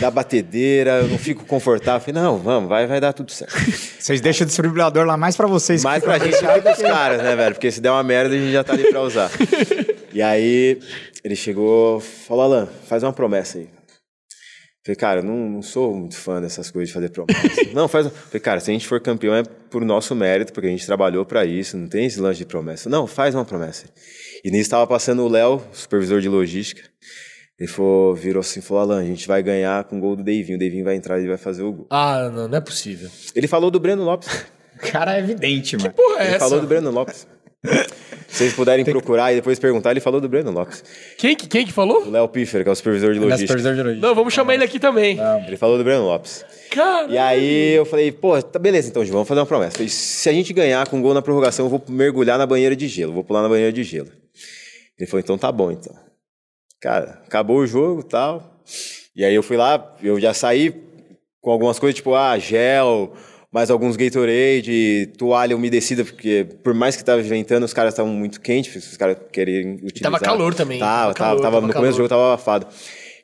dá batedeira, eu não fico confortável. Eu falei, não, vamos, vai, vai dar tudo certo. Vocês deixam o desfibrilador lá mais pra vocês. Mais ficam pra gente do que pros caras, né, velho? Porque se der uma merda, a gente já tá ali pra usar. E aí, ele chegou, falou, Alan, faz uma promessa aí. Falei, cara, eu não, não sou muito fã dessas coisas de fazer promessa. não, faz. Falei, cara, se a gente for campeão é por nosso mérito, porque a gente trabalhou pra isso, não tem esse lance de promessa. Não, faz uma promessa. E nisso tava passando o Léo, supervisor de logística. Ele falou, virou assim, falou, Alan, a gente vai ganhar com o gol do Deivinho. O Deivinho vai entrar e ele vai fazer o gol. Ah, não, não é possível. Ele falou do Breno Lopes. Cara é evidente, mano. Porra, é Ele essa? falou do Breno Lopes. Se vocês puderem procurar e depois perguntar, ele falou do Breno Lopes. Quem, que- quem que falou? O Léo Piffer, que é o supervisor de logística. Não, vamos chamar ele aqui também. Ele falou do Breno Lopes. E aí eu falei, pô, tá beleza então, Gil, vamos fazer uma promessa. Falei, se a gente ganhar com gol na prorrogação, eu vou mergulhar na banheira de gelo, vou pular na banheira de gelo. Ele falou, então tá bom, então. Cara, acabou o jogo e tal. E aí eu fui lá, eu já saí com algumas coisas, tipo, ah, gel, mais alguns Gatorade, toalha umedecida, porque por mais que tava ventando, os caras estavam muito quentes, os caras queriam utilizar. tava calor também, Tava, tava calor, tava, tava no começo do calor. jogo tava abafado.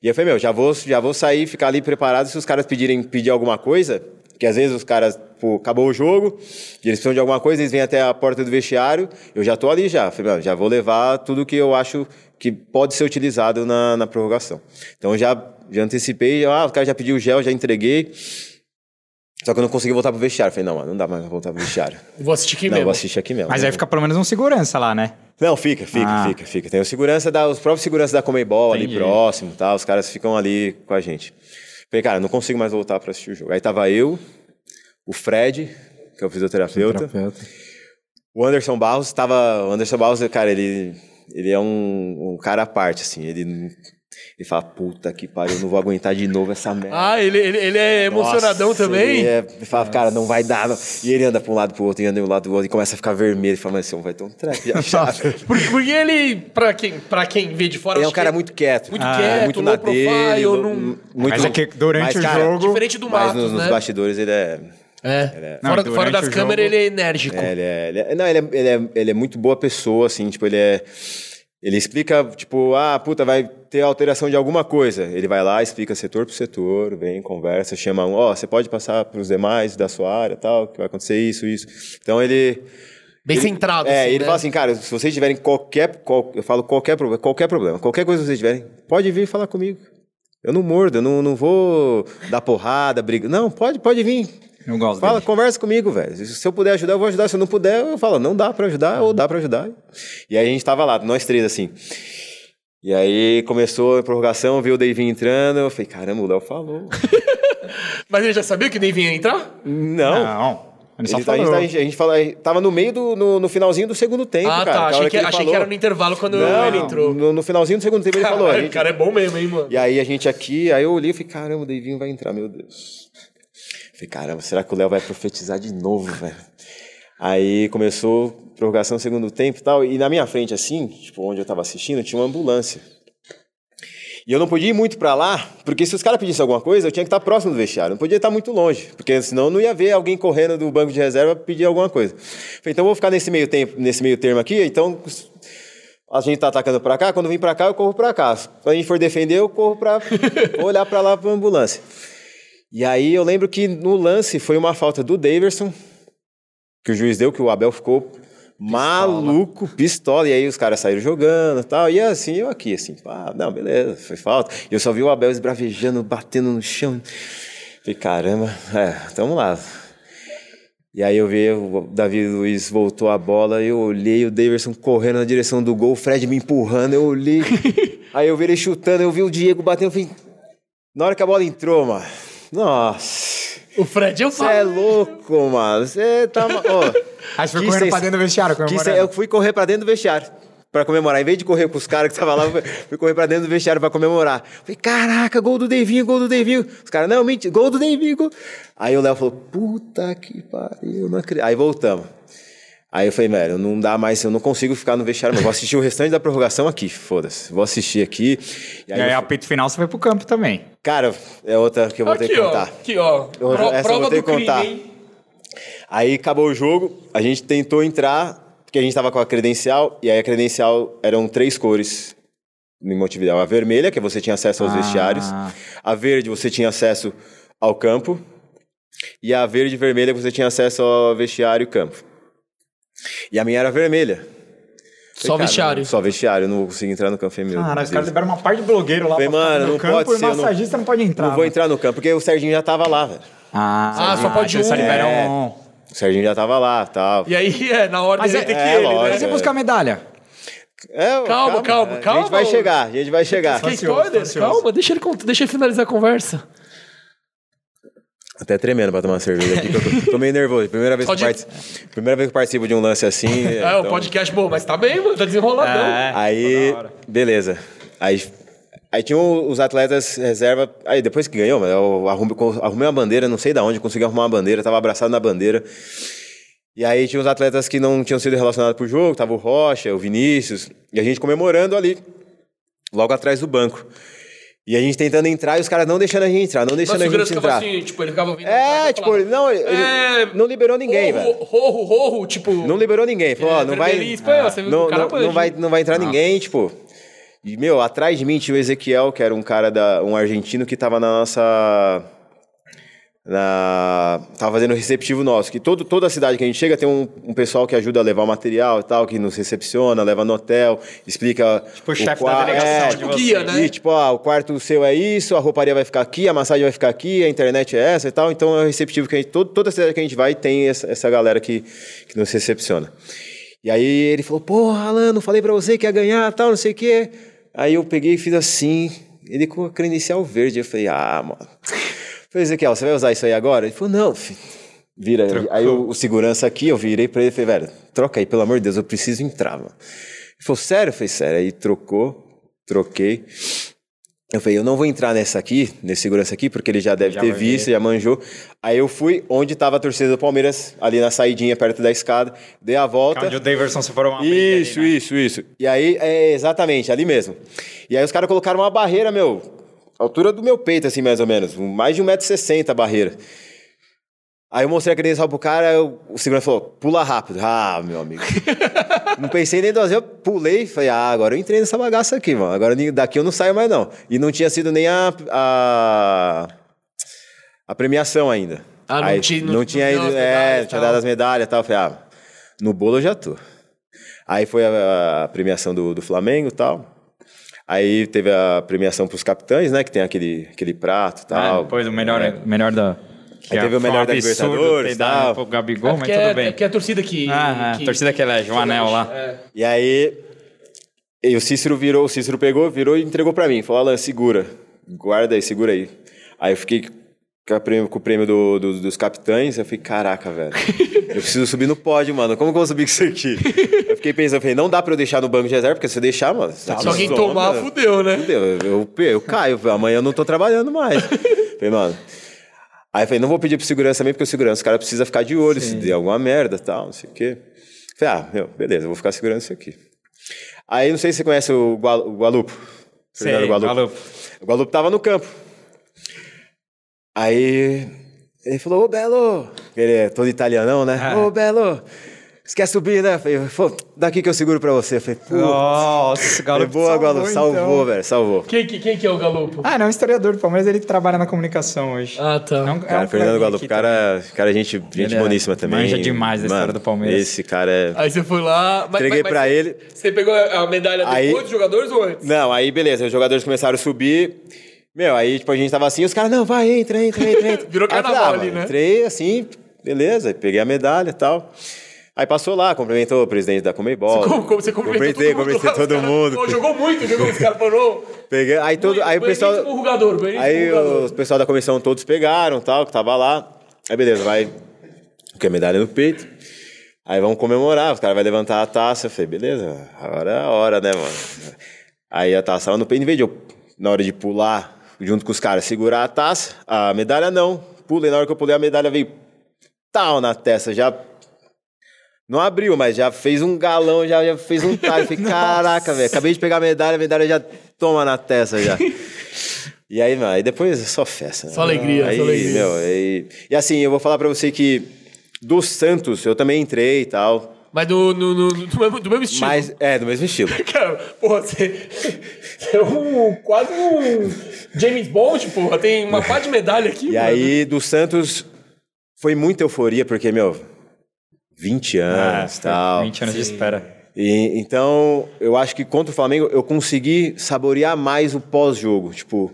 E eu falei, meu, já vou, já vou sair, ficar ali preparado se os caras pedirem pedir alguma coisa, que às vezes os caras, pô, acabou o jogo, e eles precisam de alguma coisa, eles vêm até a porta do vestiário, eu já tô ali já. Falei, meu, já vou levar tudo que eu acho que pode ser utilizado na, na prorrogação. Então já, já antecipei, ah, o cara já pediu gel, já entreguei. Só que eu não consegui voltar pro vestiário. Falei, não, mano, não dá mais pra voltar pro vestiário. Vou assistir aqui não, eu mesmo. vou assistir aqui mesmo. Mas aí fica pelo menos um segurança lá, né? Não, fica, fica, Ah. fica, fica. Tem o segurança da, os próprios seguranças da Comebol ali próximo, tá? Os caras ficam ali com a gente. Falei, cara, não consigo mais voltar pra assistir o jogo. Aí tava eu, o Fred, que é o fisioterapeuta, o Anderson Barros, tava, o Anderson Barros, cara, ele ele é um, um cara à parte assim, ele ele fala, puta que pariu, eu não vou aguentar de novo essa merda. Ah, ele, ele, ele é emocionadão Nossa, também? Ele, é, ele fala, cara, não vai dar. Não. E ele anda pra um lado pro outro, e anda de um lado pro outro, e começa a ficar vermelho. Ele fala, mas esse homem vai ter um treco já, já. Porque, porque ele, pra quem, pra quem vê de fora, Ele é um cara que muito quieto. Muito Ah, quieto, muito low na dele. não- muito, Mas é que durante mas, o cara, jogo. diferente do Mas Matos, nos, nos né? bastidores ele é... É. Não, fora, fora das câmeras jogo- ele é enérgico. É, ele é, ele é- não, ele é, ele, é, ele é muito boa pessoa, assim, tipo, ele é... Ele explica, tipo, ah, puta, vai ter alteração de alguma coisa. Ele vai lá, explica setor por setor, vem, conversa, chama um, ó, você pode passar para os demais da sua área, tal, que vai acontecer isso, isso. Então ele... Bem ele- centrado, É, assim, ele né? fala assim, cara, se vocês tiverem qualquer, qual- eu falo qualquer problema, qualquer problema, qualquer coisa que vocês tiverem, pode vir falar comigo. Eu não mordo, eu não, não vou dar porrada, briga. Não, pode, pode vir. Eu gosto Fala, dele. conversa comigo, velho. Se eu puder ajudar, eu vou ajudar. Se eu não puder, eu falo, não dá pra ajudar ou dá pra ajudar. E aí a gente tava lá, nós três, assim. E aí começou a prorrogação, viu o Davinho entrando. Eu falei, caramba, o Léo falou. Mas ele já sabia que nem vinha entrar? não. Não. Ele só Ele tá- a, gente, falou. tá- a gente- a gente fala, tava no meio do. No, no finalzinho do segundo tempo, ah, cara. tá. que Achei, que, ele achei que falou- era no intervalo quando Não, ele entrou. No, no finalzinho do segundo tempo ele falou. gente- o cara é bom mesmo, hein, mano? E aí a gente aqui, aí eu olhei e falei, caramba, o Davinho vai entrar, meu Deus. Falei, caramba, será que o Léo vai profetizar de novo, velho? Aí começou prorrogação segundo tempo e tal, e na minha frente, assim, tipo, onde eu tava assistindo, tinha uma ambulância. E eu não podia ir muito pra lá, porque se os caras pedissem alguma coisa, eu tinha que estar próximo do vestiário. Não podia estar muito longe, porque senão não ia ver alguém correndo do banco de reserva pedir alguma coisa. Falei, então vou ficar nesse meio tempo, nesse meio termo aqui, então a gente tá atacando pra cá, quando vem pra cá, eu corro pra cá. Quando a gente for defender, eu corro vou olhar pra lá pra ambulância. E aí eu lembro que no lance foi uma falta do Daverson, que o juiz deu, que o Abel ficou maluco, pistola. E aí os caras saíram jogando e tal. E assim, eu aqui, assim, ah, não, beleza, foi falta. E eu só vi o Abel esbravejando, batendo no chão. Falei, caramba, é, tamo lá. E aí eu vi o Davi Luiz voltou a bola, eu olhei o Daverson correndo na direção do gol, o Fred me empurrando, eu olhei. aí eu vi ele chutando, eu vi o Diego batendo, eu falei, na hora que a bola entrou, mano, nossa, O Fred, eu você é falo. louco, mano, você tá... ma- Ó, Aí você foi correndo pra dentro do vestiário, se- Eu fui correr pra dentro do vestiário. Pra comemorar. Em vez de correr com os caras que estavam lá, eu fui correr pra dentro do vestiário pra comemorar. Falei, caraca, gol do Devinho, gol do Devinho. Os caras, não, mentira, gol do Devinho. gol. Aí o Léo falou, puta que pariu, não acredito. Aí voltamos. Aí eu falei, velho, não dá mais, eu não consigo ficar no vestiário, mas vou assistir o restante da prorrogação aqui, foda-se. Vou assistir aqui. E E aí, aí, eu- apito final, você foi pro campo também. cara, é outra que eu vou ter Aqui, que ó. contar. Aqui, ó. Eu- Pro- essa eu prova vou ter do que crime, contar. hein? Aí acabou o jogo, a gente tentou entrar, porque a gente tava com a credencial, e aí a credencial eram três cores no Montevideo. A vermelha, que você tinha acesso aos Ah. vestiários. A verde, você tinha acesso ao campo. E a verde e vermelha, você tinha acesso ao vestiário e campo. E a minha era vermelha. Só Falei, cara, vestiário. Só vestiário, eu não vou conseguir entrar no campo feminino. Caralho, os caras liberam uma parte de blogueiro lá Falei, mano, no não campo pode e o ser, não- massagista não pode entrar. Não vou né? entrar no campo, porque o Serginho já tava lá, velho. Ah, Ah, só pode um. Só É. um. O Serginho já tava lá, tal. E aí, é, na ordem Mas é- tem que é, ele, lógico, né? Mas e buscar a medalha? É, Calma, calma, A calma, gente vai ô. chegar, a gente vai chegar. Ansioso. Calma, deixa ele, deixa ele finalizar a conversa. Até tremendo pra tomar uma cerveja aqui, eu tô, tô meio nervoso. Primeira vez, que Pode- participo, primeira vez que participo de um lance assim. É, então- o podcast, bom, mas tá bem, mano, tá desenroladão. É. Aí, beleza. Aí, aí tinha os atletas reserva. Aí depois que ganhou, mano, eu arrumei, arrumei uma bandeira, não sei da onde, consegui arrumar uma bandeira, tava abraçado na bandeira. E aí tinha os atletas que não tinham sido relacionados pro jogo, tava o Rocha, o Vinícius, e a gente comemorando ali, logo atrás do banco. E a gente tentando entrar e os caras não deixando a gente entrar, não deixando o a gente entrar. assim, tipo, ele ficava vindo. É, tipo, ele- não, ele, É, não liberou ninguém, velho. Rorro, rorro, tipo. Não liberou ninguém. Falou, É, ó, não vai. espanhol, você viu que não, o cara não, não vai, não vai entrar ninguém, tipo. E, meu, atrás de mim tinha o Ezequiel, que era um cara da. um argentino que tava na nossa. Na, tava fazendo o receptivo nosso, que todo, toda a cidade que a gente chega tem um, um pessoal que ajuda a levar o material e tal, que nos recepciona, leva no hotel, explica. Tipo o chefe da delegação é, de Tipo vocês. guia, né? e, tipo, ó, o quarto seu é isso, a rouparia vai ficar aqui, a massagem vai ficar aqui, a internet é essa e tal. Então é o receptivo que a gente. Todo, toda a cidade que a gente vai tem essa, essa galera que, que nos recepciona. E aí ele falou, porra, Alan, não falei pra você que ia ganhar tal, não sei o quê. Aí eu peguei e fiz assim, ele com a credencial verde. Eu falei, ah, mano. Falei, Ezequiel, você vai usar isso aí agora? Ele falou, não, filho. Vira. Aí o, o segurança aqui, eu virei pra ele e falei, velho, troca aí, pelo amor de Deus, eu preciso entrar, mano. Ele falou, sério? Eu falei, sério. Aí trocou, troquei. Eu falei, eu não vou entrar nessa aqui, nesse segurança aqui, porque ele já deve Já ter visto, já manjou. Aí eu fui onde estava a torcida do Palmeiras, ali na saidinha, perto da escada, dei a volta. Onde o Daverson separou uma Isso, ali, né? isso, isso. E aí, é exatamente, ali mesmo. E aí os caras colocaram uma barreira, meu, altura do meu peito, assim, mais ou menos. Mais de 1,60m a barreira. Aí eu mostrei a credencial pro cara, eu- o segurança falou, pula rápido. Ah, meu amigo. não pensei nem duas vezes, eu pulei, falei, ah, agora eu entrei nessa bagaça aqui, mano. Agora daqui eu não saio mais, não. E não tinha sido nem a... a... a premiação ainda. Ah, não Aí, tinha- não, não- tinha as é, não e tinha tal. dado as medalhas e tal. Eu falei, ah, no bolo eu já tô. Aí foi a, a premiação do, do Flamengo e tal. Aí teve a premiação pros capitães, né? Que tem aquele, aquele prato e tal. Ah, depois o melhor, É. melhor da. Aí teve o um melhor da Libertadores e dado tal. pro Gabigol, É mas tudo é, bem. é porque é a torcida que. Ah, que- a torcida que elege o anel lá. É. E aí, e o Cícero virou, o Cícero pegou, virou e entregou pra mim. Falou, Alan, segura, guarda aí, segura aí. Aí eu fiquei com, prêmio- com o prêmio do- do- dos capitães, eu falei, caraca, velho, eu preciso subir no pódio, mano, como que eu vou subir com isso aqui? Eu fiquei pensando, eu falei, não dá pra eu deixar no banco de reserva, porque se eu deixar, mano... Se alguém tomar, fudeu, né? Fudeu, eu, eu, eu caio, amanhã eu não tô trabalhando mais. falei, mano... Aí eu falei, não vou pedir pro segurança também, porque o segurança, os caras precisam ficar de olho, se der alguma merda e tal, não sei o quê. Falei, ah, meu, beleza, eu vou ficar segurando isso aqui. Aí, não sei se você conhece o, Gual, o Gualupo. Fernando Sei, Gualupo. O Gualupo tava no campo. Aí, ele falou, ô Belo, ele é todo italianão, né? Ah. Ô Belo, você quer subir, né? Eu Falei, pô, daqui que eu seguro pra você. Eu falei, pô, Nossa, o falei, Galo boa, Gualupo, salvou, velho, salvou. Quem, que- quem que é o Galopo? Ah, não, é um historiador do Palmeiras, ele trabalha na comunicação hoje. Ah, tá. É um- é um Cara, Fernando aqui cara, cara gente, gente Ele é- boníssima também. manja demais da história do Palmeiras. Esse cara é... Aí você foi lá. mas- Entreguei mas- pra mas ele. Você pegou a medalha Aí- depois dos jogadores ou antes? Não, aí beleza, os jogadores começaram a subir. Meu, aí tipo, a gente tava assim, os caras, não, vai, entra, entra, entra, entra. Virou falei, carnaval ah, ali, né? Entrei assim, beleza, peguei a medalha e tal. Aí passou lá, cumprimentou o presidente da Comebol. Como, como você cumprimentou Cumprimentei, todo mundo lá, todo mundo. Jogou muito, jogou. Os caras falaram... Peguei, aí todo, aí o pessoal, aí o pessoal da comissão todos pegaram, tal, que tava lá. Aí beleza, vai com a medalha no peito. Aí vamos comemorar, os caras vão levantar a taça. Eu falei, beleza, agora é a hora, né, mano? Aí a taça tava no peito, em vez de eu, na hora de pular junto com os caras, segurar a taça, a medalha não. Pulei, na hora que eu pulei, a medalha veio tal na testa, já. Não abriu, mas já fez um galão, já, já fez um talho. Falei, caraca, velho, acabei de pegar a medalha, a medalha já toma na testa já. E aí, mano, aí depois é só festa. né? Só alegria, aí, só alegria. Meu, aí... E assim, eu vou falar pra você que do Santos eu também entrei e tal. Mas do, no, no- do, mesmo, do mesmo estilo. Mas, é, do mesmo estilo. Cara, porra, você, você é um, quase um James Bond, porra. Tem uma pá de medalha aqui, E mano. aí, do Santos, foi muita euforia, porque, meu, 20 Ah, anos e tal. 20 anos de espera. E, então, eu acho que contra o Flamengo, eu consegui saborear mais o pós-jogo. Tipo,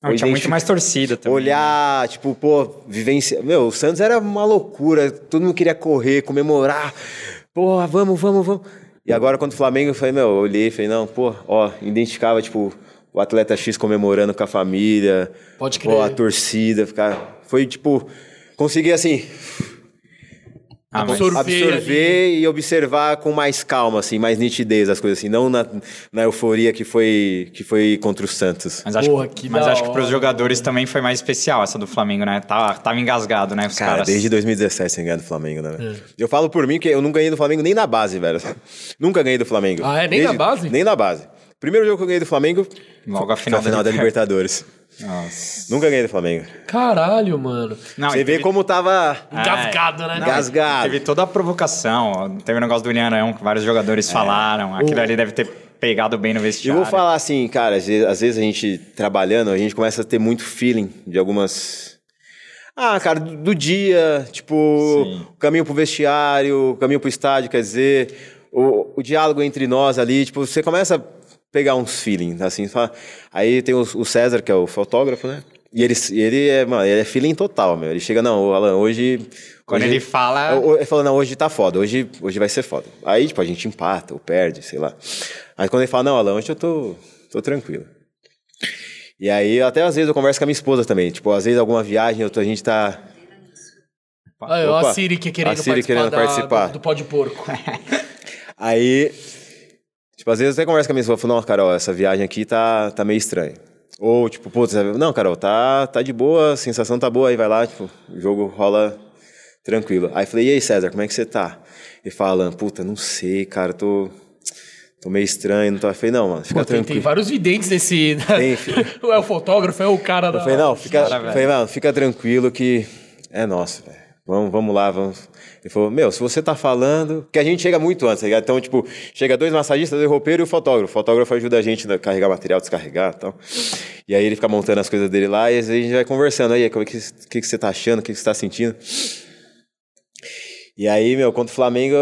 Não, eu tinha muito mais torcida também. Olhar, tipo, pô, vivência. Meu, o Santos era uma loucura. Todo mundo queria correr, comemorar. Porra, vamos, vamos, vamos. E agora, contra o Flamengo, eu falei, meu, eu olhei e falei, não, pô, ó, identificava, tipo, o atleta X comemorando com a família. Pode Pô, crer. a torcida, ficar. Foi, tipo, consegui, assim, Ah, Absorver absorver e observar com mais calma, assim, mais nitidez as coisas, assim, não na, na euforia que foi, que foi contra o Santos. Mas acho, Porra, que, que mas da acho que pros hora. jogadores também foi mais especial essa do Flamengo, né? Tava, tava engasgado, né? Os Cara, caras. desde 2017 sem ganhar do Flamengo, né? É. Eu falo por mim que eu não ganhei do Flamengo nem na base, velho. Nunca ganhei do Flamengo. Ah, é? Nem na base? Nem na base. Primeiro jogo que eu ganhei do Flamengo Logo a foi final, a final da Libertadores. Nossa. Nunca ganhei do Flamengo. Caralho, mano. Não, Você e vê teve- como tava Engasgado, né? Engasgado. Teve toda a provocação. Teve o negócio do William Arão, que vários jogadores falaram. Aquilo ali deve ter pegado bem no vestiário. vou falar assim, cara, às vezes, às vezes a gente trabalhando, a gente começa a ter muito feeling de algumas. Ah, cara, do, do dia, tipo, Sim. o caminho pro vestiário, o caminho pro estádio, quer dizer, o, o diálogo entre nós ali, tipo, você começa a pegar uns feeling, assim, aí tem o, César, que é o fotógrafo, né? E ele, ele é, mano, ele é feeling total, meu. Ele chega, não, Alan, hoje. Quando hoje- ele fala- Ele fala, não, hoje tá foda, hoje, hoje vai ser foda. Aí, tipo, a gente empata ou perde, sei lá. Aí quando ele fala, não, Alan, hoje eu tô, tô tranquilo. E aí, até às vezes eu converso com a minha esposa também. Tipo, às vezes alguma viagem, eu tô- a gente tá. Ó, Opa. a Siri que querendo A Siri participar, querendo da- participar. Do, do pó de porco. Aí. Tipo, às vezes eu até converso com a minha esposa, falo, não, Carol, essa viagem aqui tá, tá meio estranha. Ou, tipo, putz, não, Carol, tá, tá de boa, a sensação tá boa, aí vai lá, tipo, o jogo rola tranquilo. Aí falei, e aí, César, como é que você tá? Ele fala, puta, não sei, cara, tô. Tô meio estranho, não tô. Eu falei, não, mano, fica Pô, tem, tem tranquilo. vários videntes nesse... Tem, filho. é o fotógrafo, é o cara da... Eu falei, não, fica, falei, não, fica tranquilo que é nosso, velho. Vamos, vamos lá, vamos. Ele falou, meu, se você tá falando. Que a gente chega muito antes, tá ligado? Então, tipo, chega dois massagistas, dois roupeiros e o fotógrafo. O fotógrafo ajuda a gente a carregar material, descarregar e tal. E aí ele fica montando as coisas dele lá e às vezes a gente vai conversando. Aí, como é que, que, que você tá achando? O que, que você tá sentindo? E aí, meu, contra o Flamengo,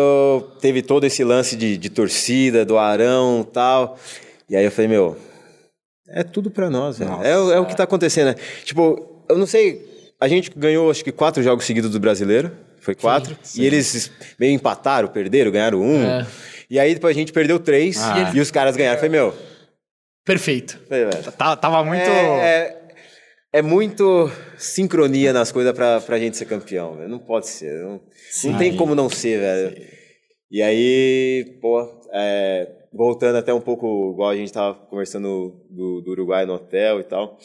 teve todo esse lance de, de torcida, do Arão e tal. E aí eu falei, meu, é tudo pra nós, velho. É, o- é o que tá acontecendo, né? Tipo, eu não sei, a gente ganhou acho que quatro jogos seguidos do brasileiro, foi quatro, e eles meio empataram, perderam, ganharam um. É. E aí depois a gente perdeu três Ah. e os caras ganharam. Falei, meu, Perfeito. falei, velho, Tá- Tava muito. é, é, é muito sincronia nas coisas pra, pra gente ser campeão, velho. Não pode ser. Não, não tem como não ser, velho. E aí, pô, é, voltando até um pouco, igual a gente tava conversando do, do Uruguai no hotel e tal,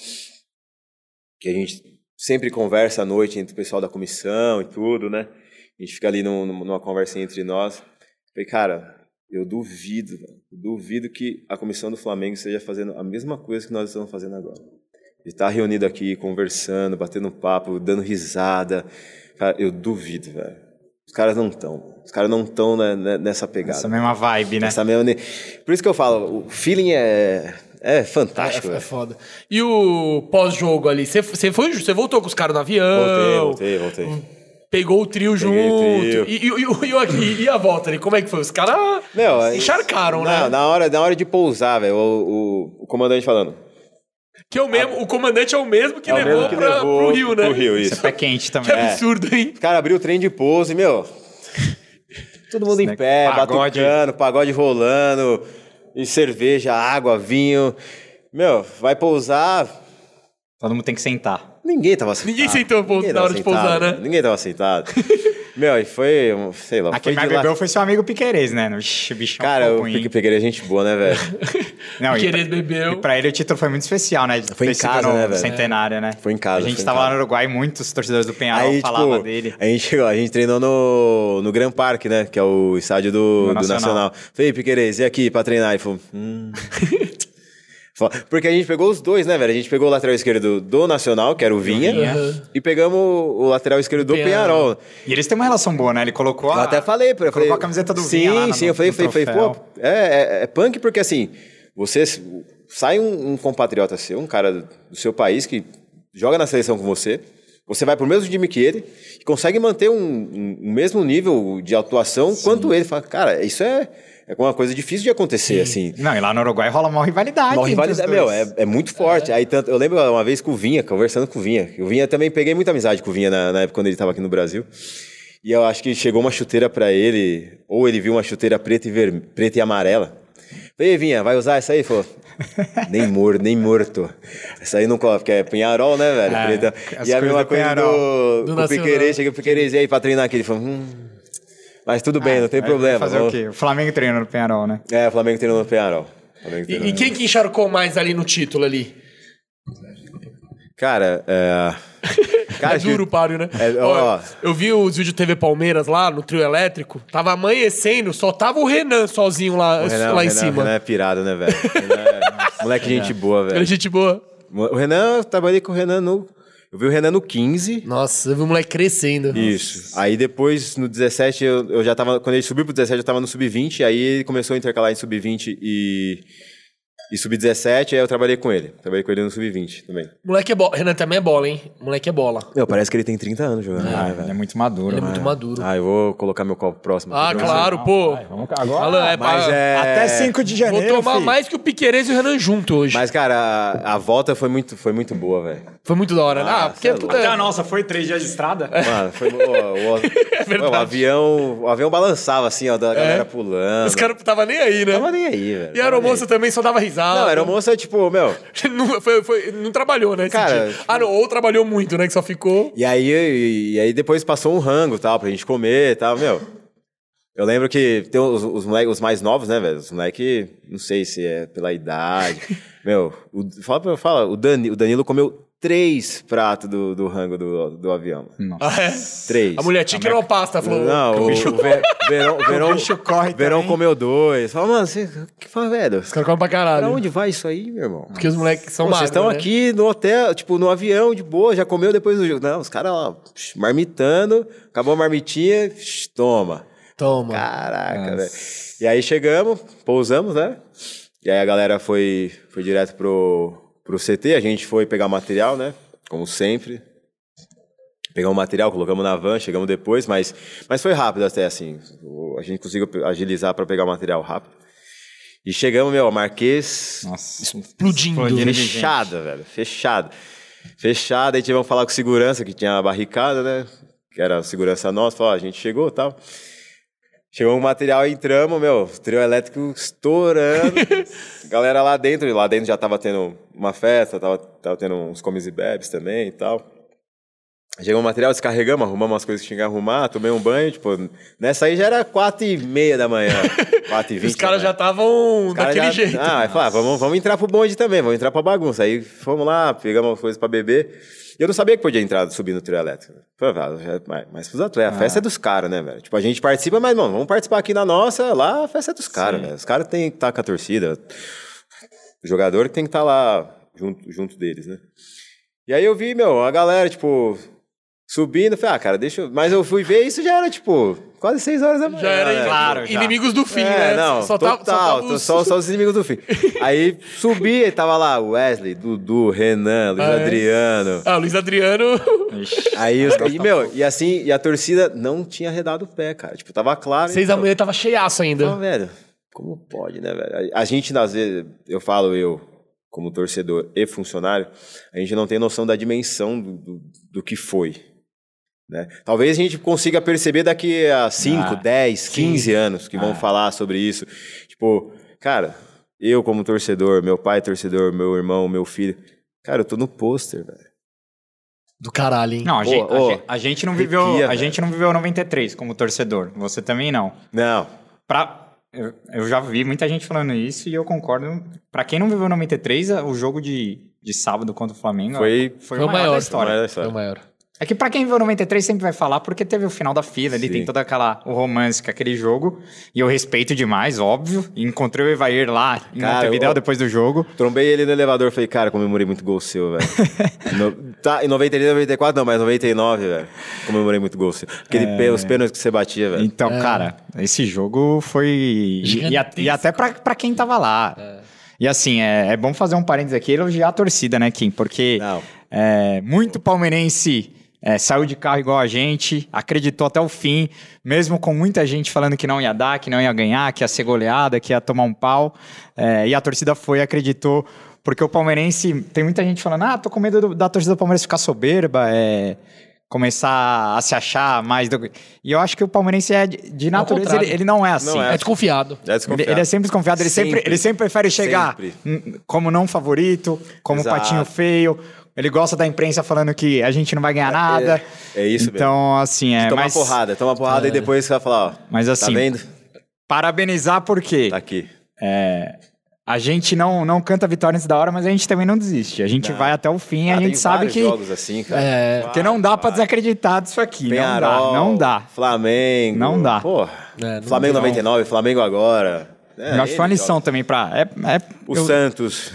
que a gente sempre conversa à noite entre o pessoal da comissão e tudo, né? A gente fica ali num- numa conversinha entre nós. Falei, cara, eu duvido, velho, duvido que a comissão do Flamengo esteja fazendo a mesma coisa que nós estamos fazendo agora. De estar reunido aqui, conversando, batendo papo, dando risada. Cara, eu duvido, velho. Os caras não estão. Os caras não estão nessa pegada. Essa mesma vibe, né? Essa mesma... Por isso que eu falo, o feeling é, é fantástico, É, é foda. E o pós-jogo ali? Você foi, você voltou com os caras no Voltei, avião? voltei, voltei. Pegou o trio junto. o trio. E, e- e- e a volta ali? Como é que foi? Os caras aí- encharcaram, na, né? Na hora, na hora de pousar, velho, o, o, o comandante falando. Que é o mesmo, o comandante é o mesmo que É o levou, mesmo que pra, levou pro Rio, né? Pro Rio, Isso é isso. pé quente também. Que absurdo, hein? Os caras abriu o trem de pouso e, meu, todo mundo em Esse pé, pagode. batucando, pagode rolando, e cerveja, água, vinho. Meu, vai pousar, Todo mundo tem que sentar. ninguém tava sentado. Ninguém sentou Ninguém na hora de pousar, né? Ninguém tava sentado. meu, e foi, sei lá, A foi quem mais de lá- bebeu foi seu amigo Piquerez, né? Ixi, o bichão Cara, o. Pique Pegueira é gente boa, né, velho? Não, e pra- bebeu. E pra ele o título foi muito especial, né? Foi em casa, no né, velho? Centenário, né? Foi em casa, A gente tava lá no Uruguai e muitos torcedores do Penharol Aí, falavam tipo, dele. a gente chegou, a gente treinou no, no Gran Parque, né? Que é o estádio do, Do do Nacional. Nacional. Falei, Piqueires, e aqui pra treinar? Ele falou, hum. Porque a gente pegou os dois, né, velho? A gente pegou o lateral esquerdo do Nacional, que era o Vinha, Vinha. e pegamos o lateral esquerdo do Penharol. E eles têm uma relação boa, né? Ele colocou Eu a... até falei pra ele. colocou a camiseta do Sim, Vinha lá no- sim. Eu falei, falei, falei, pô, é, é, é punk porque assim, você sai um, um compatriota seu, um cara do seu país que joga na seleção com você, você vai pro mesmo time que ele e consegue manter um, um- um mesmo nível de atuação quanto ele. Fala, cara, isso é, é uma coisa difícil de acontecer, assim. Não, e lá no Uruguai rola uma rivalidade. Uma rivalidade, meu, é, é muito forte. Aí tanto, eu lembro uma vez com o Vinha, conversando com o Vinha. O Vinha também peguei muita amizade com o Vinha na, na época quando ele estava aqui no Brasil. E eu acho que chegou uma chuteira pra ele, ou ele viu uma chuteira preta e, ver, preta e amarela. Falei, Vinha, vai usar essa aí? Falou, nem morto, nem morto. Essa aí não cola, porque é Penharol, né, velho? É, E a mesma coisa do, Do do. Piquerez. Cheguei pro Piquerez e aí pra treinar aqui. Ele falou, hum, mas tudo bem, não tem problema. Fazer o quê? O Flamengo treina no Penharol, né? É, o Flamengo treinou no Penharol. Flamengo E, treinou e no- quem que encharcou mais ali no título ali? Cara, é... Cara, é duro o páreo, né? É, Ó, ó. eu vi os vídeos TV Palmeiras lá, no trio elétrico. Tava amanhecendo, só tava o Renan sozinho lá, O Renan, lá o em Renan- cima. O Renan é pirado, né, velho? É- Moleque gente boa, Era velho. gente boa. O Renan, eu trabalhei com o Renan no... Eu vi o Renan no 15. Nossa, eu vi o moleque crescendo. Isso. Aí depois, no 17, eu, eu já tava... Quando ele subiu pro 17, eu tava no sub-20. Aí ele começou a intercalar em sub-20 e... E sub-17, aí eu trabalhei com ele. Trabalhei com ele no sub-20 também. Moleque é bola. Renan também é bola, hein? Moleque é bola. Meu, parece que ele tem 30 anos jogando, Ah, né, ele é muito maduro. Ele é né? muito maduro. Ah, eu vou colocar meu copo próximo. Ah, claro, pô. Vamos cá agora. Alan, é Mas pra- é... Até 5 de Vou janeiro, tomar fi. mais que o Piquerez e o Renan junto hoje. Mas, cara, a, a volta foi muito, foi muito boa, velho. Foi muito da hora. né? Ah, Ah, porque é puta, Até a nossa foi três dias de estrada. Mano, foi, o, o, É verdade. o avião, o avião balançava assim, ó, da galera pulando. os caras não tava nem aí, né? Não tava nem aí, velho. E a aeromoça também só dava risada. Não, a aeromoça, tipo, meu... não, foi, foi- não trabalhou, né? Cara, dia. Ah, não, ou trabalhou muito, né? Que só ficou. E aí, e, e aí depois passou um rango tal, pra gente comer e tal, meu... Eu lembro que tem os, os, moleque, os mais novos, né, velho? Os moleques, não sei se é pela idade. meu, o, fala, fala o, Dani, o Danilo comeu três pratos do, do rango do, do avião. Nossa. Ah, é. Três. A mulher tinha que uma pasta, falou. Não, o, bicho. o Ve- Verão, Verão, bicho corre Verão também. comeu dois. Fala, mano, você que fala, velho? Os caras comem pra caralho. Pra onde vai isso aí, meu irmão? Porque os moleques são Pô, magros, vocês estão né? aqui no hotel, tipo, no avião, de boa, já comeu depois do jogo. Não, os caras lá, marmitando, acabou a marmitinha, toma. Toma. Caraca, velho. E aí chegamos, pousamos, né? E aí a galera foi, foi direto pro, pro CT, a gente foi pegar material, né? Como sempre. Pegamos o material, colocamos na van, chegamos depois, mas, mas foi rápido até, assim. A gente conseguiu agilizar para pegar o material rápido. E chegamos, meu, Marquês Nossa. Explodindo. Explodindo. fechada, velho. Fechada. Fechada, aí tivemos que falar com segurança, que tinha a barricada, né? Que era a segurança nossa. Falou, ó, a gente chegou e tal. Chegou o material, entramos, meu, trio elétrico estourando. Galera lá dentro, lá dentro já tava tendo uma festa, tava, tava tendo uns comes e bebes também e tal. Chegou o material, descarregamos, arrumamos as coisas que tinha que arrumar, tomei um banho, tipo, nessa aí já era quatro e meia da manhã, quatro e vinte. Os caras já estavam daquele já- jeito. Ah, aí falaram, vamos, vamos entrar pro bonde também, vamos entrar pra bagunça. Aí fomos lá, pegamos as coisas pra beber. E eu não sabia que podia entrar subir no trio elétrico. Ah, já- mas, pros atletas, a festa é dos caras, né, velho? Tipo, a gente participa, mas, mano, vamos participar aqui na nossa, lá a festa é dos caras, velho. Os caras têm que estar com a torcida. O jogador que tem que estar lá junto, junto deles, né? E aí eu vi, meu, a galera, tipo, subindo. Falei, ah, cara, deixa eu... Mas eu fui ver isso já era, tipo, quase seis horas da manhã. Já era né? claro, já. inimigos do fim, É, né? não, só total, tá- só os- só, só os inimigos do fim. Aí subi e tava lá Wesley, Dudu, Renan, Luiz Ah, é? Adriano. Ah, Luiz Adriano. Aí os e, meu, e assim, e a torcida não tinha arredado o pé, cara. Tipo, tava claro. Seis da então, manhã tava cheiaço ainda. Então, velho, como pode, né, velho? A, a gente, às vezes, eu falo eu, como torcedor e funcionário, a gente não tem noção da dimensão do, do, do que foi. Né? Talvez a gente consiga perceber daqui a 5, Ah, 10, 15 anos que vão Ah. falar sobre isso. Tipo, cara, eu como torcedor, meu pai torcedor, meu irmão, meu filho. Cara, eu tô no pôster, velho. Do caralho, hein? Não, a, Pô, gente, a ô, gente- a gente não viveu, arrepia, a velho. gente não viveu 93 como torcedor. Você também não. Não. Pra, eu, eu já vi muita gente falando isso e eu concordo. Pra quem não viveu 93, a- o jogo de, de sábado contra o Flamengo Foi- foi, Foi o maior. da Foi história. o maior da Foi história. o maior. É que pra quem viveu 93 sempre vai falar porque teve o final da fila, ele Sim. tem toda aquela o romance com aquele jogo. E eu respeito demais, óbvio. E encontrei o Evair lá em Cara, Montevideo eu- depois do jogo. Trombei ele no elevador, falei, cara, comemorei muito gol seu, velho. Tá, em 93, 94 não, mas 99, velho. Comemorei muito gol seu. Aquele pê- os pênaltis que você batia, velho. Então, cara, esse jogo foi. E, e até pra, pra quem tava lá. E assim, é, é bom fazer um parênteses aqui elogiar a torcida, né, Kim? Porque Não. é, muito palmeirense é, saiu de carro igual a gente, acreditou até o fim, mesmo com muita gente falando que não ia dar, que não ia ganhar, que ia ser goleada, que ia tomar um pau. É, e a torcida foi, acreditou. Porque o palmeirense, tem muita gente falando, ah, tô com medo do- da torcida do Palmeiras ficar soberba, é, começar a se achar mais. Do... E eu acho que o palmeirense é de, de natureza, contrário. ele, ele não é assim. Não É desconfiado. É Ele, desconfiado. ele é sempre desconfiado, ele sempre, Sempre. ele sempre prefere chegar Sempre. como não favorito, como Exato. patinho feio. Ele gosta da imprensa falando que a gente não vai ganhar nada. é isso Então, assim, é. Toma mas, porrada, toma porrada e depois você vai falar, ó. Mas assim, Tá vendo? parabenizar porque Tá aqui. a gente não, não canta vitória antes da hora, mas a gente também não desiste. A gente Não. vai até o fim e Ah, a tem gente sabe que. jogos assim, cara. É. Porque não dá pra desacreditar disso aqui. Não dá, Penharol, não dá. Flamengo. Não dá. Porra. É, não Flamengo 99, Flamengo agora. É, eu acho que foi uma lição joga. também pra. É, é- O eu- Santos.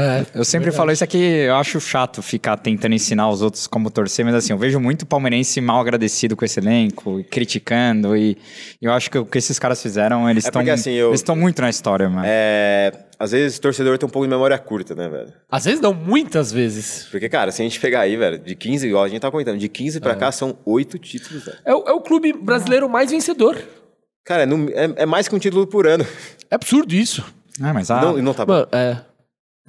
É. Eu sempre falo isso aqui, eu acho chato ficar tentando ensinar os outros como torcer, mas assim, eu vejo muito palmeirense mal agradecido com esse elenco, e criticando, e eu acho que o que esses caras fizeram, eles É estão porque, assim, eu- eles estão muito na história, mano. É, às vezes o torcedor tem um pouco de memória curta, né, velho? Às vezes não, muitas vezes. Porque, cara, se a gente pegar aí, velho, de 15, igual a gente tá comentando, de 15 É. pra cá são oito títulos, velho. É, o- é o clube brasileiro mais vencedor. Cara, não- é, é mais que um título por ano. É absurdo isso. Ah, mas, a, Não, e não tá bom. Mano, é.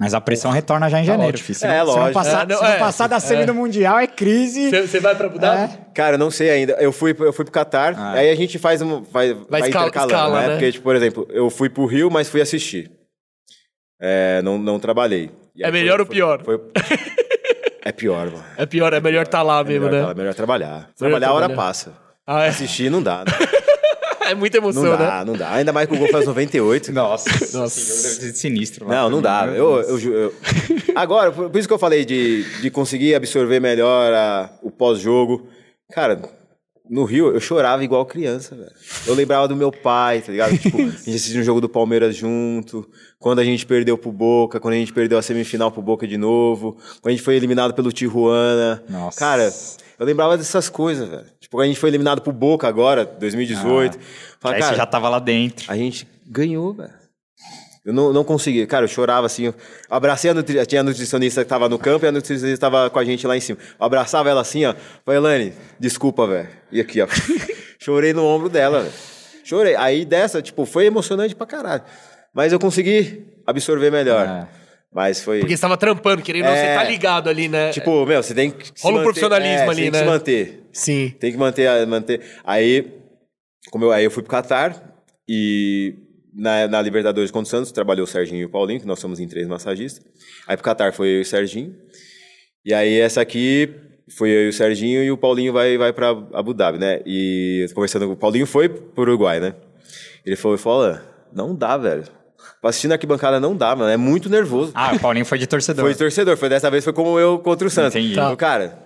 Mas a pressão retorna já em janeiro, ótimo. filho. Se É, não, se não lógico. passar, É, não, se não é. passar da semi do Mundial, é crise. Você vai pra Abu Dhabi? Cara, eu não sei ainda. Eu fui, eu fui pro Catar, Ah. aí a gente faz um. Vai, vai, escala- intercalando, escala, né? né? Porque, tipo, por exemplo, eu fui pro Rio, mas fui assistir. É, não, não trabalhei. E É melhor foi- ou pior? foi- é pior, mano. É pior, é melhor estar lá mesmo, melhor, né? tra- melhor trabalhar. Trabalhar a hora passa. Ah, é. Assistir não dá. né? É muita Não emoção, né? dá, não dá. Ainda mais que o gol faz 98. Nossa, Nossa. ser sinistro. Não, não dá. Eu, eu, eu- Agora, por por isso que eu falei de, de conseguir absorver melhor a- o pós-jogo. Cara, no Rio eu chorava igual criança, velho. Eu lembrava do meu pai, tá ligado? Tipo, a gente assistiu um jogo do Palmeiras junto. Quando a gente perdeu pro Boca, quando a gente perdeu a semifinal pro Boca de novo. Quando a gente foi eliminado pelo Tijuana. Nossa. Cara, eu lembrava dessas coisas, velho. Tipo, quando a gente foi eliminado pro Boca agora, 2018. Fala, Aí você cara, já tava lá dentro. a gente ganhou, velho. Eu não, não consegui. Cara, eu chorava assim. Eu abracei a nutricionista. Tinha a nutricionista que tava no campo e a nutricionista tava com a gente lá em cima. Eu abraçava ela assim, ó. Falei, Elane, desculpa, velho. E aqui, ó. Chorei no ombro dela, velho. Chorei. Aí dessa, tipo, foi emocionante pra caralho. Mas eu consegui absorver melhor. É. Mas foi. Porque você tava trampando, querendo, É. você tá ligado ali, né? Tipo, meu, você tem que. se Rola um manter- profissionalismo é, ali, tem que né? se manter. Sim. Tem que manter, manter. Aí, como eu, aí eu fui pro Catar e na, na Libertadores contra o Santos trabalhou o Serginho e o Paulinho, que nós somos em três massagistas. Aí pro Catar foi eu e o Serginho. E aí essa aqui foi eu e o Serginho e o Paulinho vai, vai pra Abu Dhabi, né? E conversando com o Paulinho foi pro Uruguai, né? Ele falou, "Olha, não dá, velho. Pra assistir na arquibancada não dá, mano. É muito nervoso. Ah, o Paulinho foi de torcedor. Foi de torcedor. Foi dessa vez foi como eu contra o Santos. Entendi. Então, Cara,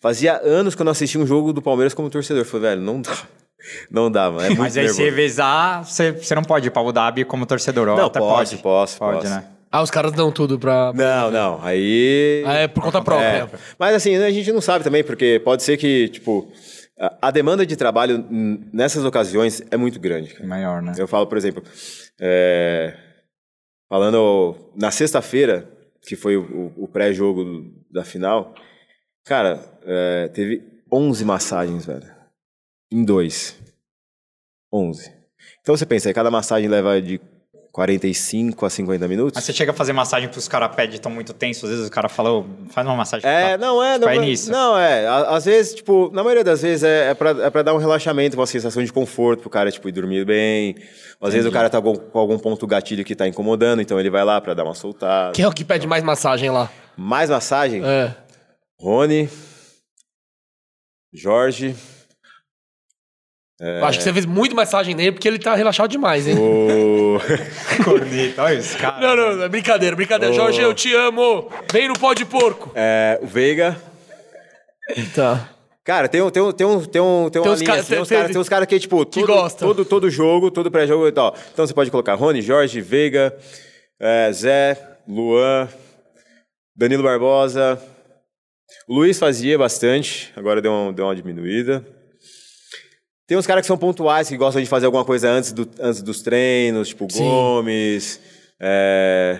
fazia anos que eu não assistia um jogo do Palmeiras como torcedor. Falei, velho, não dá. Não dá, mano. É muito Mas aí se nervoso. revezar, você, você não pode ir pra Abu Dhabi como torcedor. Não, posso, pode. posso, Pode, posso. né? Ah, os caras dão tudo pra. Não, não. Aí. Ah, é por conta própria. É. Mas assim, a gente não sabe também, porque pode ser que, tipo, a- demanda de trabalho nessas ocasiões é muito grande. cara. Maior, né? Eu falo, por exemplo, é, falando na sexta-feira, que foi o, o- pré-jogo da final, cara, é, teve 11 massagens, velho. Em dois. 11. Então você pensa, aí cada massagem leva de 45 a 50 minutos? Mas você chega a fazer massagem pros caras pedem estão muito tensos, às vezes o cara fala, "Ô, faz uma massagem. É, Tá. não é, Tipo, não é nisso. Não, é. Às vezes, tipo, na maioria das vezes é, é, pra, é pra dar um relaxamento, uma sensação de conforto pro cara, tipo, ir dormir bem. Às vezes o cara tá com, com algum ponto gatilho que tá incomodando, então ele vai lá pra dar uma soltada. Quem é o que pede mais massagem lá? Mais massagem? É. Rony, Jorge, Eu acho que você fez muito massagem nele porque ele tá relaxado demais, hein? o. Corneta, olha esse cara. Não, não, é brincadeira, brincadeira. Ô. Jorge, eu te amo. Vem no pó de porco. é, o Veiga. Tá. Cara, tem, um- tem, um- tem, um, tem, um, tem uma uns linha, cara- assim, tem uns tem- caras tem uns cara que, tipo, que todo, gostam. todo, todo jogo, todo pré-jogo e tal. Então você pode colocar Rony, Jorge, Veiga, é, Zé, Luan, Danilo Barbosa. O Luiz fazia bastante, agora deu, um- deu uma diminuída. Tem uns caras que são pontuais, que gostam de fazer alguma coisa antes, do, antes dos treinos, tipo Sim. Gomes. é,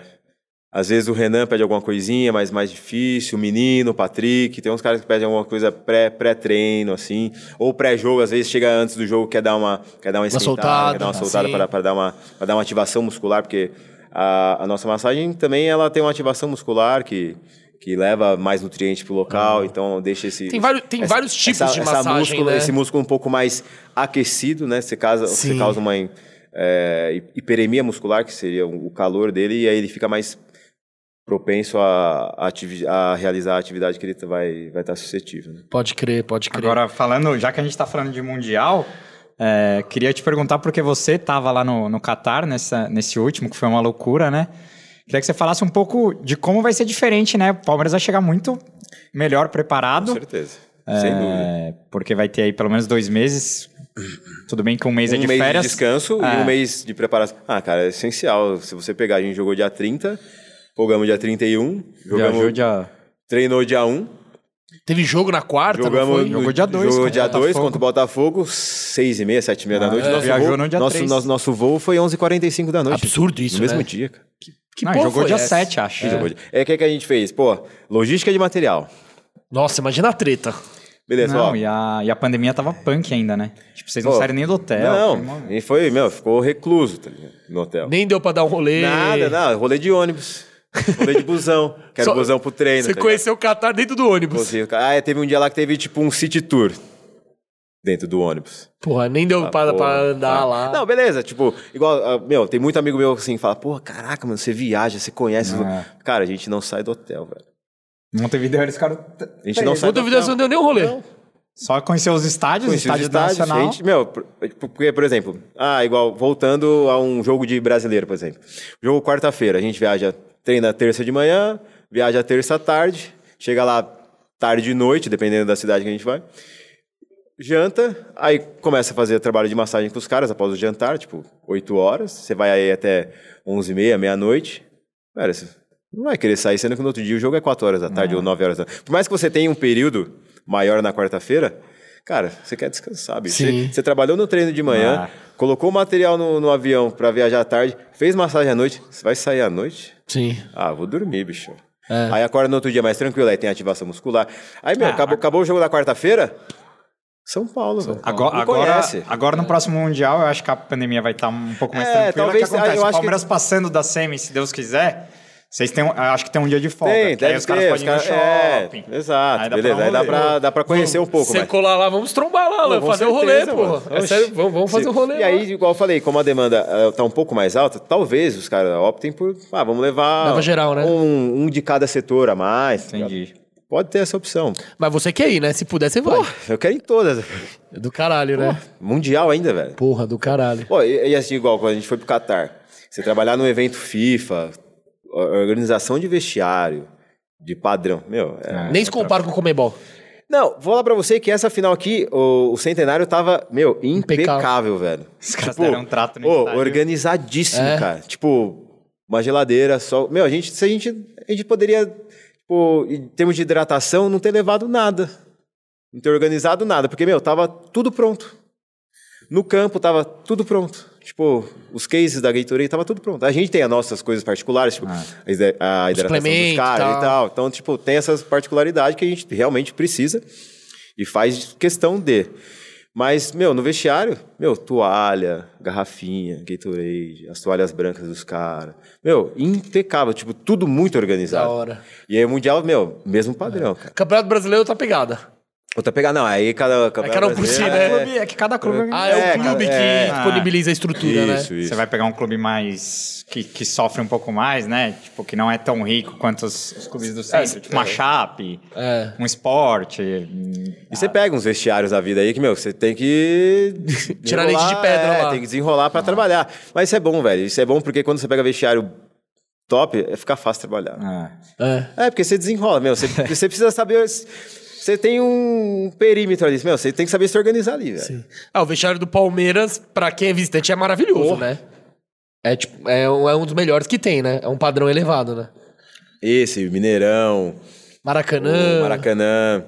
às vezes o Renan pede alguma coisinha, mas mais difícil. O menino, o Patrick. Tem uns caras que pedem alguma coisa pré- pré-treino, assim. Ou pré-jogo, às vezes chega antes do jogo, quer dar uma, quer dar uma esquentada, soltada, quer dar uma soltada sim. para, dar uma, dar uma ativação muscular, porque a, a nossa massagem também ela tem uma ativação muscular que, que leva mais nutrientes pro local, então deixa esse... Tem vários- tem vários tipos de massagem, músculo, né? Esse músculo um pouco mais aquecido, né? Você, causa, você causa uma é, hiperemia muscular, que seria o calor dele, e aí ele fica mais propenso a, a, a realizar a atividade que ele vai, vai estar suscetível. Né? Pode crer, pode crer. Agora, falando, já que a gente tá falando de Mundial, é, queria te perguntar, porque você tava lá no, no Catar, nessa, nesse último, que foi uma loucura, né? Queria que você falasse um pouco de como vai ser diferente, né? O Palmeiras vai chegar muito melhor Com preparado. certeza. Sem dúvida. É, porque vai ter aí pelo menos dois meses. Tudo bem que um mês Um é de mês férias. de descanso É. e um mês de preparação. Ah, cara, é essencial. Se você pegar, a gente jogou dia 30, folgamos dia 31, jogamos, dia... treinou dia 1, Teve jogo na quarta, não Jogamos Jogou dia dois Jogou contra o dia 2 Botafogo. contra o Botafogo, 6 e meia, 7 e meia da Ah, noite. é. Nosso Viajou voo, no dia nosso, três. nosso, nosso voo foi 11h45 da noite. Absurdo isso, No mesmo né? dia, cara. Que Não, porra jogou foi dia essa? 7, acho. Que É o que, que a gente fez? Pô, logística de material. Nossa, imagina a treta. Beleza, Não, ó. e a, e a pandemia tava punk ainda, né? Tipo, vocês não Pô, saíram nem do hotel. Não, foi uma- e foi, meu, ficou recluso tá ligado? no hotel. Nem deu pra dar um rolê. Nada, nada, rolê de ônibus. Rolê de busão. Quero Só- busão pro treino. Você tá conheceu o Qatar dentro do ônibus. Ah, é, teve um dia lá que teve tipo um city tour dentro do ônibus. Porra, nem deu pra, Porra, pra andar ah. lá. Não, beleza, tipo, igual, ah, meu, tem muito amigo meu assim, que fala, porra, caraca, mano, você viaja, você conhece. os lu-" É. Cara, a gente não sai do hotel, velho. Montevideo, eles ficaram... A gente não sai vida hotel. você não deu nem um rolê. Só conheceu os estádios, Conheci os estádio estádios, nacional. gente, meu, por- porque, por exemplo, ah, igual, voltando a um jogo de brasileiro, por exemplo. Jogo quarta-feira, a gente viaja, treina terça de manhã, viaja terça à tarde, chega lá tarde e noite, dependendo da cidade que a gente vai. Janta, aí começa a fazer trabalho de massagem com os caras após o jantar, tipo, 8 horas. Você vai aí até 11 e meia, meia-noite. Cara, você não vai querer sair, sendo que no outro dia o jogo é 4 horas da tarde ou 9 horas da tarde. Por mais que você tenha um período maior na quarta-feira, cara, você quer descansar, bicho. Você, você trabalhou no treino de manhã, Ah. colocou o material no, no avião pra viajar à tarde, fez massagem à noite. Você vai sair à noite? Sim. Ah, vou dormir, bicho. É. Aí acorda no outro dia mais tranquilo, aí tem ativação muscular. Aí, meu, Ah, acabou, acabou o jogo da quarta-feira, São Paulo, velho. Agora, Não agora, conhece. agora no próximo Mundial, eu acho que a pandemia vai estar um pouco mais É, tranquila. talvez- o que acontece? eu acho que- Palmeiras passando da semi, se Deus quiser, vocês têm, eu acho que tem um dia de folga. Tem, que aí deve os caras ter. podem ir no os caras- shopping. É, exato, Aí dá beleza. Aí dá pra, dá pra conhecer um pouco, Você mas... colar lá, vamos trombar lá, Com fazer o rolê, certeza, porra. mano. É sério, vamos, vamos fazer o rolê E lá. aí, igual eu falei, como a demanda eh, tá um pouco mais alta, talvez os caras optem por, ah, vamos levar Leva geral, né? um, um de cada setor a mais. Entendi. Pode ter essa opção. Mas você quer ir, né? Se puder, você vai. Eu quero em todas. Do caralho, né? Mundial ainda, velho. Porra, do caralho. Pô, e, e assim, igual quando a gente foi pro Catar, você trabalhar num evento FIFA, organização de vestiário, de padrão, meu. é- Nem se compara com o Comebol. Não, vou falar pra você que essa final aqui, o, o centenário tava, meu, impecável, Impecável. velho. Os caras deram um trato no estádio. organizadíssimo, É. cara. Tipo, uma geladeira só. Meu, a gente, se a gente, a gente poderia, tipo, em termos de hidratação, não ter levado nada. Não ter organizado nada, porque, meu, tava tudo pronto. No campo tava tudo pronto. Tipo, os cases da Gatorade tava tudo pronto. A gente tem as nossas coisas particulares, tipo, Ah. a hidratação dos caras tal. e tal. Então, tipo, tem essas particularidades que a gente realmente precisa e faz questão de. Mas, meu, no vestiário, meu, toalha, garrafinha, Gatorade, as toalhas brancas dos caras. Meu, impecável, tipo, tudo muito Da organizado. hora. E aí o Mundial, meu, mesmo padrão, cara. Campeonato Brasileiro tá pegada. Outra pegar, não, aí cada... cada cada um por si, né? é- Clube- É que cada clube... Ah, é, É, o clube é. que disponibiliza a estrutura, né? Isso, isso. Você vai pegar um clube mais. Que, que sofre um pouco mais, né? Tipo, que não é tão rico quanto os, os clubes do centro. tipo, uma Chape, É. um esporte. E você pega uns vestiários da vida aí que, meu, você tem que. Tirar leite de pedra é, lá. Tem que desenrolar pra trabalhar. Mas isso é bom, velho. Isso é bom porque quando você pega vestiário top, é ficar fácil trabalhar. Ah. É. É, porque você desenrola, meu. Você, você precisa saber. Você tem um perímetro ali, meu. Você tem que saber se organizar ali, velho. Ah, o vestiário do Palmeiras, pra quem é visitante, é maravilhoso, Porra. né? É, tipo, é, um, é um dos melhores que tem, né? É um padrão elevado, né? Esse, Mineirão, Maracanã. Maracanã.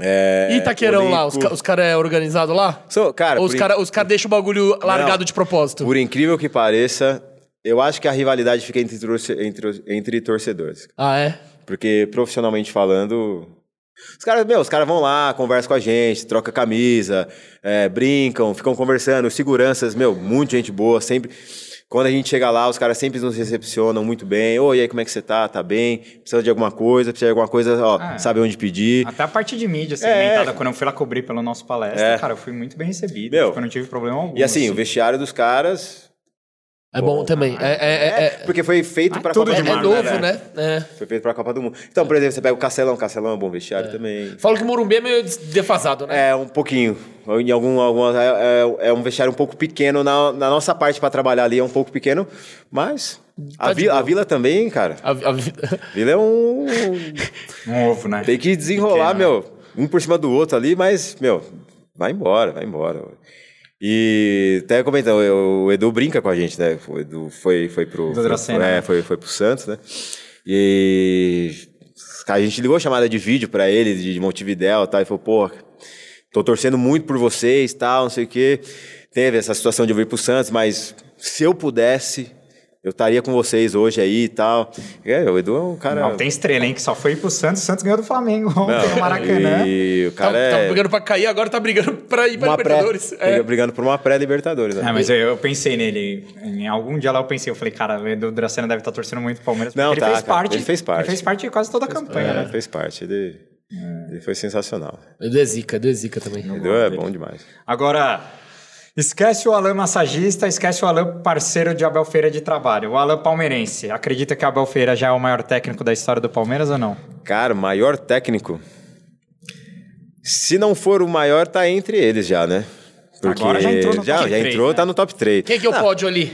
É, E Itaquerão lá, os, os caras é organizado lá? Sou- cara, Ou os caras os cara deixam o bagulho largado de propósito? Por incrível que pareça, eu acho que a rivalidade fica entre, torce- entre, entre torcedores. Ah, é? Porque profissionalmente falando. Os caras, meu, os caras vão lá, conversam com a gente, troca camisa, é, brincam, ficam conversando. Os seguranças, meu, muita gente boa, sempre. Quando a gente chega lá, os caras sempre nos recepcionam muito bem. Oi, e aí, como é que você tá? Tá bem? Precisa de alguma coisa? Precisa de alguma coisa? Ó, Ah. sabe onde pedir. Até a parte de mídia segmentada, É. quando eu fui lá cobrir pelo nosso palestra, É. cara, eu fui muito bem recebido. Meu, tipo, eu não tive problema algum. E assim, o vestiário dos caras. É bom, Bom, também. É, é, é, é, Porque foi feito pra tudo Copa é do de Mundo, novo, marca, né? É. Foi feito pra Copa do Mundo. Então, por exemplo, você pega o Castelão. Castelão é um bom vestiário também. Falo que o Morumbi é meio defasado, né? É, um pouquinho. Em algum, algumas, é, é- é um vestiário um pouco pequeno. Na, na nossa parte para trabalhar ali é um pouco pequeno. Mas a, Tá de vi- a vila também, cara. A- a vi- A vila é um. Um ovo, né? Tem que desenrolar, Pequeno, meu. Um por cima do outro ali, mas, meu, vai embora, vai embora. E até comentando, o Edu brinca com a gente, né? O Edu foi, foi pro. Edu foi, é, né? foi, foi pro Santos, né? E a gente ligou a chamada de vídeo pra ele, de Montevidéu e tal, e falou, pô, tô torcendo muito por vocês tal, não sei o quê. Teve essa situação de eu vir pro Santos, mas se eu pudesse, eu estaria com vocês hoje aí e tal. É, o Edu é um cara. Não, tem estrela, hein? Que só foi pro Santos. O Santos ganhou do Flamengo ontem no Maracanã. E o Tá, cara tá é. brigando pra cair, agora tá brigando pra ir pra uma pré, Libertadores. É. brigando por uma pré-Libertadores. Né? É, mas eu, eu pensei nele. Em algum dia lá eu pensei, eu falei, cara, o Edu Dracena deve estar torcendo muito pro Palmeiras. porque Não, ele tá, fez cara, parte. ele fez parte. Ele fez parte de quase toda a campanha, É, né? fez parte. Ele, ele foi sensacional. Edu é zica, Edu é zica também. Edu é bom demais. Agora, esquece o Alan massagista, esquece o Alan parceiro de Abel Feira de trabalho. O Alan palmeirense. Acredita que o Abel Feira já é o maior técnico da história do Palmeiras ou não? Cara, maior técnico. Se não for o maior, tá entre eles já, né? Agora já entrou no já, top já três, entrou, né? tá no top 3. Quem que é o pódio ali?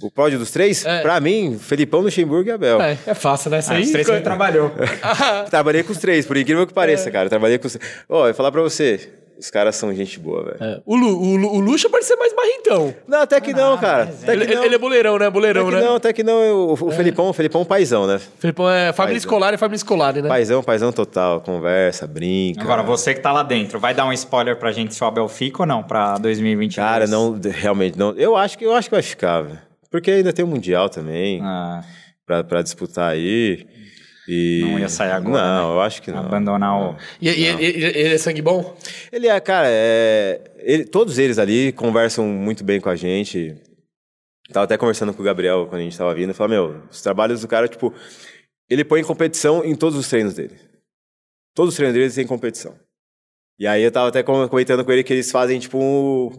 O pódio dos três? É. Pra mim, Felipão, Luxemburgo e Abel. É, é fácil, né? Isso Ah, aí. os três que ele trabalhou. Trabalhei com os três, por incrível que É. pareça, cara. Trabalhei com os. Ó, eu vou falar pra você. Os caras são gente boa, velho. É. O, Lu, o, Lu, o Lucha parece ser mais barrentão. Não, até que não, cara. Até Ele, que não. ele é boleirão, né? Até Boleirão, que né? não, até que não. O, o Felipão, o Felipão é um paizão, né? Felipão é família Paizão. escolar e família escolar, né? Paizão, paizão total. Conversa, brinca. Agora, você que tá lá dentro, vai dar um spoiler pra gente se o Abel fica ou não pra 2022? Cara, não, realmente não. Eu acho que eu acho que vai ficar, velho. Porque ainda tem o Mundial também Ah, pra, pra disputar aí. E... Não ia sair agora, Não, né? eu acho que não. Abandonar o. E, e- ele, ele é sangue bom? Ele é, cara, é... ele- todos eles ali conversam muito bem com a gente. Tava até conversando com o Gabriel quando a gente tava vindo. Falei, meu, os trabalhos do cara, tipo, ele põe competição em todos os treinos dele. Todos os treinos deles têm competição. E aí eu tava até com- comentando com ele que eles fazem, tipo, um,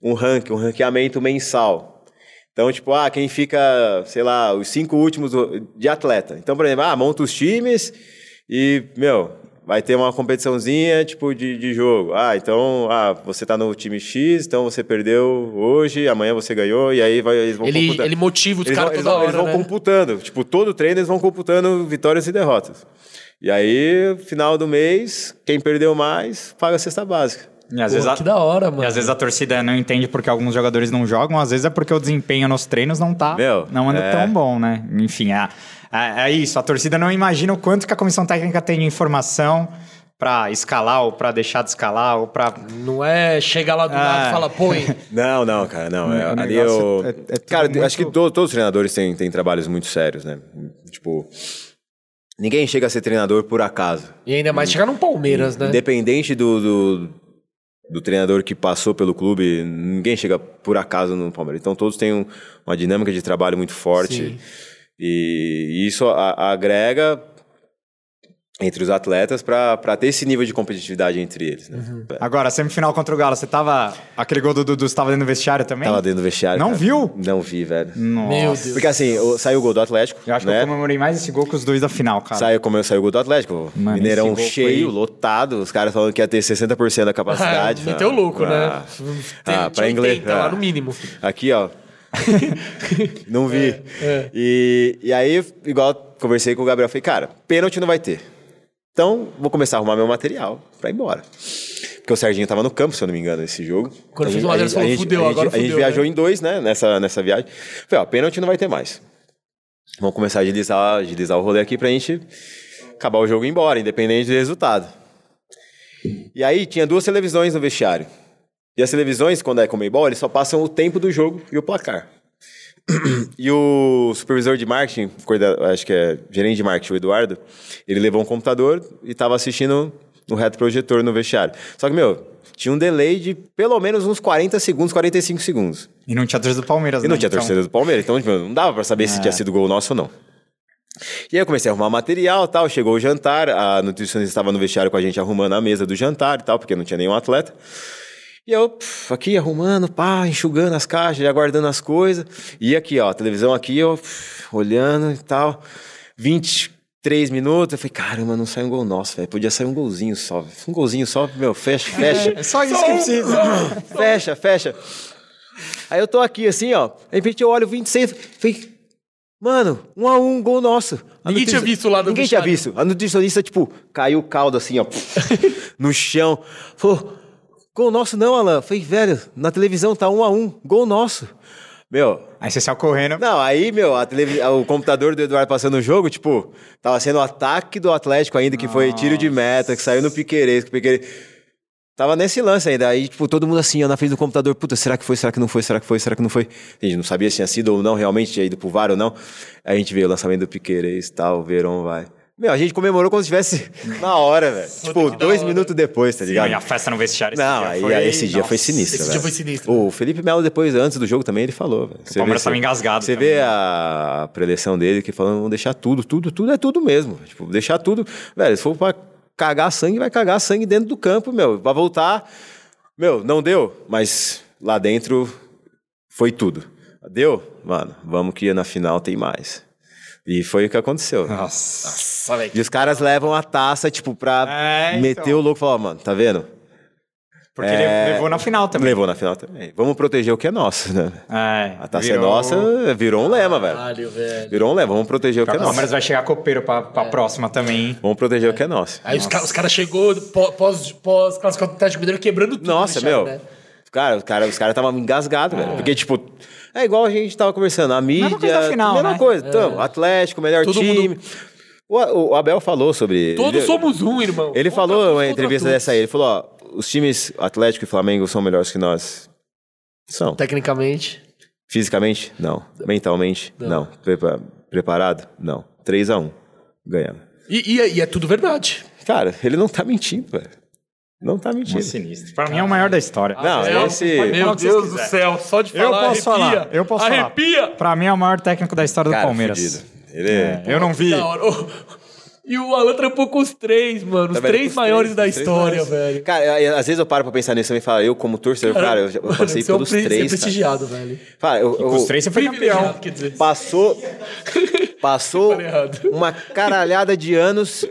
um ranking, um ranqueamento mensal. Então, tipo, ah, quem fica, sei lá, os cinco últimos de atleta. Então, por exemplo, ah, monta os times e, meu, vai ter uma competiçãozinha, tipo, de, de jogo. Ah, então, ah, você tá no time X, então você perdeu hoje, amanhã você ganhou, e aí vai, eles vão Ele, computando. ele motiva os Eles caras eles toda vão- eles hora, vão né? computando. Tipo, todo treino eles vão computando vitórias e derrotas. E aí, final do mês, quem perdeu mais, paga a cesta básica. E às, Pô, vezes a... que da hora, mano. e às vezes a torcida não entende porque alguns jogadores não jogam, às vezes é porque o desempenho nos treinos não tá. Meu, não anda é. tão bom, né? Enfim, é, é, é isso. A torcida não imagina o quanto que a comissão técnica tem de informação pra escalar ou pra deixar de escalar ou pra. Não é chegar lá do lado Ah. e falar, põe. Não, não, cara, não. É, ali eu. é- é cara, muito- acho que to- todos os treinadores têm, têm trabalhos muito sérios, né? Tipo. Ninguém chega a ser treinador por acaso. E ainda mais chegar num Palmeiras, né? Independente do, do, do treinador que passou pelo clube, ninguém chega por acaso no Palmeiras. Então todos têm um- uma dinâmica de trabalho muito forte. Sim. E isso a- agrega entre os atletas para ter esse nível de competitividade entre eles. Né? Uhum. Agora, semifinal contra o Galo, você tava. Aquele gol do Dudu, você tava dentro do vestiário também? Tava dentro do vestiário. Não cara. viu? Não vi, velho. Nossa. Meu Deus. Porque assim, saiu o gol do Atlético. Eu acho né? que eu comemorei mais esse gol que os dois da final, cara. Saiu, como eu saiu o gol do Atlético. Mano, Mineirão cheio, foi- lotado. Os caras falando que ia ter 60% da capacidade. Ah, meteu Ah, louco, né? ah, ah, pra inglês. 80 lá ah. no mínimo. Aqui, ó. não vi. é. E, e aí, igual conversei com o Gabriel, falei, cara, pênalti não vai ter. Então, vou começar a arrumar meu material pra ir embora. Porque o Serginho tava no campo, se eu não me engano, nesse jogo. Quando A gente- a falou, gente- "Fudeu, a gente- agora A gente fudeu", viajou né? em dois, né, nessa, nessa viagem. Falei, ó, pênalti não vai ter mais. Vamos começar a agilizar, agilizar o rolê aqui pra gente acabar o jogo e ir embora, independente do resultado. E aí tinha duas televisões no vestiário. E as televisões, quando é Comebol, eles só passam o tempo do jogo e o placar. E o supervisor de marketing, acho que é gerente de marketing, o Eduardo, ele levou um computador e estava assistindo no retroprojetor no vestiário. Só que, meu, tinha um delay de pelo menos uns 40 segundos, 45 segundos. E não tinha torcida do Palmeiras, E não né? tinha Então- torcida do Palmeiras, então tipo, não dava pra saber se tinha sido gol nosso ou não. E aí eu comecei a arrumar material tal, chegou o jantar, a nutricionista estava no vestiário com a gente arrumando a mesa do jantar e tal, porque não tinha nenhum atleta. E eu aqui arrumando, pá, enxugando as caixas, aguardando as coisas. E aqui, ó, a televisão aqui, eu pff, olhando e tal. 23 minutos, eu falei, caramba, não sai um gol nosso, velho. Podia sair um golzinho só. Um golzinho só, meu, fecha, fecha. É só isso que precisa. fecha, fecha. Aí eu tô aqui assim, ó. De repente eu olho 26, falei, mano, um a um, gol nosso. A Ninguém tinha visto lá do Ninguém tinha visto. A nutricionista, tipo, caiu o caldo assim, ó, no chão. Falou, gol nosso não, Alan. Eu Falei, velho, na televisão tá um a um, gol nosso. Meu, Aí você saiu correndo. não, aí, meu, a televi- o computador do Eduardo passando o jogo, tipo, tava sendo o ataque do Atlético ainda, que foi tiro de meta, que saiu no Piquerez, que o Piquerez... Tava nesse lance ainda, aí, tipo, todo mundo assim, ó, na frente do computador, puta, será que foi, será que não foi, será que foi, será que não foi? A gente não sabia se tinha sido ou não, realmente tinha ido pro VAR ou não. Aí a gente veio o lançamento do Piquerez e tal, o Verão vai. Meu, a gente comemorou como se estivesse na hora, velho. Tipo, dois minutos depois, tá ligado? e a festa no vestiário esse Não, dia foi... aí esse dia foi Nossa. sinistro, Esse velho. dia foi sinistro. O Felipe Melo, depois, antes do jogo também, ele falou. velho. Você Palmeiras engasgado Você também, vê né? a preleção dele que falando, vamos deixar tudo, tudo, tudo é tudo mesmo. Tipo, deixar tudo. Velho, se for pra cagar sangue, vai cagar sangue dentro do campo, meu. Vai voltar. Meu, não deu, mas lá dentro foi tudo. Deu? Mano, vamos que na final tem mais. E foi o que aconteceu. Nossa. Nossa, velho. E os caras levam a taça, tipo, pra É, meter então. o louco e falar, mano, tá vendo? Porque ele levou na final também. Levou na final também. Vamos proteger o que é nosso, né? É, A taça virou- é nossa, virou um lema, velho. Caralho, velho. Virou um lema, vamos proteger o que O é nosso. Palmeiras vai chegar copeiro pra, É. pra próxima também. hein? Vamos proteger o que é nosso. Aí os, ca- os caras chegou pós, pós, pós classificação do Atlético Mineiro quebrando tudo. Nossa, meu. né? Cara, os caras os cara estavam engasgados, velho. Porque, tipo, é igual a gente tava conversando. A mídia. coisa da final, mesma né? coisa. Então, Atlético, melhor Todo time. mundo- O, o Abel falou sobre. Todos ele, somos um, irmão. Ele Contra falou uma entrevista todos. dessa aí. Ele falou: ó, os times Atlético e Flamengo são melhores que nós. São. Tecnicamente. Fisicamente? Não. Mentalmente? Não. Prepa- preparado? Não. 3 a 1 Ganhamos. E, e é- e é tudo verdade. Cara, ele não tá mentindo, velho. Não tá mentindo. Sinistro. Pra mim é o maior da história. Não, É, esse... Meu Deus do céu, só de Eu falar posso arrepia. falar, eu posso arrepia. falar. Pra mim é o maior técnico da história do Cara, Palmeiras. fudido. Ele é... É, eu não vi. Da E o Alan trampou com os três, mano. Os Tá vendo? três Os maiores da os três história, maiores. velho. Cara, aí, às vezes eu paro pra pensar nisso e falo, eu como torcedor, cara, eu, já- eu Mano, passei você é um pelos pre- você é três, cara. prestigiado, velho. Cara, eu, eu- Os três você foi campeão. Quer dizer. passou, passou uma caralhada de anos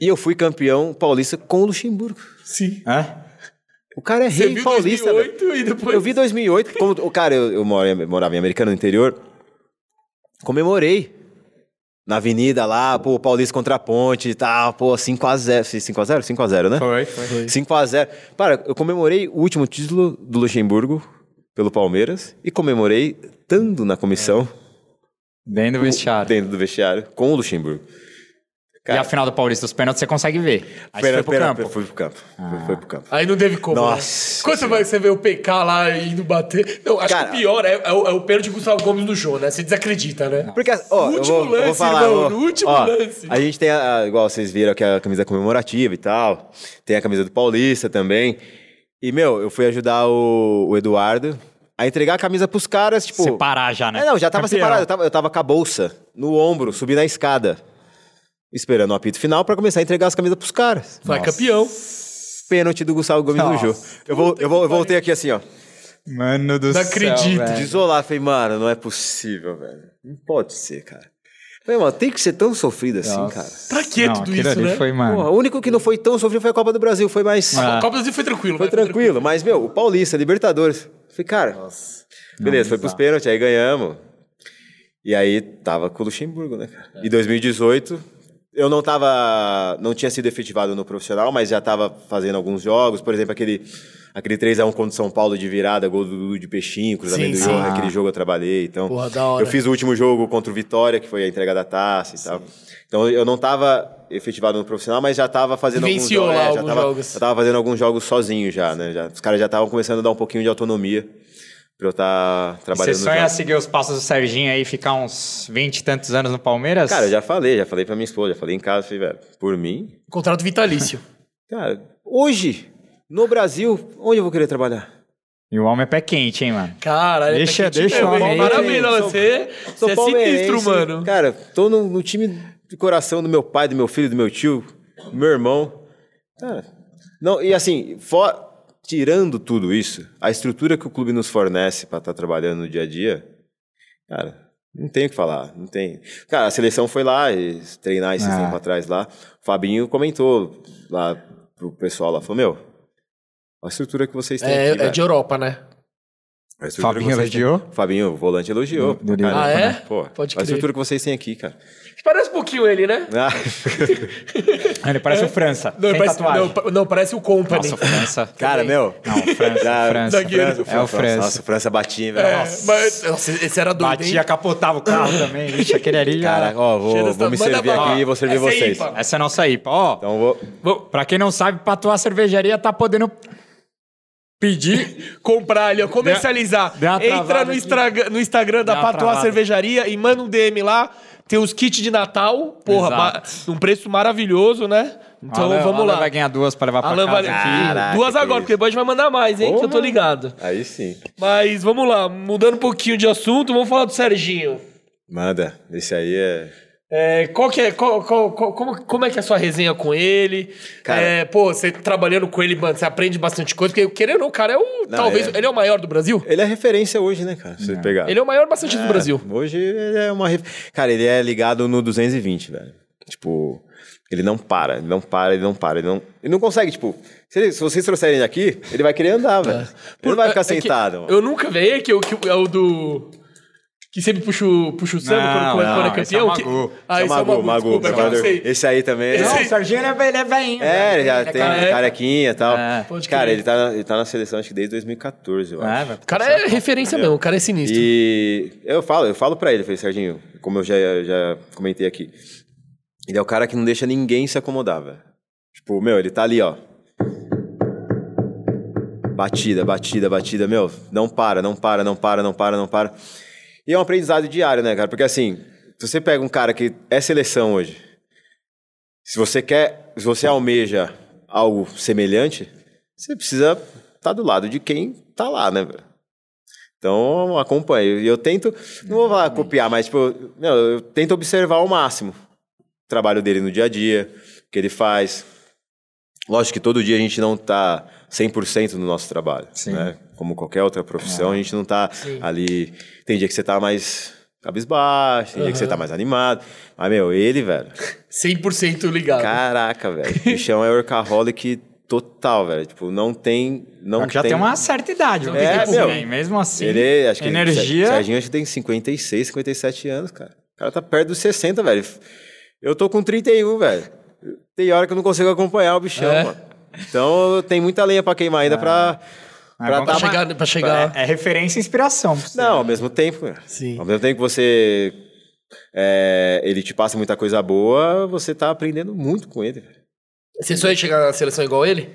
e eu fui campeão paulista com o Luxemburgo. Sim. É? O cara é Você rei viu paulista, 2008 velho. e depois... Eu vi 2008, como, o cara, eu, eu morava em Americana, no interior, comemorei. Na avenida lá, pô, Paulista contra a Ponte e tal, pô, 5x0. 5x0? 5x0, né? Foi, foi. 5x0. Para, eu comemorei o último título do Luxemburgo pelo Palmeiras e comemorei estando na comissão Dentro do vestiário. dentro do vestiário com o Luxemburgo. E a final do Paulista dos pênaltis você consegue ver. Aí você Pera- foi pro pera- campo. pera- Fui pro campo. Foi, foi pro campo. Aí não teve como. Nossa Né? Quando você, vai, você vê o PK lá indo bater. Não, acho Cara- que o pior é, é o, é o pênalti de Gustavo Gomes no jogo, né? Você desacredita, né? Porque, ó, No eu último vou, eu vou lance, falar, irmão, no último ó, lance. A gente tem, a, a- igual vocês viram aqui, a camisa comemorativa e tal. Tem a camisa do Paulista também. E, meu, eu fui ajudar o, o Eduardo a entregar a camisa pros caras, tipo... Separar já, né? É, não, já tava Campeão. separado. Eu tava, eu tava com a bolsa no ombro, subi na escada. Esperando o apito final pra começar a entregar as camisas pros caras. Vai campeão. Pênalti do Gustavo Gomes no Nossa. jogo. Eu, vou, eu, vou, eu voltei aqui assim, ó. Mano do Não céu, acredito. velho. De isolar, falei, mano, não é possível, velho. Não pode ser, cara. Falei, mano, tem que ser tão sofrido assim, Nossa. cara. Pra que Não, tudo isso, né? foi, mano. Porra, o único que não foi tão sofrido foi a Copa do Brasil, foi mais. Ah. A Copa do Brasil foi tranquilo. Foi vai, tranquilo, mas, meu, o Paulista, Libertadores. Falei, cara, beleza, foi pros pênaltis, aí ganhamos. E aí tava com o Luxemburgo, né, cara? É. Em 2018, eu não tava. Não tinha sido efetivado no profissional, mas já tava fazendo alguns jogos. Por exemplo, aquele, aquele 3x1 contra o São Paulo de virada, gol do Dudu de Peixinho, cruzamento Sim, do sim. Johan, aquele jogo eu trabalhei. Então, Porra, da hora. eu fiz o último jogo contra o Vitória, que foi a entrega da taça e tal. Então eu não tava efetivado no profissional, mas já tava fazendo alguns jogos. é, já alguns tava, jogos. Eu tava fazendo alguns jogos sozinho já, né? Já, os caras já estavam começando a dar um pouquinho de autonomia pra eu estar Você trabalhando no sonha seguir os passos do Serginho aí e ficar uns 20 e tantos anos no Palmeiras? Cara, eu já falei, já falei pra minha esposa, já falei em casa, falei, velho, por mim, Contrato vitalício. cara, hoje, no Brasil, onde eu vou querer trabalhar? E o homem é pé quente, hein, mano? Caralho, Deixa- tá quente deixa o homem- Parabéns, não, Sou- você, você é sinistro, mano. Cara, tô no, no time de coração do meu pai, do meu filho, do meu tio, do meu irmão. Cara, não, e assim, fo- tirando tudo isso, a estrutura que o clube nos fornece pra estar trabalhando no dia a dia, cara, não tem o que falar, não tem. Cara, a seleção foi lá e treinar esses Ah. tempo atrás lá. O Fabinho comentou lá pro pessoal lá, falou, meu, a estrutura que vocês têm É, aqui, é de Europa, né? A estrutura Fabinho que vocês têm- elogiou? Fabinho, o volante elogiou. Do- do Cara, Ah, é? Pô, Pode a crer. estrutura que vocês têm aqui, cara. Parece um pouquinho ele, né? Ah, Ele parece o França. Não, sem parece, tatuagem. não, não, parece o Company. Nossa, o França. cara, meu. Não, o França. O França. Zagueiro. É o França. Nossa, o França batia, velho. É, Nossa. mas, nossa, esse era doido, Batia, hein? capotava o carro também. Vixe, aquele ali. Cara, ó, vou, vou me servir aqui e vou servir Essa aí, vocês. pá. Essa é a nossa IPA. Ó, Então vou. Vou pra quem não sabe, Patuá Cervejaria tá podendo pedir... comprar ali, ó, comercializar. Deu uma Entra no, aqui. Instagram- no Instagram da Deu Patuá travada. Cervejaria e manda um DM lá. Tem os kits de Natal, porra, ma- um preço maravilhoso, né? Então Alan- vamos Alan lá. vai ganhar duas pra levar pra Alan casa vai... Caraca, Duas agora, isso. porque depois vai mandar mais, hein? Que eu tô Porra. ligado. Aí sim. Mas vamos lá, mudando um pouquinho de assunto, vamos falar do Serginho. Manda. Esse aí é. É, qual que é, qual- qual- qual- como, como é que é a sua resenha com ele? Cara- É, pô, você trabalhando com ele, mano, você aprende bastante coisa, porque querendo ou não, o cara é o, Não, talvez, é. ele é o maior do Brasil? Ele é referência hoje, né, cara? Se você pegar. Ele é o maior bastante do Brasil. Hoje ele é uma. Cara, ele é ligado no 220, velho. Tipo, ele não para, ele não para, ele não para. Ele não, ele não consegue, tipo. Se, ele- se vocês trouxerem ele aqui, ele vai querer andar, velho. Ele não vai ficar É sentado. eu nunca vi é que, o- que é o do... Que sempre puxa o, puxa o samba Não, quando, quando não, é esse é campeão. o que- Magu. Ah, esse é o Magu, desculpa, é que eu não trabalhador. sei. Esse aí também. Esse Não, o Serginho ele é, ele é velhinho. É, ele já tem cara- carequinha e tal. É. Pode cara, ele tá, ele tá na seleção acho que desde 2014, eu É, acho. O cara é referência mesmo, o cara é sinistro. E eu falo, eu falo pra ele, falei, Serginho, como eu já, já comentei aqui, ele é o cara que não deixa ninguém se acomodar, velho. Tipo, meu, ele tá ali, ó. Batida, batida, batida, meu, não para, não para, não para, não para, não para. E é um aprendizado diário, né, cara? Porque assim, se você pega um cara que é seleção hoje, se você quer, se você almeja algo semelhante, você precisa estar do lado de quem tá lá, né, velho? Então, acompanho. E eu tento, não vou falar copiar, mas tipo, não, eu tento observar ao máximo o trabalho dele no dia a dia, o que ele faz. Lógico que todo dia a gente não tá 100% no nosso trabalho, Sim. né? Como qualquer outra profissão, a gente não tá ali... Tem dia que você tá mais cabisbaixo, tem dia que você tá mais animado. Mas, meu, ele, velho... 100% ligado. Caraca, velho. O bichão é workaholic total, velho. Tipo, não tem... Não já tem uma certa idade. Não É, tem meu. E mesmo assim, Ele, acho que ele- energia... Serginho acho que tem 56, 57 anos, cara. O cara tá perto dos 60, velho. Eu tô com 31, velho. Tem hora que eu não consigo acompanhar o bichão, É. mano. Então tem muita lenha pra queimar ainda. Ah, pra vamos Pra tá- chegar, pra chegar. É, é referência e inspiração. pra. Não, ao mesmo tempo. cara. Sim. Ao mesmo tempo que você. é, ele te passa muita coisa boa, você tá aprendendo muito com ele. velho. Você sonha em chegar na seleção igual ele?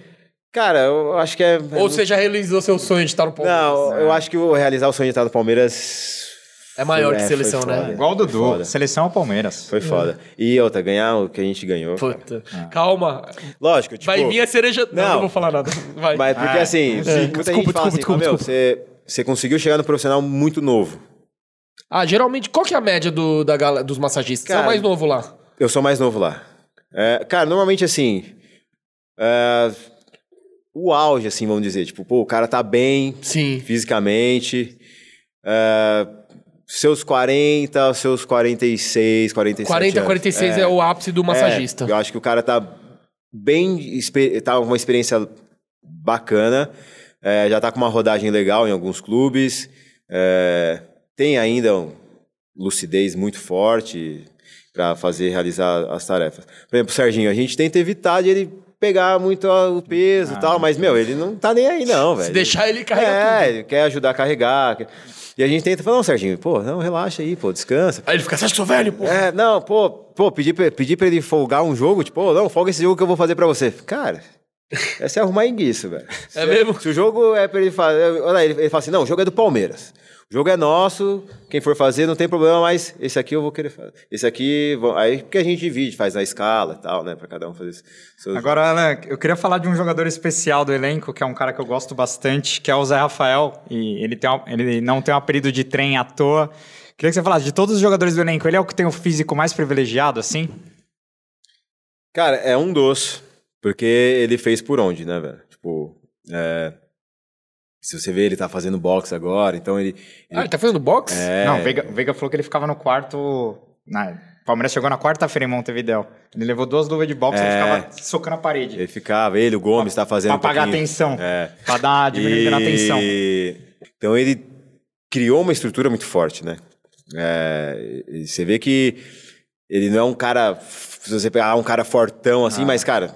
Cara, eu acho que é. Ou você já realizou seu sonho de estar no Palmeiras? Não, eu acho que o realizar o sonho de estar no Palmeiras. É maior que É, seleção, né? foda. Igual o Dudu, Foda. seleção ao Palmeiras. Foi foda. E outra, ganhar o que a gente ganhou. cara. Puta. Calma. Lógico, tipo. Vai vir a cereja. Não, Não. não vou falar nada. Vai. Mas porque Ah, assim, muita gente Desculpa, fala desculpa, assim, desculpa, "Ah, meu, desculpa." você, você conseguiu chegar no profissional muito novo. Ah, geralmente, qual que é a média do, da gala, dos massagistas? Você é o Cara, mais novo lá. Eu sou mais novo lá. É, cara, normalmente assim. é, o auge, assim, vamos dizer. Tipo, pô, o cara tá bem Sim. fisicamente. é, seus 40, seus 46, 47 40, anos. 46 é, o ápice do massagista. É, eu acho que o cara tá bem. tá com uma experiência bacana. é, já tá com uma rodagem legal em alguns clubes. é, tem ainda um lucidez muito forte para fazer realizar as tarefas. Por exemplo, o Serginho, a gente tenta evitar de ele pegar muito o peso e tal, mas, meu, ele não tá nem aí, não, velho. Se deixar ele carregar É, tudo. ele quer ajudar a carregar. quer- E a gente tenta falar, não, Serginho, pô, não, relaxa aí, pô, descansa. Aí ele fica, você acha que sou velho, pô? É, não, pô, pô, pedi pra, pedi pra ele folgar um jogo, tipo, "Ô, não, folga esse jogo que eu vou fazer pra você. Cara, é arrumar enguiço, velho. É mesmo? Se o jogo é pra ele fazer. Olha, ele, ele fala assim: não, o jogo é do Palmeiras. O jogo é nosso, quem for fazer não tem problema, mas esse aqui eu vou querer fazer. Esse aqui, aí porque a gente divide, faz na escala e tal, né, pra cada um fazer seus. Agora, Alan, eu queria falar de um jogador especial do elenco, que é um cara que eu gosto bastante, que é o Zé Rafael. E ele, tem ele não tem um apelido de trem à toa. Queria que você falasse, de todos os jogadores do elenco, ele é o que tem o físico mais privilegiado, assim? Cara, é um dos, porque ele fez por onde, né, velho? Tipo, é, se você vê, ele tá fazendo boxe agora, então ele. Ah, ele tá fazendo boxe? É, Não, o Veiga, o Veiga falou que ele ficava no quarto... Na, o Palmeiras chegou na quarta-feira em Montevidéu. Ele levou duas luvas de boxe e É. ficava socando a parede. ele ficava, ele, o Gomes, tá fazendo. Pra um pagar pouquinho- atenção. É. Pra dar diminuída na atenção. E- Então ele criou uma estrutura muito forte, né? É, e você vê que ele não é um cara. Se você pegar um cara fortão Ah. assim, mas, cara,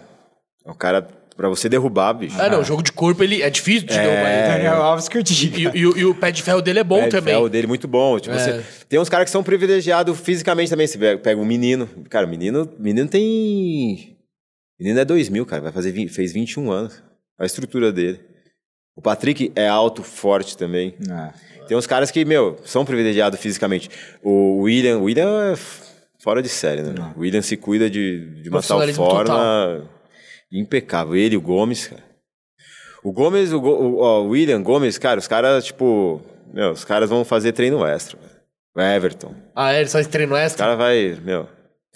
é um cara pra você derrubar, bicho. Ah, não, jogo de corpo ele é difícil de derrubar ele. Daniel Alves que eu diga. E, e o- e o pé de ferro dele é bom É, também. O dele muito bom. Tipo, É. você- tem uns caras que são privilegiados fisicamente também. Você pega- um menino. Cara, o menino, menino tem. Menino é 2000, cara. Vai fazer, vi- fez 21 anos. A estrutura dele. O Patrick é alto, forte também. É. Tem uns caras que, meu, são privilegiados fisicamente. O William, o William é fora de série, né? O William se cuida de, de uma tal forma impecável. Ele e o Gomes, cara. O Gomes, o, Go- o- ó, o William Gomes, cara, os caras, tipo, meu, os caras vão fazer treino extra. velho. O Everton. Ah, é, ele só treino O extra? cara vai, meu,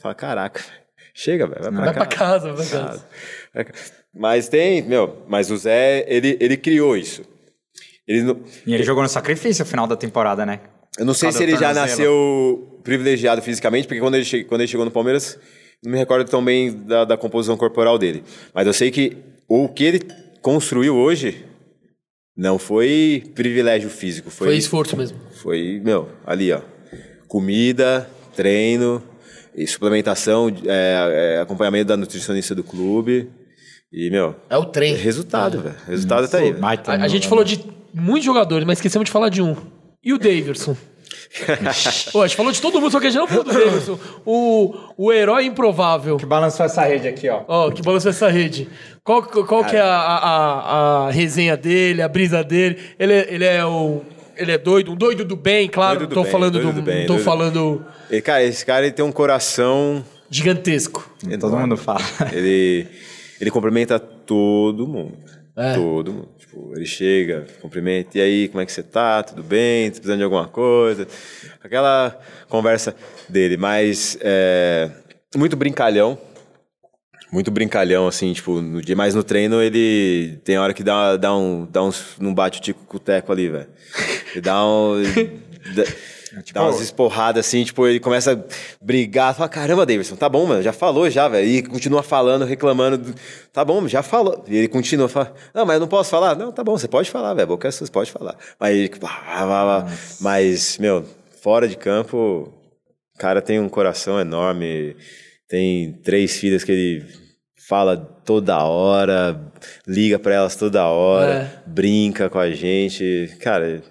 fala, caraca, velho. chega, velho, vai pra Vai casa. pra casa, vai pra casa. Vai pra casa. Mas tem, meu, mas o Zé, ele, ele criou isso. Ele não, E ele jogou no sacrifício no final da temporada, né? Eu não sei Cada se ele já nasceu privilegiado fisicamente, porque quando ele, che- quando ele chegou no Palmeiras, não me recordo tão bem da, da composição corporal dele. Mas eu sei que o que ele construiu hoje não foi privilégio físico, foi, Foi esforço mesmo. foi meu, ali, ó. Comida, treino, e suplementação, é, é, acompanhamento da nutricionista do clube. E, meu, É o trem. resultado, velho. Resultado tá aí. velho. Baita A, a no- gente falou de muitos jogadores, mas esquecemos de falar de um. E o Daverson? Pô, a gente falou de todo mundo, só que a gente não falou do Daverson. O, o herói improvável. Que balançou essa rede aqui, ó. Ó, que balançou essa rede. Qual, qual que é a, a, a- resenha dele, a brisa dele? Ele, é- ele é o. Ele é doido, um doido do bem, claro. Doido do tô bem, falando doido do. do bem, tô doido- falando. E, cara, esse cara ele tem um coração Gigantesco. Todo mundo fala. Ele, ele cumprimenta todo mundo. É. Todo mundo. Tipo, ele chega, cumprimenta. E aí, como é que você tá? Tudo bem? Tá precisando de alguma coisa? Aquela conversa dele, mas é, muito brincalhão. Muito brincalhão, assim, tipo, no dia, mas no treino ele tem hora que dá, dá um. Dá uns, não bate o tico com o teco ali, velho. Ele dá um. dá, dá umas esporradas assim, tipo, ele começa a brigar, fala, caramba, Davidson, tá bom, mano, já falou já, velho. E continua falando, reclamando, do- tá bom, já falou. E ele continua, fala, não, mas eu não posso falar. Não, tá bom, você pode falar, velho, boca é você pode falar. Mas, ele, mas, meu, fora de campo, o cara tem um coração enorme, tem três filhas que ele fala toda hora, liga pra elas toda hora, brinca com a gente. Cara,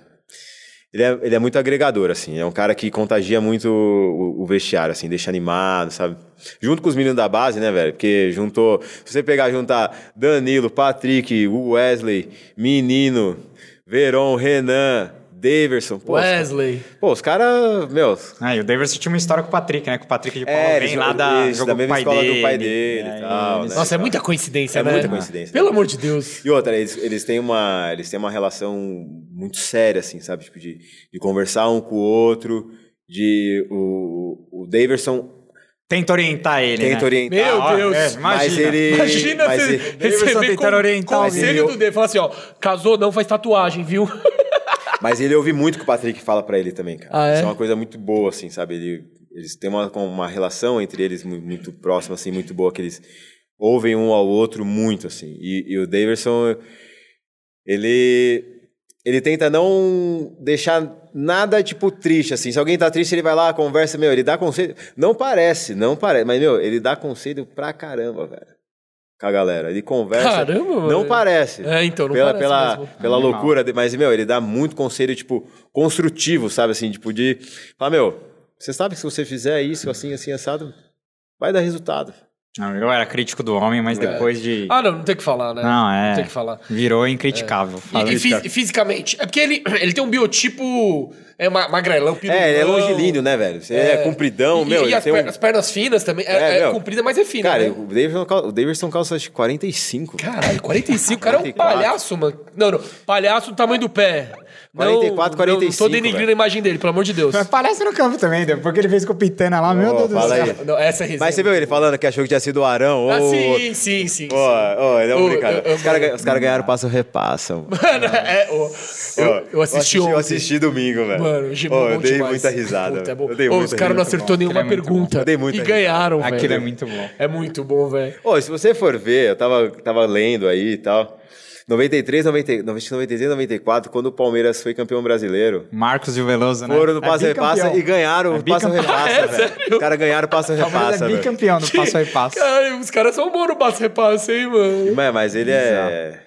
ele é, ele é muito agregador, assim. É um cara que contagia muito o, o vestiário, assim, deixa animado, sabe? Junto com os meninos da base, né, velho? Porque juntou. Se você pegar, juntar Danilo, Patrick, Wesley, Menino, Veron, Renan, Daverson. Pô, Wesley. Pô, os caras, meu. Ah, e o Davidson tinha uma história com o Patrick, né? Com o Patrick de Paula É, vem lá da, isso, jogou da mesma escola dele. do pai dele e aí tal, eles- né? Nossa, é muita coincidência, É né? muita coincidência. Pelo amor de Deus. E outra, eles, eles, têm uma, eles têm uma relação muito séria, assim, sabe? Tipo, de, de conversar um com o outro, de o, o Daverson Tenta orientar ele, tenta né? orientar. Meu Deus. é, Mas imagina. ele. Imagina mas você ele- receber com, orientar conselho ele. do dele. Fala assim, ó, casou não, faz tatuagem, viu? Mas ele ouve muito o que o Patrick fala pra ele também, cara. Ah, é? Isso é uma coisa muito boa, assim, sabe? Ele, eles têm uma, uma relação entre eles mu- muito próxima, assim, muito boa, que eles ouvem um ao outro muito, assim. E, e o Daverson, ele, ele tenta não deixar nada, tipo, triste, assim. Se alguém tá triste, ele vai lá, conversa, meu, ele dá conselho. Não parece, não parece, mas, meu, ele dá conselho pra caramba, velho. Com a galera. Ele conversa. Caramba, Não mano. parece É, então, não pela, parece pela, mesmo. pela Animal. loucura, de- mas, meu, ele dá muito conselho, tipo, construtivo, sabe, assim, tipo, de falar, meu, você sabe que se você fizer isso, assim, assim, assado, vai dar resultado. Não, eu era crítico do homem, mas depois de... Ah, não, não tem o que falar, né? Não, é. Não tem o que falar. Virou incriticável. E, Fala e e fisicamente, é porque ele, ele tem um biotipo é, ma- magrelão, pirulão. É, ele é longilíneo, né, velho? Você é, compridão, e, meu, e as, tem per- um... as pernas finas também. É, É, é meu. comprida, mas é fina, Cara, né? o Davidson, cal- o Davidson calça acho que 45. Caralho, 45. O cara é um 44. palhaço, mano. Não, não. Palhaço do tamanho do pé. Não- 44, não, Não, 45, tô denigrindo a imagem dele, pelo amor de Deus. Mas parece no campo também, depois que ele fez com o Pitana lá, meu Ô, Deus do fala céu. aí. Não, essa é. Mas você viu ele falando que achou que tinha sido o Arão? Ah, ou- sim, sim, sim. Ele é um Ô, brincadeira. eu- eu- Os caras cara ganharam passo repassa, mano. Mano, é, eu, eu assisti eu ontem. assisti domingo, velho. Mano, Gibão, eu dei muita risada. Puta, é bom. Eu dei muita os caras não acertou nenhuma Aquilo é pergunta. bom. Eu dei muita e risada. ganharam, velho. Aquilo é muito bom. É muito bom, velho. Ô, se você for ver, eu tava, tava lendo aí e tal. 93, 90, 93, 94, quando o Palmeiras foi campeão brasileiro. Marcos e o Veloso, né? Foram no É passo repassa bicampeão. e ganharam É o passo repassa, É, velho. Os caras ganharam o passo O Palmeiras repassa, é velho. bicampeão do passo a passo. Caralho, os caras são bons no passo repasse, hein, mano. Mas, mas ele é.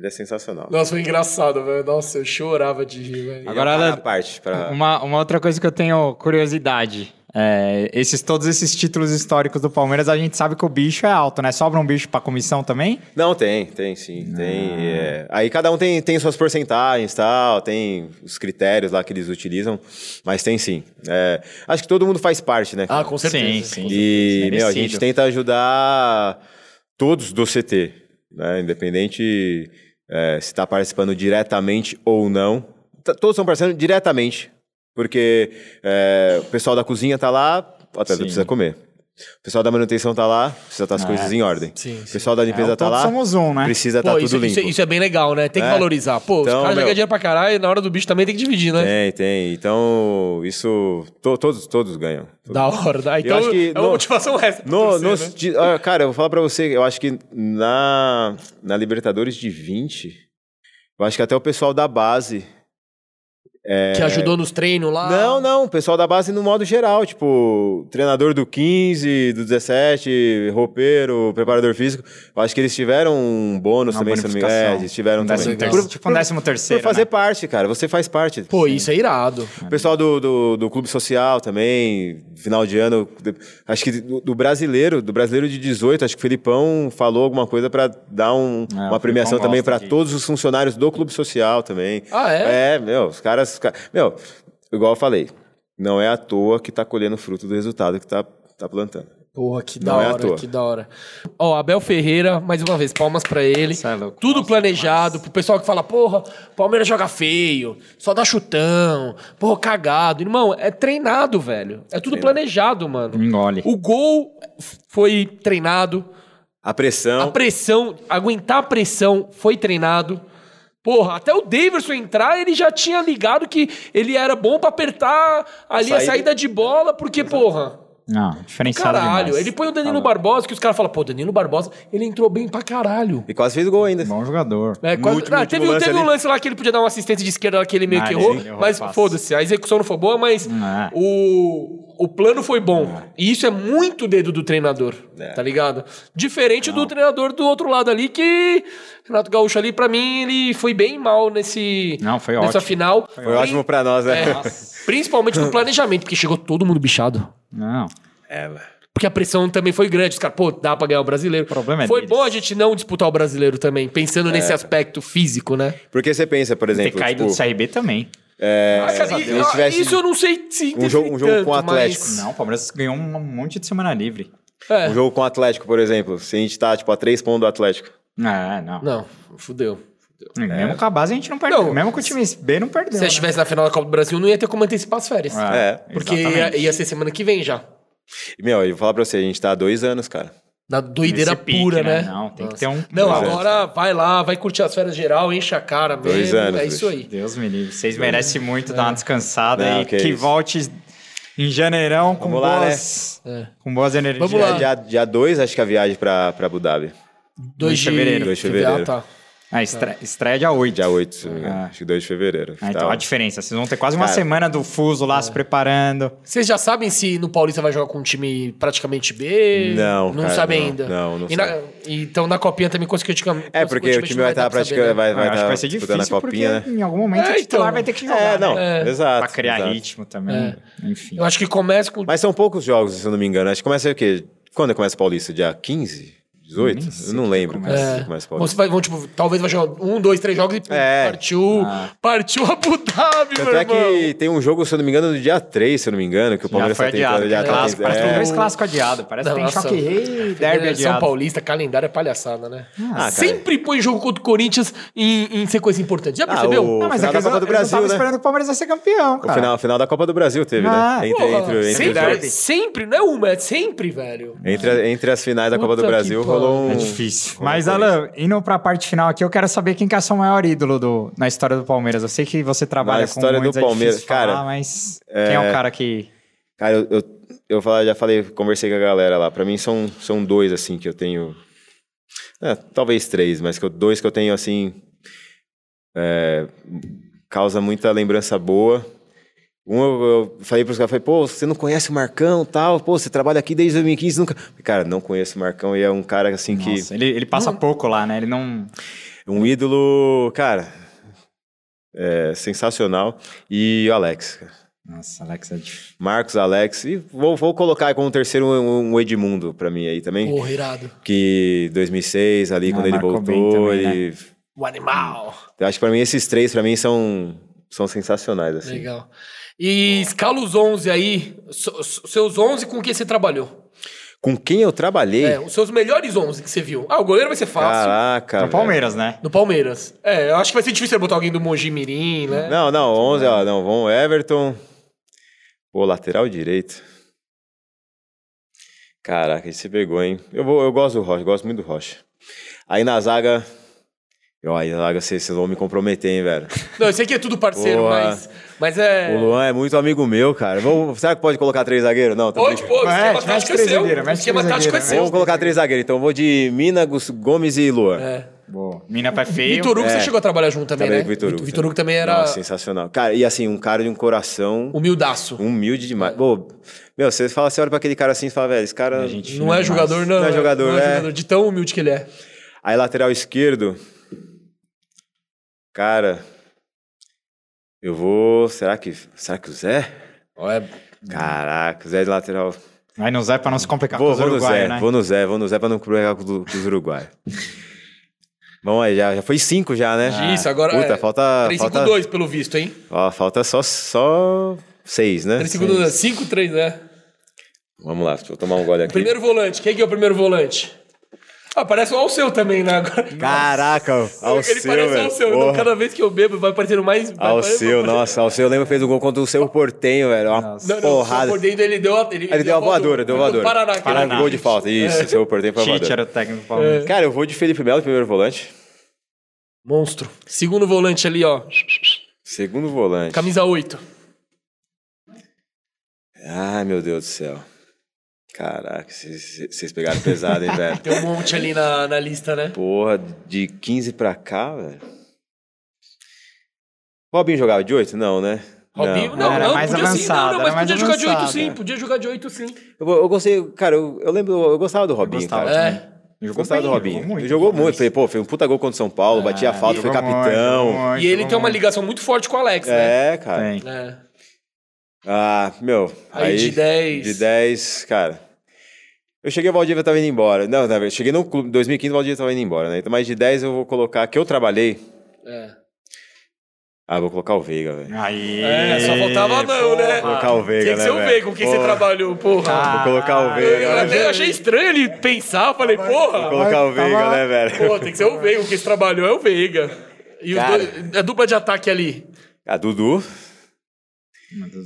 Ele é sensacional. Nossa, foi engraçado, velho. Nossa, eu chorava de rir, velho. Agora, ela- a parte pra... Uma, uma outra coisa que eu tenho curiosidade. É, esses, todos esses títulos históricos do Palmeiras, a gente sabe que o bicho é alto, né? Sobra um bicho pra comissão também? Não, tem, tem sim. Tem, é. Aí cada um tem, tem suas porcentagens e tal, tem os critérios lá que eles utilizam, mas tem sim. É, acho que todo mundo faz parte, né? Ah, com certeza. Sim, sim. E, meu, a gente tenta ajudar todos do CT, né? Independente é, se está participando diretamente ou não. T- Todos estão participando diretamente, porque é, o pessoal da cozinha tá lá, o atleta Sim. precisa comer. O pessoal da manutenção tá lá, precisa estar as É. coisas em ordem. Sim, O pessoal da limpeza É, tá todos lá, somos um, né? precisa estar Pô, tudo isso, limpo. isso, isso é bem legal, né? Tem que É. valorizar. Pô, Então, os caras já meu- ganham dinheiro pra caralho e na hora do bicho também tem que dividir, né? Tem, tem. Então, isso. to- todos, todos ganham. Da hora. Da... Então, acho que é uma no- motivação pra No, né? cara, eu vou falar pra você, eu acho que na, na Libertadores de 20, eu acho que até o pessoal da base. Que ajudou nos treinos lá. Não, não, o pessoal da base no modo geral, tipo, treinador do 15, do 17, roupeiro, preparador físico. Eu acho que eles tiveram um bônus Uma também, se não me engano. É, eles tiveram Um também. terceiro, tipo um décimo Por terceiro, fazer né? parte, cara, você faz parte. Pô, isso é irado. O pessoal do, do, do Clube Social também, final de ano, acho que do, do brasileiro, do brasileiro de 18, acho que o Felipão falou alguma coisa pra dar um- É, uma premiação também de- todos os funcionários do Clube Social também. Ah, é? É, meu, os caras, os ca- Meu, igual eu falei, não é à toa que tá colhendo fruto do resultado que tá, tá plantando. Porra, que da Não é hora, toa. que da hora. Ó, Abel Ferreira, mais uma vez, palmas pra ele. É louco. Tudo Nossa, planejado, pro pessoal que fala, porra, Palmeiras joga feio, só dá chutão, porra, cagado. Irmão, é treinado, velho. É tudo planejado, mano. Engole. O gol foi treinado, A pressão. a pressão, aguentar a pressão foi treinado. Porra, até o Davidson entrar, ele já tinha ligado que ele era bom pra apertar ali a Saída. saída de bola, porque, porra. Não, diferenciado Caralho, demais. ele põe o Danilo Tá. Barbosa, que os caras falam, pô, Danilo Barbosa, ele entrou bem pra caralho. E quase fez gol ainda. Bom jogador. É, quase- último- Ah, teve, lance teve um lance lá que ele podia dar uma assistência de esquerda lá que ele meio Ah, que errou, errou mas foda-se, a execução não foi boa, mas É. o, o plano foi bom. E isso é muito dedo do treinador, É. tá ligado? Diferente do treinador do outro lado ali, que Renato Gaúcho ali, pra mim, ele foi bem mal nesse, Não, foi nessa ótimo. final. Foi ótimo pra nós, né? É, principalmente no planejamento, porque chegou todo mundo bichado. Não. É, velho. Porque a pressão também foi grande. Os caras, pô, dá pra ganhar o brasileiro. O problema é Foi deles. bom a gente não disputar o brasileiro também, pensando nesse aspecto físico, né? Porque você pensa, por Ter exemplo, caído tipo, do CRB também. É, Ah, cara, se e- a gente tivesse Isso eu não sei se um jogo- um jogo tanto, com o Atlético. mas- Não, o Palmeiras ganhou um monte de semana livre. É. um jogo com o Atlético, por exemplo, se a gente tá, tipo, a três pontos do Atlético. É, não. Não, fudeu. Mesmo com a base a gente não perdeu. Não. Mesmo com o time B não perdeu. Se né? estivesse na final da Copa do Brasil, não ia ter como antecipar as férias. É, Porque ia, ia ser semana que vem já. E, meu, eu vou falar pra você, a gente tá há dois anos, cara. Na doideira pique, pura, né? né? Não, tem que Nossa. ter um- Não, agora vai lá, vai curtir as férias geral, enche a cara mesmo. Dois anos, é isso aí. Deus me livre. Vocês merecem muito dar uma descansada Não, e que que, volte em janeirão com Vamos lá, boas, É. com boas energias. Vamos lá. Dia, dia dois, acho que a viagem pra, pra Abu Dhabi. 2 de fevereiro. Dois de fevereiro. Ah, tá. Ah, estreia, estreia dia 8. Dia 8, se não me engano. Ah. Acho que 2 de fevereiro. Ah, então Tá. a diferença. Vocês vão ter quase uma Cara. semana do fuso lá se preparando. Vocês já sabem se no Paulista vai jogar com um time praticamente B? Não, Não cara, sabem não. ainda. Não, não e na- então na copinha também consequentemente. É, porque o time vai estar praticando, vai, Ah, vai eu acho tá que vai ser difícil a copinha, porque né? em algum momento É, o titular então. vai ter que jogar, É, não, É. exato. Pra criar exato. ritmo também. Enfim. Eu acho que começa com. Mas são poucos jogos, se eu não me engano. Acho que começa o quê? Quando começa o Paulista? Dia 15? 18? Nem sei Eu não lembro. É, começa o você Paulista. vai, vão, tipo, talvez vai jogar um, dois, três jogos e É. partiu. Partiu Abu Dhabi, Tanto meu é irmão. que tem um jogo, se eu não me engano, no dia 3, se eu não me engano, que o Palmeiras foi tá tentando. adiado. Já tá clássico, tentando- parece que tem é. dois clássicos adiados. Parece que tem Nossa. choque rei e derby Federação adiado. Paulista, calendário é palhaçada, né? Ah, cara. Sempre põe jogo contra o Corinthians em, em sequência importante. Já Ah, percebeu? o- Não, mas é final que da Copa do Brasil, tavam né? esperando que o Palmeiras ia ser campeão, O cara. final, final da Copa do Brasil teve, Ah, né? Entre, entre, entre, sempre, não é uma, é sempre, velho. entre, entre as finais da Copa do Brasil pariu. Rolou um. É difícil. um Mas. Alan, indo pra parte final aqui, eu quero saber quem que é seu maior ídolo do, na história do Palmeiras. Eu sei que você trabalha Na história com do muitos, é Palmeiras, falar, cara, mas quem é o cara que... Cara, eu, eu, eu já falei, conversei com a galera lá. Pra mim são, são dois, assim, que eu tenho. é, talvez três, mas que eu- dois que eu tenho, assim. é, causa muita lembrança boa. Um, eu, falei pros caras, falei, pô, você não conhece o Marcão tal? Pô, você trabalha aqui desde 2015, nunca. Cara, não conheço o Marcão e é um cara, assim, que. Nossa, ele, ele passa pouco lá, né? Ele não... Um ídolo, cara. é, sensacional. E o Alex, cara. Nossa, Alex é difícil. Marcos, Alex. E vou, vou colocar aí como terceiro um, um Edmundo pra mim aí também. Porra, irado. Que 2006, ali, Ah, quando ele voltou. também, né? ele... O animal. Eu acho que pra mim esses três, pra mim, são, são sensacionais, assim. Legal. E escala os 11 aí, seus 11 com quem você trabalhou. Com quem eu trabalhei? É, os seus melhores 11 que você viu. Ah, o goleiro vai ser fácil. Caraca. No velho. Palmeiras, né? No Palmeiras. É, eu acho que vai ser difícil você botar alguém do Mogi Mirim, né? Não, não, 11, ó, não, vão Everton. Pô, lateral direito. Caraca, aí você pegou, hein? Eu, vou, eu gosto do Rocha, gosto muito do Rocha. Aí na zaga. Ó, aí zaga vocês, vocês vão me comprometer, hein, velho? Não, eu sei que é tudo parceiro, Boa. mas, mas é... O Luan é muito amigo meu, cara. Vamos, será que pode colocar três zagueiros? Não, tô Pode, pô, o esquema tático é seu. esquema tático é seu. Vamos colocar três zagueiros. Então eu vou de Mina, Gomes e Luan. É. Boa. Mina pé feio. Vitor Hugo, você É. chegou a trabalhar junto também, Trabalhei né? com o Vitor Hugo. Vitor Hugo também era Nossa, sensacional. Cara, e assim, um cara de um coração humildaço. humilde demais. Pô, meu, você fala, você olha pra aquele cara assim e fala, velho, esse cara. Não é demais. jogador, não. Não é jogador, Não é é. jogador, de tão humilde que ele é. Aí lateral esquerdo. Cara. Eu vou. Será que. Será que o Zé? É- Caraca, o Zé de lateral. Vai no Zé pra não se complicar Vou, com os vou no uruguaios, Zé, né? vou no Zé, vou no Zé pra não pegar com, do- com os uruguaios. Vamos aí, já, já foi cinco já, né? Isso, agora Puta, é falta. falta 3-5-2, pelo visto, hein? Ó, falta só, só seis, né? 3-5-2, Seis. 5-3, né? Vamos lá, deixa eu tomar um gole aqui. Primeiro volante. Quem que é o primeiro volante? Ah, parece o Alceu também, né? Agora. Caraca, Ele Alceu, parece o. Alceu. Porra. Cada vez que eu bebo, vai parecendo mais... Alceu, nossa, Alceu, eu lembro que fez um gol contra o seu Portenho, velho. Uma Nossa. Não, não, porrada. Por dentro ele deu a... Ele, Ele deu a voadora, deu a voadora. Paraná. Paraná. Gol de falta, isso, seu Portenho foi a voadora. era o técnico do Palmeiras. Cara, eu vou de Felipe Melo, primeiro volante. Monstro. Segundo volante ali, ó. Segundo volante. Camisa 8. Ai, meu Deus do céu. Caraca, vocês pegaram pesado, hein, velho. Tem um monte ali na, na lista, né? Porra, de 15 pra cá, velho. Robinho jogava de 8? Não, né? Robinho, não, Era não, mais podia sim, avançado, não, não, era mas mais podia jogar de 8 avançado, sim, é. podia jogar de 8 sim. Eu, eu gostei, cara, eu, eu lembro, eu gostava do Robinho, gostava cara. É. Eu gostava do bem, Robinho. jogou muito. Ele jogou muito. Falei, pô, fez um puta gol contra o São Paulo, batia a falta, foi muito, capitão. jogou muito, E ele tem uma muito. ligação muito forte com o Alex, né? É, cara. Tem. É. Ah, meu. Aí, de 10. De 10, cara. Eu cheguei, o Valdívia tava indo embora. Não, na verdade, cheguei no clube, em 2015, o Valdívia tava indo embora, né? Então, mas de 10 eu vou colocar, que eu trabalhei. É. Ah, vou colocar o Veiga, velho. Aí, É, só faltava não, né? Vou colocar o Veiga, Tem que né, ser o velho? Veiga com quem você Porra. trabalhou, porra. Ah, Vou colocar o Eu Veiga. até achei estranho ele pensar, falei, Vou porra. colocar o Veiga, Tava- né, velho? Pô, tem que ser o Veiga, com quem você trabalhou é o Veiga. E os Cara. dois, a dupla de ataque ali. A Dudu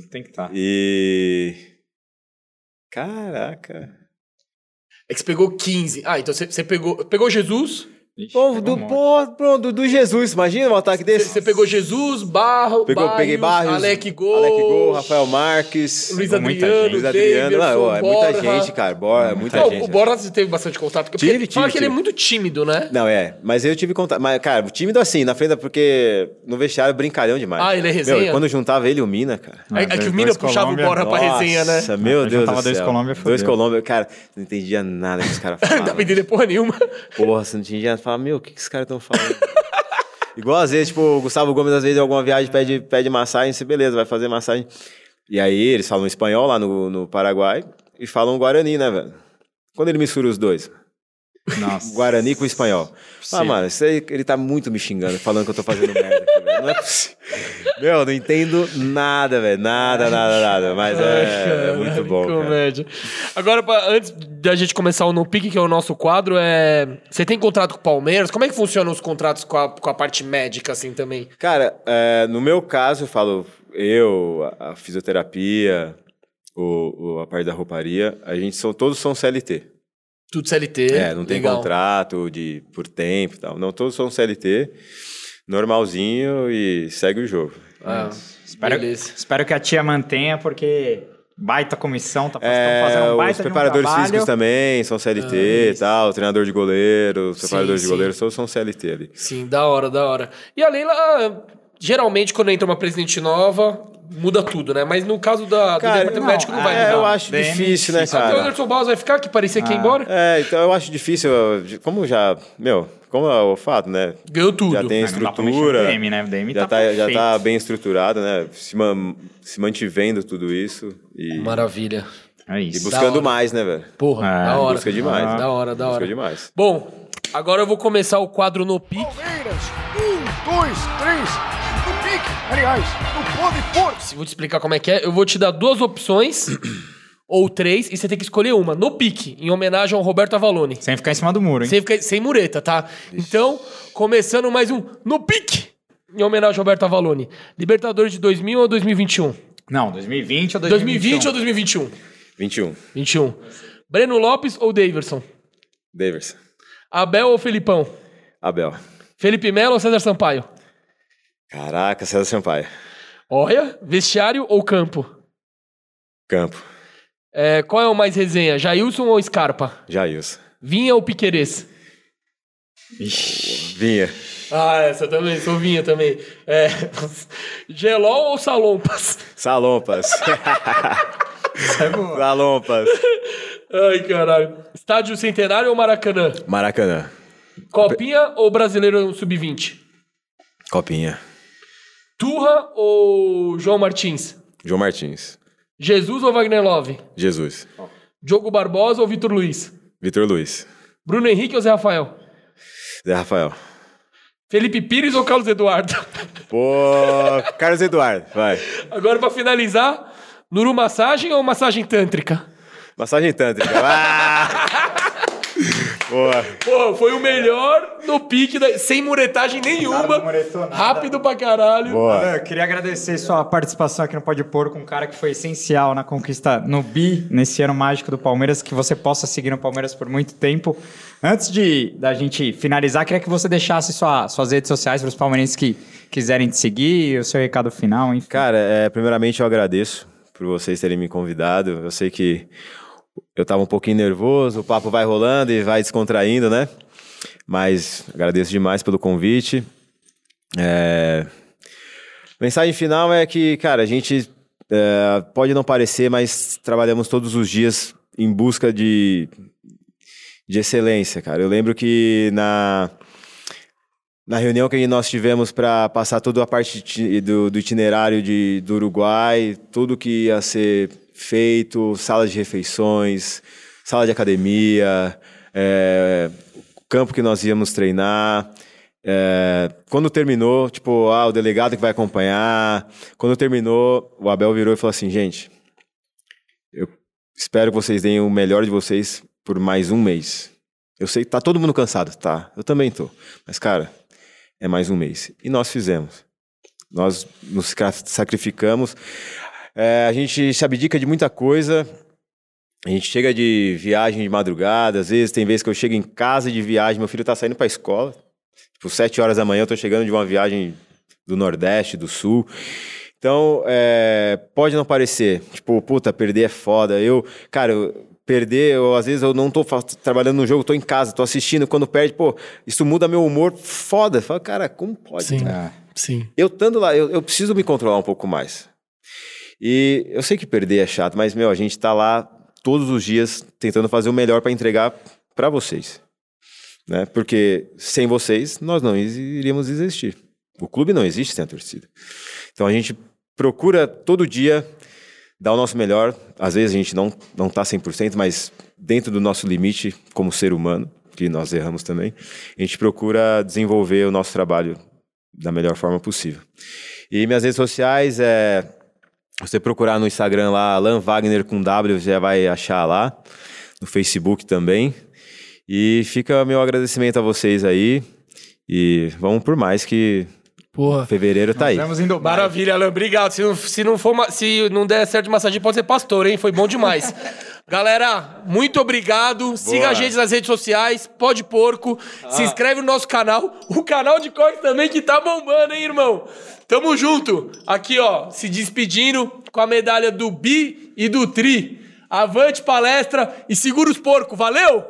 Tem que estar. e... Caraca. É que você pegou 15. Ah, então você, você pegou. Pegou Jesus. Pô, do, pô, pô, do, do Jesus, imagina um ataque desse. você pegou Jesus, Barro, Pegou, Barrios, peguei Barrios, Alec Gol, Alec Gol, Rafael Marques, Luiz muita Adriano, gente. Luiz Adriano. Davidson, Não, é muita Borja. gente, cara. Borja, é muita Não, gente. o você teve bastante contato. Porque Tive, fala tive, que ele é tive. muito tímido, né? Não, é. Mas eu tive contato. Mas, cara, tímido assim, na frente, porque no vestiário brincalhão demais. Ah, ele é resenha? Meu, e quando juntava ele e o Mina, cara. É, é que dois o Mina puxava Colômbia. o Borja pra resenha, né? Nossa, meu Eu Deus do dois céu. Colômbia, Dois. Colômbia, cara, não entendia nada que os caras Não dá falavam. pra entender porra nenhuma. Porra, você não entendia Falava, meu, o que, que esses caras estão falando? Igual às vezes, tipo, o Gustavo Gomes, às vezes, em alguma viagem pede, pede massagem, você, beleza, vai fazer massagem. E aí, eles falam espanhol lá no, no Paraguai e falam Guarani, né, velho? Quando ele mistura os dois, Nossa. Guarani com espanhol. Ah, Sim. mano, isso aí, ele tá muito me xingando, falando que eu tô fazendo merda aqui, velho. Não é possível. Meu, não entendo nada, velho. Nada, nada, nada. Mas é, é muito bom, cara. Comédia. Agora, pra- antes da gente começar o No Pique, que é o nosso quadro, é. Você tem contrato com o Palmeiras? Como é que funcionam os contratos com a, com a parte médica, assim, também? Cara, é, no meu caso, eu falo, eu, a, a fisioterapia, o, o- a parte da rouparia, a gente são, todos são CLT. Tudo CLT. É, não tem legal. contrato de, por tempo e tal. Não, todos são CLT, normalzinho e segue o jogo. Ah, Espero, beleza. espero que a tia mantenha, porque baita comissão, tá É, fazendo um os baita de um preparadores trabalho. físicos também são CLT Ah, e tal, treinador de goleiro, os Sim, preparadores de sim. goleiro, todos são CLT ali. Sim, da hora, da hora. E a Leila, ah, geralmente, quando entra uma presidente nova, muda tudo, né? Mas no caso da, Cara, do departamento não, médico não vai É, mudar. eu acho DM difícil, né. Ah, porque o cara? Anderson Barros vai ficar, que parecia que ia Ah. embora? É, então eu acho difícil, como já, meu, como é o fato, né? Ganhou tudo. Já tem não dá pra mexer estrutura, no DM, né? DM já, tá tá, já tá bem estruturado, né? Se, man- se mantivendo tudo isso e, Maravilha. É e isso. buscando hora. mais, né, velho? Porra, É, da hora. Busca demais. Ah, Da hora, da Busca hora. demais. Bom, agora eu vou começar o quadro no pique. Palmeiras. Um, dois, três. Aliás, no pode pôr. Vou te explicar como é que é. Eu vou te dar duas opções, ou três, e você tem que escolher uma. No pique, em homenagem ao Roberto Avalone. Sem ficar em cima do muro, hein? Sem, ficar- sem mureta, tá? Então, começando mais um No Pique, em homenagem ao Roberto Avalone. Libertadores de 2000 ou 2021? Não, 2020 ou 2020 2021? ou 2021? 21. 21. Breno Lopes ou Daverson? Davis. Abel ou Felipão? Abel. Felipe Melo ou César Sampaio? Caraca, César Sampaio. Olha, vestiário ou campo? Campo. É, qual é o mais resenha, Jailson ou Scarpa? Jailson. Vinha ou Piquerez? Vinha. Ah, essa também, sou Vinha também. É, Gelol ou Salompas? Salompas. Salompas. Ai, caralho. Estádio Centenário ou Maracanã? Maracanã. Copinha ou Brasileiro Sub-20? Copinha. Turra ou João Martins? João Martins. Jesus ou Wagner Love? Jesus. Diogo Barbosa ou Vitor Luiz? Vitor Luiz. Bruno Henrique ou Zé Rafael? Zé Rafael. Felipe Pires ou Carlos Eduardo? Pô, Carlos Eduardo, vai. Agora, pra finalizar, Nuru Massagem ou Massagem Tântrica? Massagem tântrica. Ah! Boa. Pô, foi o melhor no pique, da- sem muretagem nenhuma. não muretou nada. Rápido pra caralho. Boa. Eu queria agradecer sua participação aqui no Pode Pôr com um cara que foi essencial na conquista no BI, nesse ano mágico do Palmeiras, que você possa seguir no Palmeiras por muito tempo. Antes de da gente finalizar, queria que você deixasse sua- suas redes sociais para os palmeirenses que quiserem te seguir, o seu recado final, enfim. Cara, é, primeiramente eu agradeço por vocês terem me convidado. Eu sei que eu tava um pouquinho nervoso, o papo vai rolando e vai descontraindo, né? Mas agradeço demais pelo convite. É, Mensagem final é que, cara, a gente é, pode não parecer, mas trabalhamos todos os dias em busca de, de excelência, cara. Eu lembro que na, na reunião que nós tivemos para passar toda a parte do, do itinerário de, do Uruguai, tudo que ia ser feito, sala de refeições, sala de academia, é, campo que nós íamos treinar. é, quando terminou, tipo, ah, o delegado que vai acompanhar. Quando terminou, o Abel virou e falou assim, gente, eu espero que vocês deem o melhor de vocês por mais um mês. Eu sei que tá todo mundo cansado, tá? Eu também tô. Mas, cara, é mais um mês. E nós fizemos. Nós nos sacrificamos. É, a gente se abdica de muita coisa. A gente chega de viagem de madrugada. Às vezes, tem vezes que eu chego em casa de viagem, meu filho tá saindo pra escola. Tipo, sete horas da manhã eu tô chegando de uma viagem do Nordeste, do Sul. Então, é, pode não parecer, tipo, puta, perder é foda. Eu, cara, eu- perder, eu, às vezes eu não tô trabalhando no jogo, tô em casa, tô assistindo, quando perde, pô, isso muda meu humor, foda. Fala, cara, como pode? Sim. cara? Sim. Eu estando lá, eu, eu preciso me controlar um pouco mais. E eu sei que perder é chato, mas, meu, a gente tá lá todos os dias tentando fazer o melhor para entregar para vocês. Né? Porque sem vocês, nós não iríamos existir. O clube não existe sem a torcida. Então a gente procura todo dia dar o nosso melhor. Às vezes a gente não, não tá 100%, mas dentro do nosso limite como ser humano, que nós erramos também, a gente procura desenvolver o nosso trabalho da melhor forma possível. E minhas redes sociais é você procurar no Instagram lá Alan Wagner com W, já vai achar lá. No Facebook também. E fica meu agradecimento a vocês aí. E vamos por mais que Porra. fevereiro tá aí. Estamos em Dubai. Maravilha, Alan. Obrigado. Se não, se não, for, se não der certo de massagem, pode ser pastor, hein? Foi bom demais. Galera, muito obrigado. Siga a gente nas redes sociais, Pode Porco. Se inscreve no nosso canal. O canal de corte também que tá bombando, hein, irmão? Tamo junto. Aqui, ó, se despedindo com a medalha do Bi e do Tri. Avante palestra e segura os porcos. Valeu!